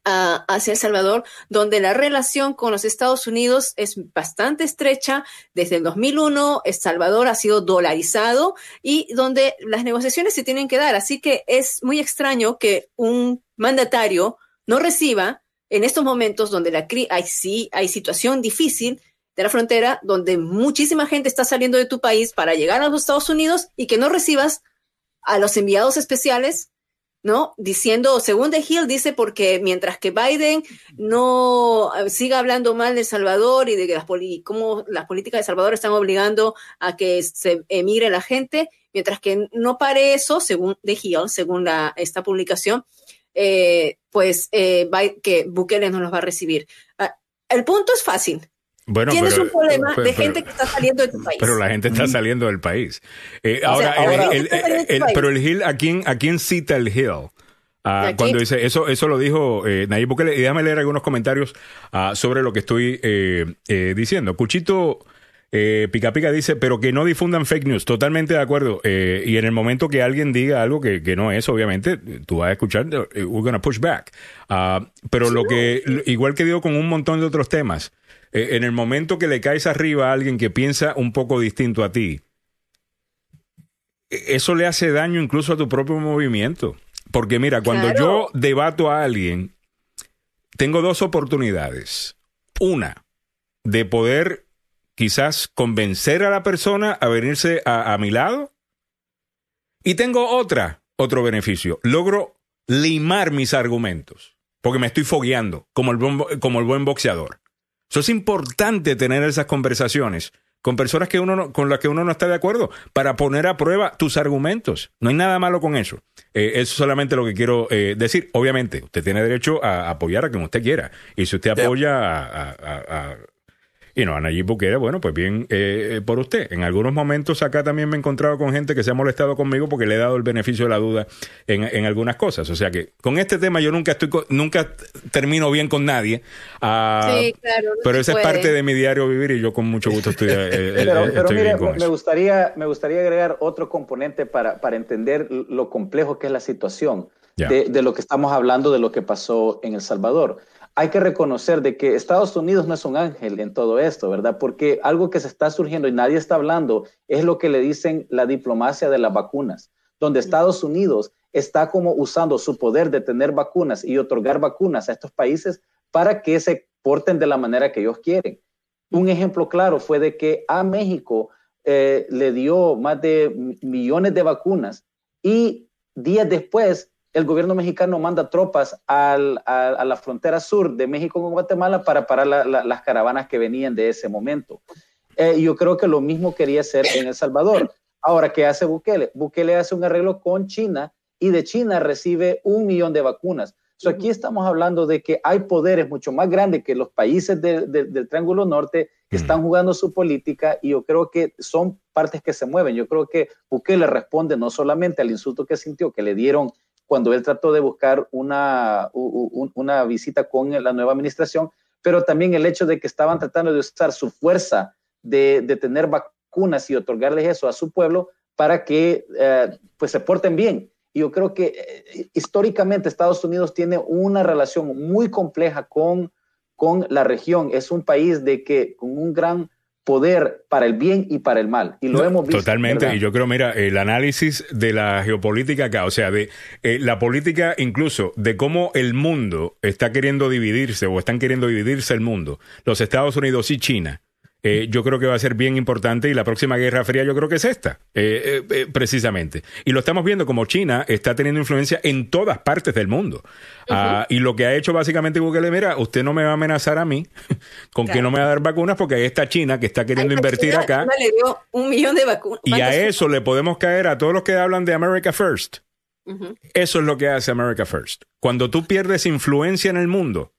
a- hacia El Salvador, donde la relación con los Estados Unidos es bastante estrecha. Desde el 2001, El Salvador ha sido dolarizado y donde las negociaciones se tienen que dar. Así que es muy extraño que un mandatario no reciba en estos momentos donde la hay, sí, hay situación difícil de la frontera, donde muchísima gente está saliendo de tu país para llegar a los Estados Unidos y que no recibas a los enviados especiales ¿no? Diciendo, según The Hill, dice porque mientras que Biden no eh, siga hablando mal de Salvador y de que las, poli- cómo las políticas de Salvador están obligando a que se emigre la gente, mientras que no pare eso, según The Hill, según la, esta publicación, eh, pues eh, que Bukele no los va a recibir. Ah, el punto es fácil. Bueno, Tienes pero- un problema pero- de pero- gente que está saliendo de tu país. Pero la gente está saliendo del país. Eh, ahora, sea, el- ahora- el- Está saliendo el- del el- país. pero el Hill, ¿a quién, ¿a quién cita el Hill? Ah, cuando dice eso, eso lo dijo eh, Nayib Bukele. Y déjame leer algunos comentarios ah, sobre lo que estoy eh, eh, diciendo. Cuchito eh, Pica Pica dice, pero que no difundan fake news. Totalmente de acuerdo. Eh, y en el momento que alguien diga algo que, que no es, obviamente, tú vas a escuchar, we're gonna push back. Ah, pero lo que, igual que digo con un montón de otros temas, eh, en el momento que le caes arriba a alguien que piensa un poco distinto a ti, e- eso le hace daño incluso a tu propio movimiento. Porque mira, cuando Claro. yo debato a alguien, tengo dos oportunidades. Una, de poder quizás convencer a la persona a venirse a, a mi lado. Y tengo otra, otro beneficio. Logro limar mis argumentos. Porque me estoy fogueando como el, como el buen boxeador. Eso es importante tener esas conversaciones con personas que uno no- con las que uno no está de acuerdo para poner a prueba tus argumentos. No hay nada malo con eso. Eh, eso es solamente lo que quiero eh, decir. Obviamente, usted tiene derecho a apoyar a quien usted quiera. Y si usted apoya a, a, a- a- y no, a Nayib Bukele, bueno, pues bien eh, eh, por usted. En algunos momentos acá también me he encontrado con gente que se ha molestado conmigo porque le he dado el beneficio de la duda en, en algunas cosas. O sea que con este tema yo nunca estoy nunca termino bien con nadie. Ah, Sí, claro, no pero esa es parte de mi diario vivir y yo con mucho gusto estoy, eh, eh, Pero, eh, pero estoy mire, bien con me eso. gustaría, me gustaría agregar otro componente para, para entender lo complejo que es la situación de lo que estamos hablando, de lo que pasó en El Salvador. Hay que reconocer de que Estados Unidos no es un ángel en todo esto, ¿verdad? Porque algo que se está surgiendo y nadie está hablando es lo que le dicen la diplomacia de las vacunas, donde Estados Unidos está como usando su poder de tener vacunas y otorgar vacunas a estos países para que se porten de la manera que ellos quieren. Un ejemplo claro fue de que a México eh, le dio más de millones de vacunas y días después el gobierno mexicano manda tropas al- a, a la frontera sur de México con Guatemala para parar la- la- las caravanas que venían de ese momento. Eh, yo creo que lo mismo quería hacer en El Salvador. Ahora, ¿qué hace Bukele? Bukele hace un arreglo con China y de China recibe un millón de vacunas. So, aquí estamos hablando de que hay poderes mucho más grandes que los países de- de- del Triángulo Norte que están jugando su política y yo creo que son partes que se mueven. Yo creo que Bukele responde no solamente al insulto que sintió, que le dieron cuando él trató de buscar una, una visita con la nueva administración, pero también el hecho de que estaban tratando de usar su fuerza de, de tener vacunas y otorgarles eso a su pueblo para que eh, pues se porten bien. Y yo creo que eh, históricamente Estados Unidos tiene una relación muy compleja con, con la región. Es un país de que con un gran poder para el bien y para el mal. Y lo hemos visto. Totalmente, ¿verdad? y yo creo, mira, el análisis de la geopolítica acá, o sea, de eh, la política incluso de cómo el mundo está queriendo dividirse o están queriendo dividirse el mundo, los Estados Unidos y China, eh, yo creo que va a ser bien importante y la próxima Guerra Fría yo creo que es esta, eh, eh, eh, precisamente. Y lo estamos viendo como China está teniendo influencia en todas partes del mundo. Ah, y lo que ha hecho básicamente Google, mira, usted no me va a amenazar a mí con que no me va a dar vacunas porque ahí está China que está queriendo invertir China, acá. China le dio un millón de vacunas. Y a ¿Cuántas- eso le podemos caer a todos los que hablan de America First. Eso es lo que hace America First. Cuando tú pierdes influencia en el mundo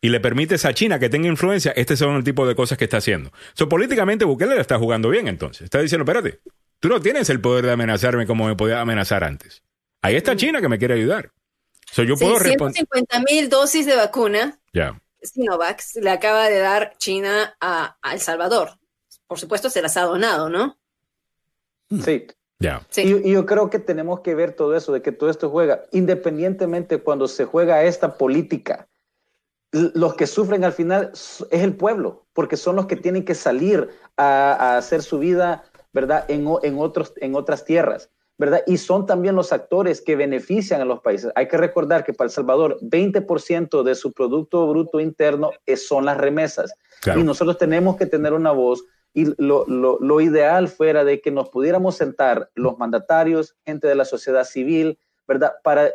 y le permites a China que tenga influencia, este son el tipo de cosas que está haciendo. So, políticamente Bukele la está jugando bien entonces. Está diciendo, espérate, tú no tienes el poder de amenazarme como me podía amenazar antes. Ahí está China que me quiere ayudar. So, yo puedo responder. 650 mil dosis de vacuna Ya. Sinovac le acaba de dar China a, a El Salvador. Por supuesto, se las ha donado, ¿no? Sí. Ya. Y, y yo creo que tenemos que ver todo eso, de que todo esto juega, independientemente cuando se juega esta política, los que sufren al final es el pueblo, porque son los que tienen que salir a, a hacer su vida, ¿verdad? En, en, otros, en otras tierras, ¿verdad? Y son también los actores que benefician a los países. Hay que recordar que para El Salvador, 20% de su Producto Bruto Interno son las remesas. Claro. Y nosotros tenemos que tener una voz y lo, lo- lo ideal fuera de que nos pudiéramos sentar los mandatarios, gente de la sociedad civil, ¿verdad? Para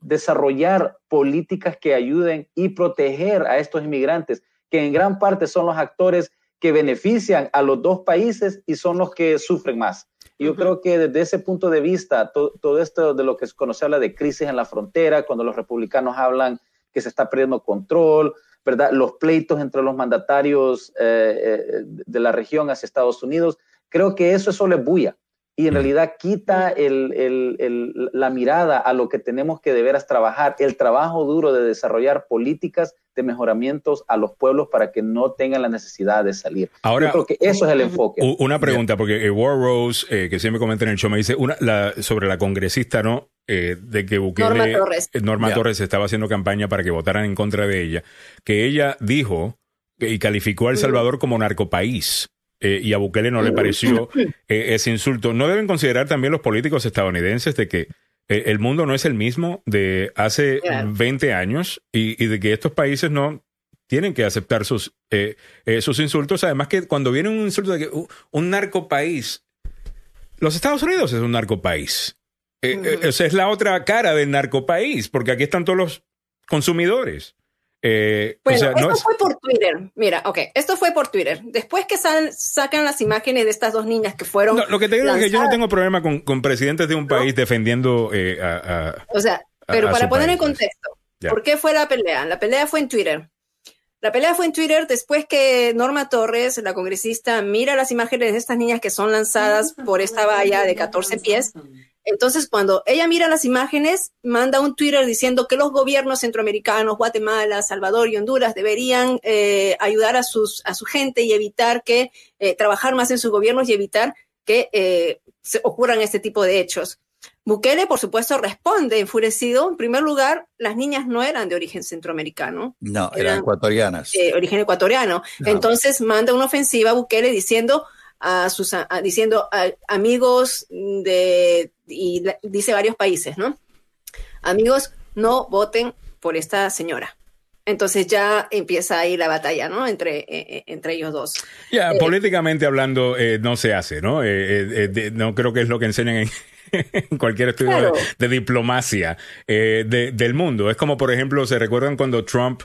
desarrollar políticas que ayuden y proteger a estos inmigrantes, que en gran parte son los actores que benefician a los dos países y son los que sufren más. Y yo creo que desde ese punto de vista, to- todo esto de lo que cuando se habla de crisis en la frontera, cuando los republicanos hablan que se está perdiendo control, ¿verdad? Los pleitos entre los mandatarios eh, eh, de la región hacia Estados Unidos, creo que eso es solo es bulla. Y en realidad quita el- el- el- la mirada a lo que tenemos que de veras trabajar, el trabajo duro de desarrollar políticas de mejoramientos a los pueblos para que no tengan la necesidad de salir. Ahora- Yo creo que eso es el enfoque. Una pregunta, porque eh, War Rose, eh, que siempre comenta en el show, me dice una, la, sobre la congresista, ¿no? Eh, de que Bukele, Norma Torres. eh, Norma. Torres estaba haciendo campaña para que votaran en contra de ella, que ella dijo que- y calificó a El Salvador como narcopaís. Eh, y a Bukele no le pareció eh, ese insulto. ¿No deben considerar también los políticos estadounidenses de que eh, el mundo no es el mismo de hace Claro. 20 años y, y de que estos países no tienen que aceptar sus, eh, eh, sus insultos. Además que cuando viene un insulto de que uh, un narcopaís, los Estados Unidos es un narcopaís. Eh, eh, o sea, es la otra cara del narcopaís, porque aquí están todos los consumidores. Eh, Bueno, o sea, esto no es- fue por Twitter. Mira, ok, esto fue por Twitter. Después que sal- sacan las imágenes de estas dos niñas que fueron. no, lo que te digo es que yo no tengo problema con, con presidentes de un país defendiendo eh, a, a- O sea, pero a- para poner en país, pues. contexto, Ya. ¿por qué fue la pelea? La pelea fue en Twitter. La pelea fue en Twitter después que Norma Torres, la congresista, mira las imágenes de estas niñas que son lanzadas por esta valla de 14 pies. Entonces, cuando ella mira las imágenes, manda un Twitter diciendo que los gobiernos centroamericanos, Guatemala, Salvador y Honduras deberían eh, ayudar a, sus, a su gente y evitar que, eh, trabajar más en sus gobiernos y evitar que eh, se ocurran este tipo de hechos. Bukele, por supuesto, responde enfurecido. En primer lugar, las niñas no eran de origen centroamericano, No, eran Eran- ecuatorianas. de origen ecuatoriano. Entonces manda una ofensiva a Bukele diciendo a sus a- diciendo a- amigos de y la- dice varios países, ¿no? Amigos, no voten por esta señora. Entonces ya empieza ahí la batalla, ¿no? Entre, eh, eh, entre ellos dos. Ya, Eh, políticamente hablando, eh, no se hace, ¿no? Eh, eh, eh, de- no creo que es lo que enseñan en, en cualquier estudio Claro. de, de diplomacia eh, de- del mundo. Es como, por ejemplo, ¿se recuerdan cuando Trump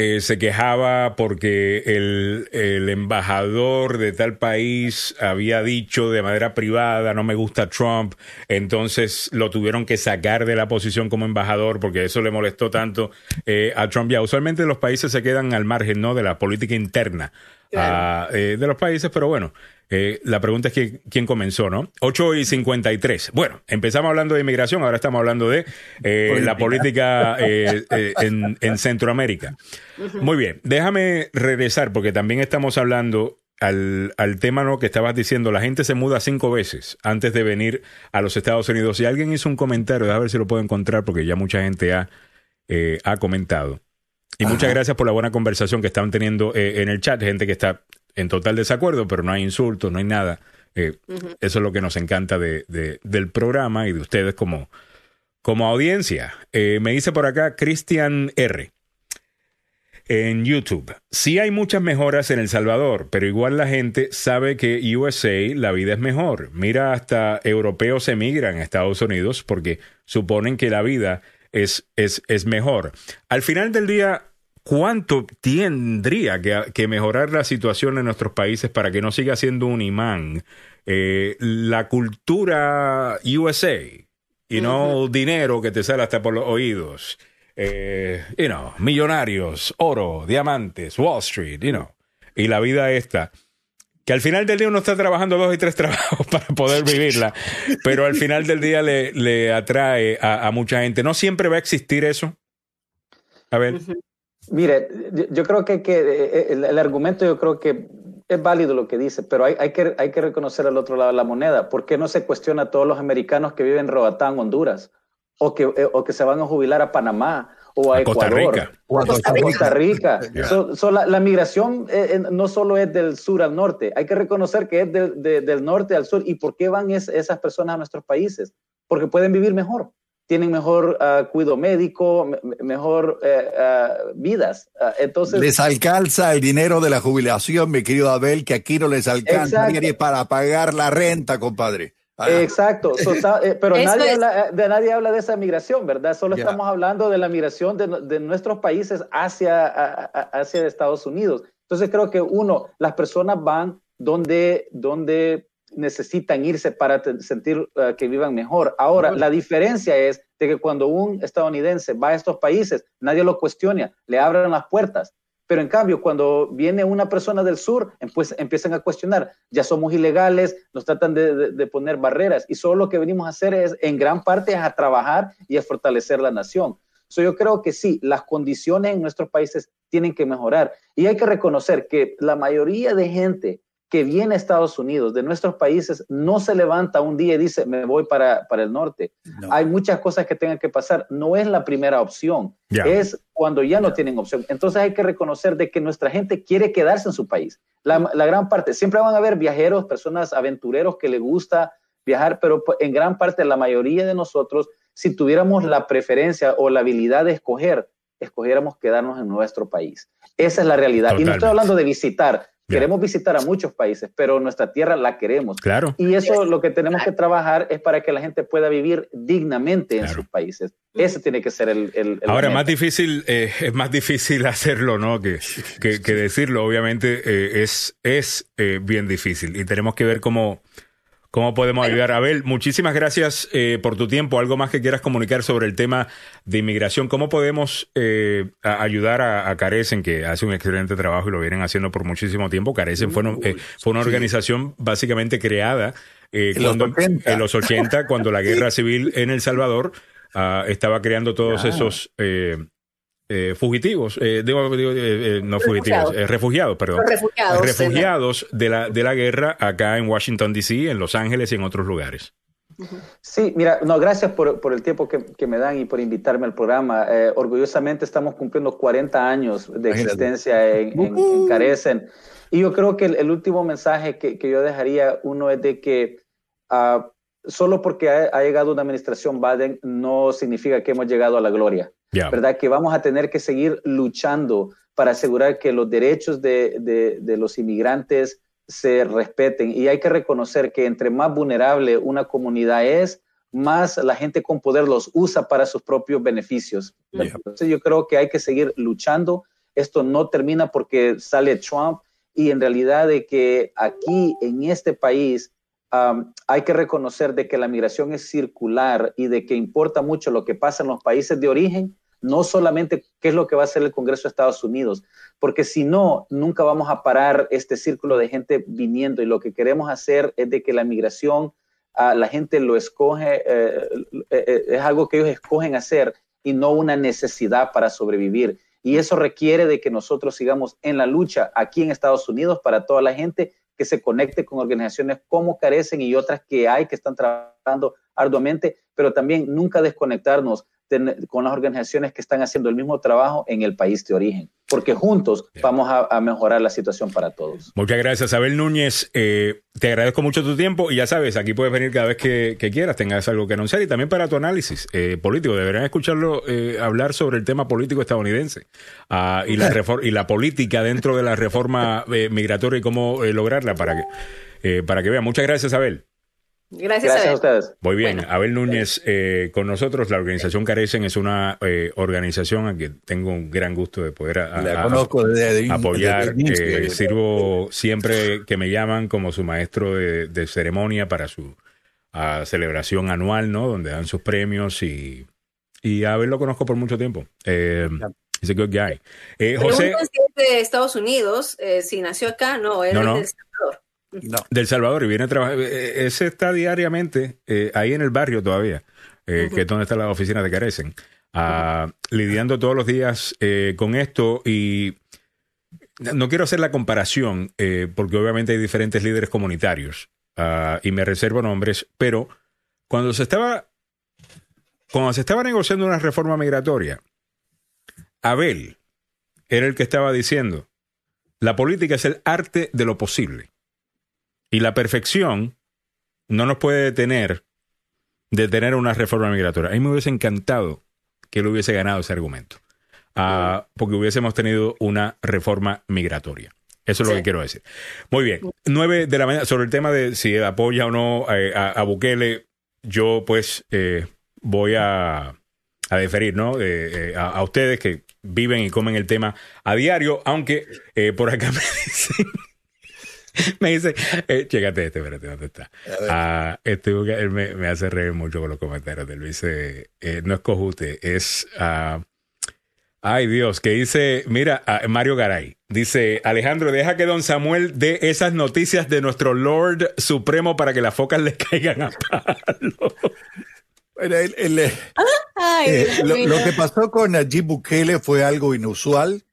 eh, se quejaba porque el, el embajador de tal país había dicho de manera privada, no me gusta Trump, entonces lo tuvieron que sacar de la posición como embajador porque eso le molestó tanto eh, a Trump? Ya, usualmente los países se quedan al margen, ¿no? De la política interna ah, eh, de los países, pero bueno, eh, la pregunta es que, quién comenzó, ¿no? 8 y 53. Bueno, empezamos hablando de inmigración, ahora estamos hablando de eh, la política en, en Centroamérica. Muy bien, déjame regresar porque también estamos hablando al, al tema ¿no? que estabas diciendo, la gente se muda cinco veces antes de venir a los Estados Unidos. Y alguien hizo un comentario, a ver si lo puedo encontrar porque ya mucha gente ha, eh, ha comentado. Y muchas gracias por la buena conversación que están teniendo eh, en el chat, gente que está en total desacuerdo, pero no hay insultos, no hay nada. Eh, Eso es lo que nos encanta de, de- del programa y de ustedes como, como audiencia. Me dice por acá Cristian R. en YouTube. Sí hay muchas mejoras en El Salvador, pero igual la gente sabe que USA la vida es mejor. Mira, hasta europeos emigran a Estados Unidos porque suponen que la vida es, es, es mejor. Al final del día, ¿cuánto tendría que, que, mejorar la situación en nuestros países para que no siga siendo un imán? Eh, la cultura USA y no dinero que te sale hasta por los oídos eh, you know, millonarios, oro, diamantes, Wall Street, you know, y la vida esta, que al final del día uno está trabajando dos y tres trabajos para poder vivirla, pero al final del día le, le atrae a, mucha gente. ¿No siempre va a existir eso? A ver. Mire, yo creo que, eh, el, el, argumento yo creo que es válido lo que dice, pero hay, hay, que, hay que reconocer al otro lado de la moneda. ¿Por qué no se cuestiona a todos los americanos que viven en Roatán, Honduras? O que, eh, o que se van a jubilar a Panamá o a, Ecuador, Costa Rica. O a Costa Rica. la, migración eh, no solo es del sur al norte, hay que reconocer que es del norte al sur. ¿Y por qué van esas personas a nuestros países? Porque pueden vivir mejor, tienen mejor uh, cuidado médico, mejor uh, vidas. Uh, entonces Les alcanza el dinero de la jubilación, mi querido Abel, que aquí no les alcanza ni para pagar la renta, compadre. Ah. Exacto, eh, pero nadie, habla, eh, de, nadie habla de esa migración, ¿verdad? Solo estamos hablando de la migración de, de nuestros países hacia, hacia Estados Unidos. Entonces creo que uno, las personas van donde, donde necesitan irse para sentir uh, que vivan mejor. Ahora, la diferencia es de que cuando un estadounidense va a estos países, nadie lo cuestiona, le abren las puertas. Pero en cambio, cuando viene una persona del sur, pues empiezan a cuestionar, ya somos ilegales, nos tratan de, poner barreras y solo lo que venimos a hacer es, en gran parte, a trabajar y a fortalecer la nación. So, yo creo que sí, las condiciones en nuestros países tienen que mejorar y hay que reconocer que la mayoría de gente que viene a Estados Unidos, de nuestros países, no se levanta un día y dice, me voy para, para el norte. No. Hay muchas cosas que tengan que pasar. No es la primera opción, yeah. es cuando ya no yeah. tienen opción. Entonces hay que reconocer de que nuestra gente quiere quedarse en su país. La, la, gran parte, siempre van a haber viajeros, personas aventureros que les gusta viajar, pero en gran parte la mayoría de nosotros, si tuviéramos la preferencia o la habilidad de escoger, escogiéramos quedarnos en nuestro país. Esa es la realidad. Totalmente. Y no estoy hablando de visitar, Queremos visitar a muchos países, pero nuestra tierra la queremos. Claro. Y eso lo que tenemos que trabajar es para que la gente pueda vivir dignamente en sus países. Ese tiene que ser el. el, el Ahora, más difícil, eh, es más difícil hacerlo, ¿no? Que, que, que decirlo. Obviamente eh, es, es eh, bien difícil y tenemos que ver cómo ¿Cómo podemos ayudar? Abel, muchísimas gracias eh, por tu tiempo. ¿Algo más que quieras comunicar sobre el tema de inmigración? ¿Cómo podemos eh, a ayudar a, a, Carecen, que hace un excelente trabajo y lo vienen haciendo por muchísimo tiempo? Carecen fue, eh, fue una organización básicamente creada en, cuando, los en, los 80, cuando la guerra civil en El Salvador uh, estaba creando todos claro. esos eh, fugitivos, eh, digo, digo eh, no fugitivos, refugiados, refugiados perdón. refugiados, refugiados de la, de la guerra acá en Washington, D.C., en Los Ángeles y en otros lugares. Sí, mira, no, gracias por, por el tiempo que, que, me dan y por invitarme al programa. Eh, orgullosamente estamos cumpliendo 40 años de existencia en, en, en, Carecen. Y yo creo que el, el último mensaje que, que, yo dejaría, uno es de que uh, solo porque ha, ha, llegado una administración Biden no significa que hemos llegado a la gloria. Yeah. ¿Verdad? Que vamos a tener que seguir luchando para asegurar que los derechos de, de, de, los inmigrantes se respeten. Y hay que reconocer que entre más vulnerable una comunidad es, más la gente con poder los usa para sus propios beneficios. Yeah. Entonces yo creo que hay que seguir luchando. Esto no termina porque sale Trump y en realidad de que aquí en este país Um, hay que reconocer de que la migración es circular y de que importa mucho lo que pasa en los países de origen, no solamente qué es lo que va a hacer el Congreso de Estados Unidos, porque si no, nunca vamos a parar este círculo de gente viniendo y lo que queremos hacer es de que la migración, uh, la gente lo escoge, eh, eh, es algo que ellos escogen hacer y no una necesidad para sobrevivir. Y eso requiere de que nosotros sigamos en la lucha aquí en Estados Unidos para toda la gente que se conecte con organizaciones como Carecen y otras que hay que están trabajando arduamente, pero también nunca desconectarnos con las organizaciones que están haciendo el mismo trabajo en el país de origen. porque juntos vamos a, a mejorar la situación para todos. Muchas gracias, Abel Núñez. Eh, te agradezco mucho tu tiempo y ya sabes, aquí puedes venir cada vez que, que quieras, tengas algo que anunciar y también para tu análisis eh, político. Deberían escucharlo eh, hablar sobre el tema político estadounidense ah, y, la y la política dentro de la reforma eh, migratoria y cómo eh, lograrla para que, eh, para que vean. Muchas gracias, Abel. Gracias, a él. Muy bien, Abel Núñez eh, con nosotros. La organización Carecen es una eh, organización a que tengo un gran gusto de poder a- La a- conozco desde- desde- apoyar. desde- Eh, sirvo siempre que me llaman como su maestro de, de ceremonia para su celebración anual, ¿no? Donde dan sus premios y, y a Abel lo conozco por mucho tiempo. Eh, He's a good guy. Eh, José si es de Estados Unidos, eh, si nació acá, no, él No, es no. del Salvador. del Salvador y viene a trabajar. eh, Ese está diariamente eh, ahí en el barrio todavía, eh, que es donde está la oficina de Carecen, ah, lidiando todos los días eh, con esto y no quiero hacer la comparación eh, porque obviamente hay diferentes líderes comunitarios ah, y me reservo nombres, pero cuando se estaba cuando se estaba negociando una reforma migratoria, Abel era el que estaba diciendo la política es el arte de lo posible. Y la perfección no nos puede detener de tener una reforma migratoria. A mí me hubiese encantado que él hubiese ganado ese argumento. Ah, porque hubiésemos tenido una reforma migratoria. Eso es lo que quiero decir. Muy bien. Nueve de la mañana, sobre el tema de si apoya o no eh, a, a Bukele, yo pues eh, voy a, a deferir, ¿no? Eh, eh, a, a ustedes que viven y comen el tema a diario, aunque eh, por acá me dicen me dice, eh, chécate este, espérate, ¿dónde está? Ah, este, él me, me hace reír mucho con los comentarios de él. Dice, eh, no es cojute, es, ah, ay Dios, que dice, mira, ah, Mario Garay, dice, Alejandro, deja que don Samuel dé esas noticias de nuestro Lord Supremo para que las focas le caigan a palo. Bueno, eh, Ay, eh, lo, lo que pasó con Nayib Bukele fue algo inusual.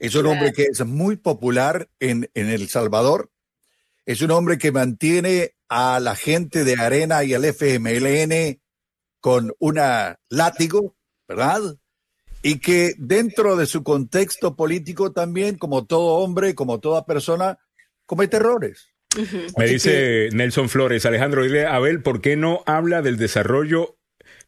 Es un hombre que es muy popular en, en El Salvador. Es un hombre que mantiene a la gente de Arena y al FMLN con una látigo, ¿verdad? Y que dentro de su contexto político también, como todo hombre, como toda persona, comete errores. Me Así dice Nelson Flores, Alejandro, dile a Abel, ¿por qué no habla del desarrollo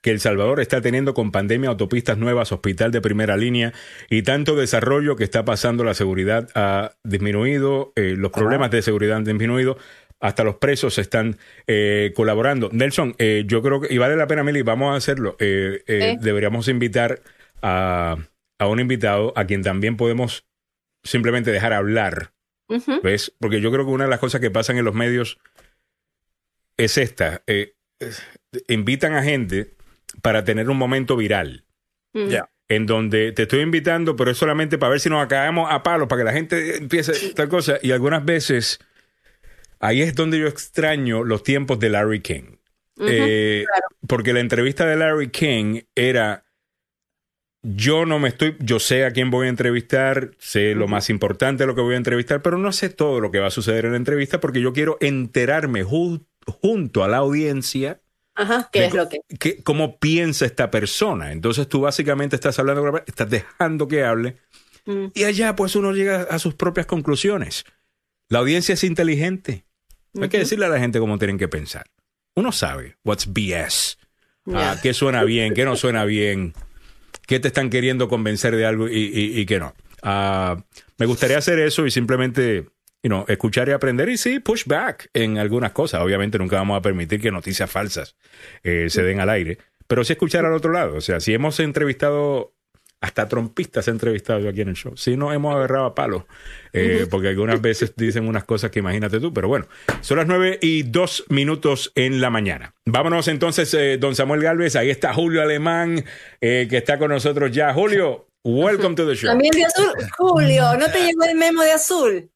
que El Salvador está teniendo con pandemia, autopistas nuevas, hospital de primera línea y tanto desarrollo que está pasando? La seguridad ha disminuido, eh, los problemas de seguridad han disminuido. Hasta los presos están eh, colaborando. Nelson, eh, yo creo que, y vale la pena, Mili, vamos a hacerlo. Eh. Deberíamos invitar a, a un invitado a quien también podemos simplemente dejar hablar. ¿Ves? Porque yo creo que una de las cosas que pasan en los medios es esta. es- invitan a gente para tener un momento viral. Mm. En donde te estoy invitando, pero es solamente para ver si nos acabamos a palos, para que la gente empiece tal cosa. Y algunas veces, ahí es donde yo extraño los tiempos de Larry King. Eh, Porque la entrevista de Larry King era yo no me estoy, yo sé a quién voy a entrevistar, sé lo más importante de lo que voy a entrevistar, pero no sé todo lo que va a suceder en la entrevista porque yo quiero enterarme ju- junto a la audiencia Ajá, ¿qué de es lo que? que- cómo piensa esta persona. Entonces tú básicamente estás hablando, con la- estás dejando que hable Mm. y allá pues uno llega a sus propias conclusiones. La audiencia es inteligente. No hay que decirle a la gente cómo tienen que pensar. Uno sabe what's BS. Ah, qué suena bien, qué no suena bien, qué te están queriendo convencer de algo y, y- y qué no. Ah, me gustaría hacer eso y simplemente you know, escuchar y aprender y sí, push back en algunas cosas. Obviamente nunca vamos a permitir que noticias falsas eh, se den al aire, pero sí escuchar al otro lado. O sea, si hemos entrevistado, hasta trompistas he entrevistado yo aquí en el show, sí nos hemos agarrado a palos, eh, porque algunas veces dicen unas cosas que imagínate tú, pero bueno, son las nueve y dos minutos en la mañana. Vámonos entonces, eh, don Samuel Galvez, ahí está Julio Alemán, eh, que está con nosotros ya. Julio, welcome to the show. También de azul. Julio, ¿no te llegó el memo de azul?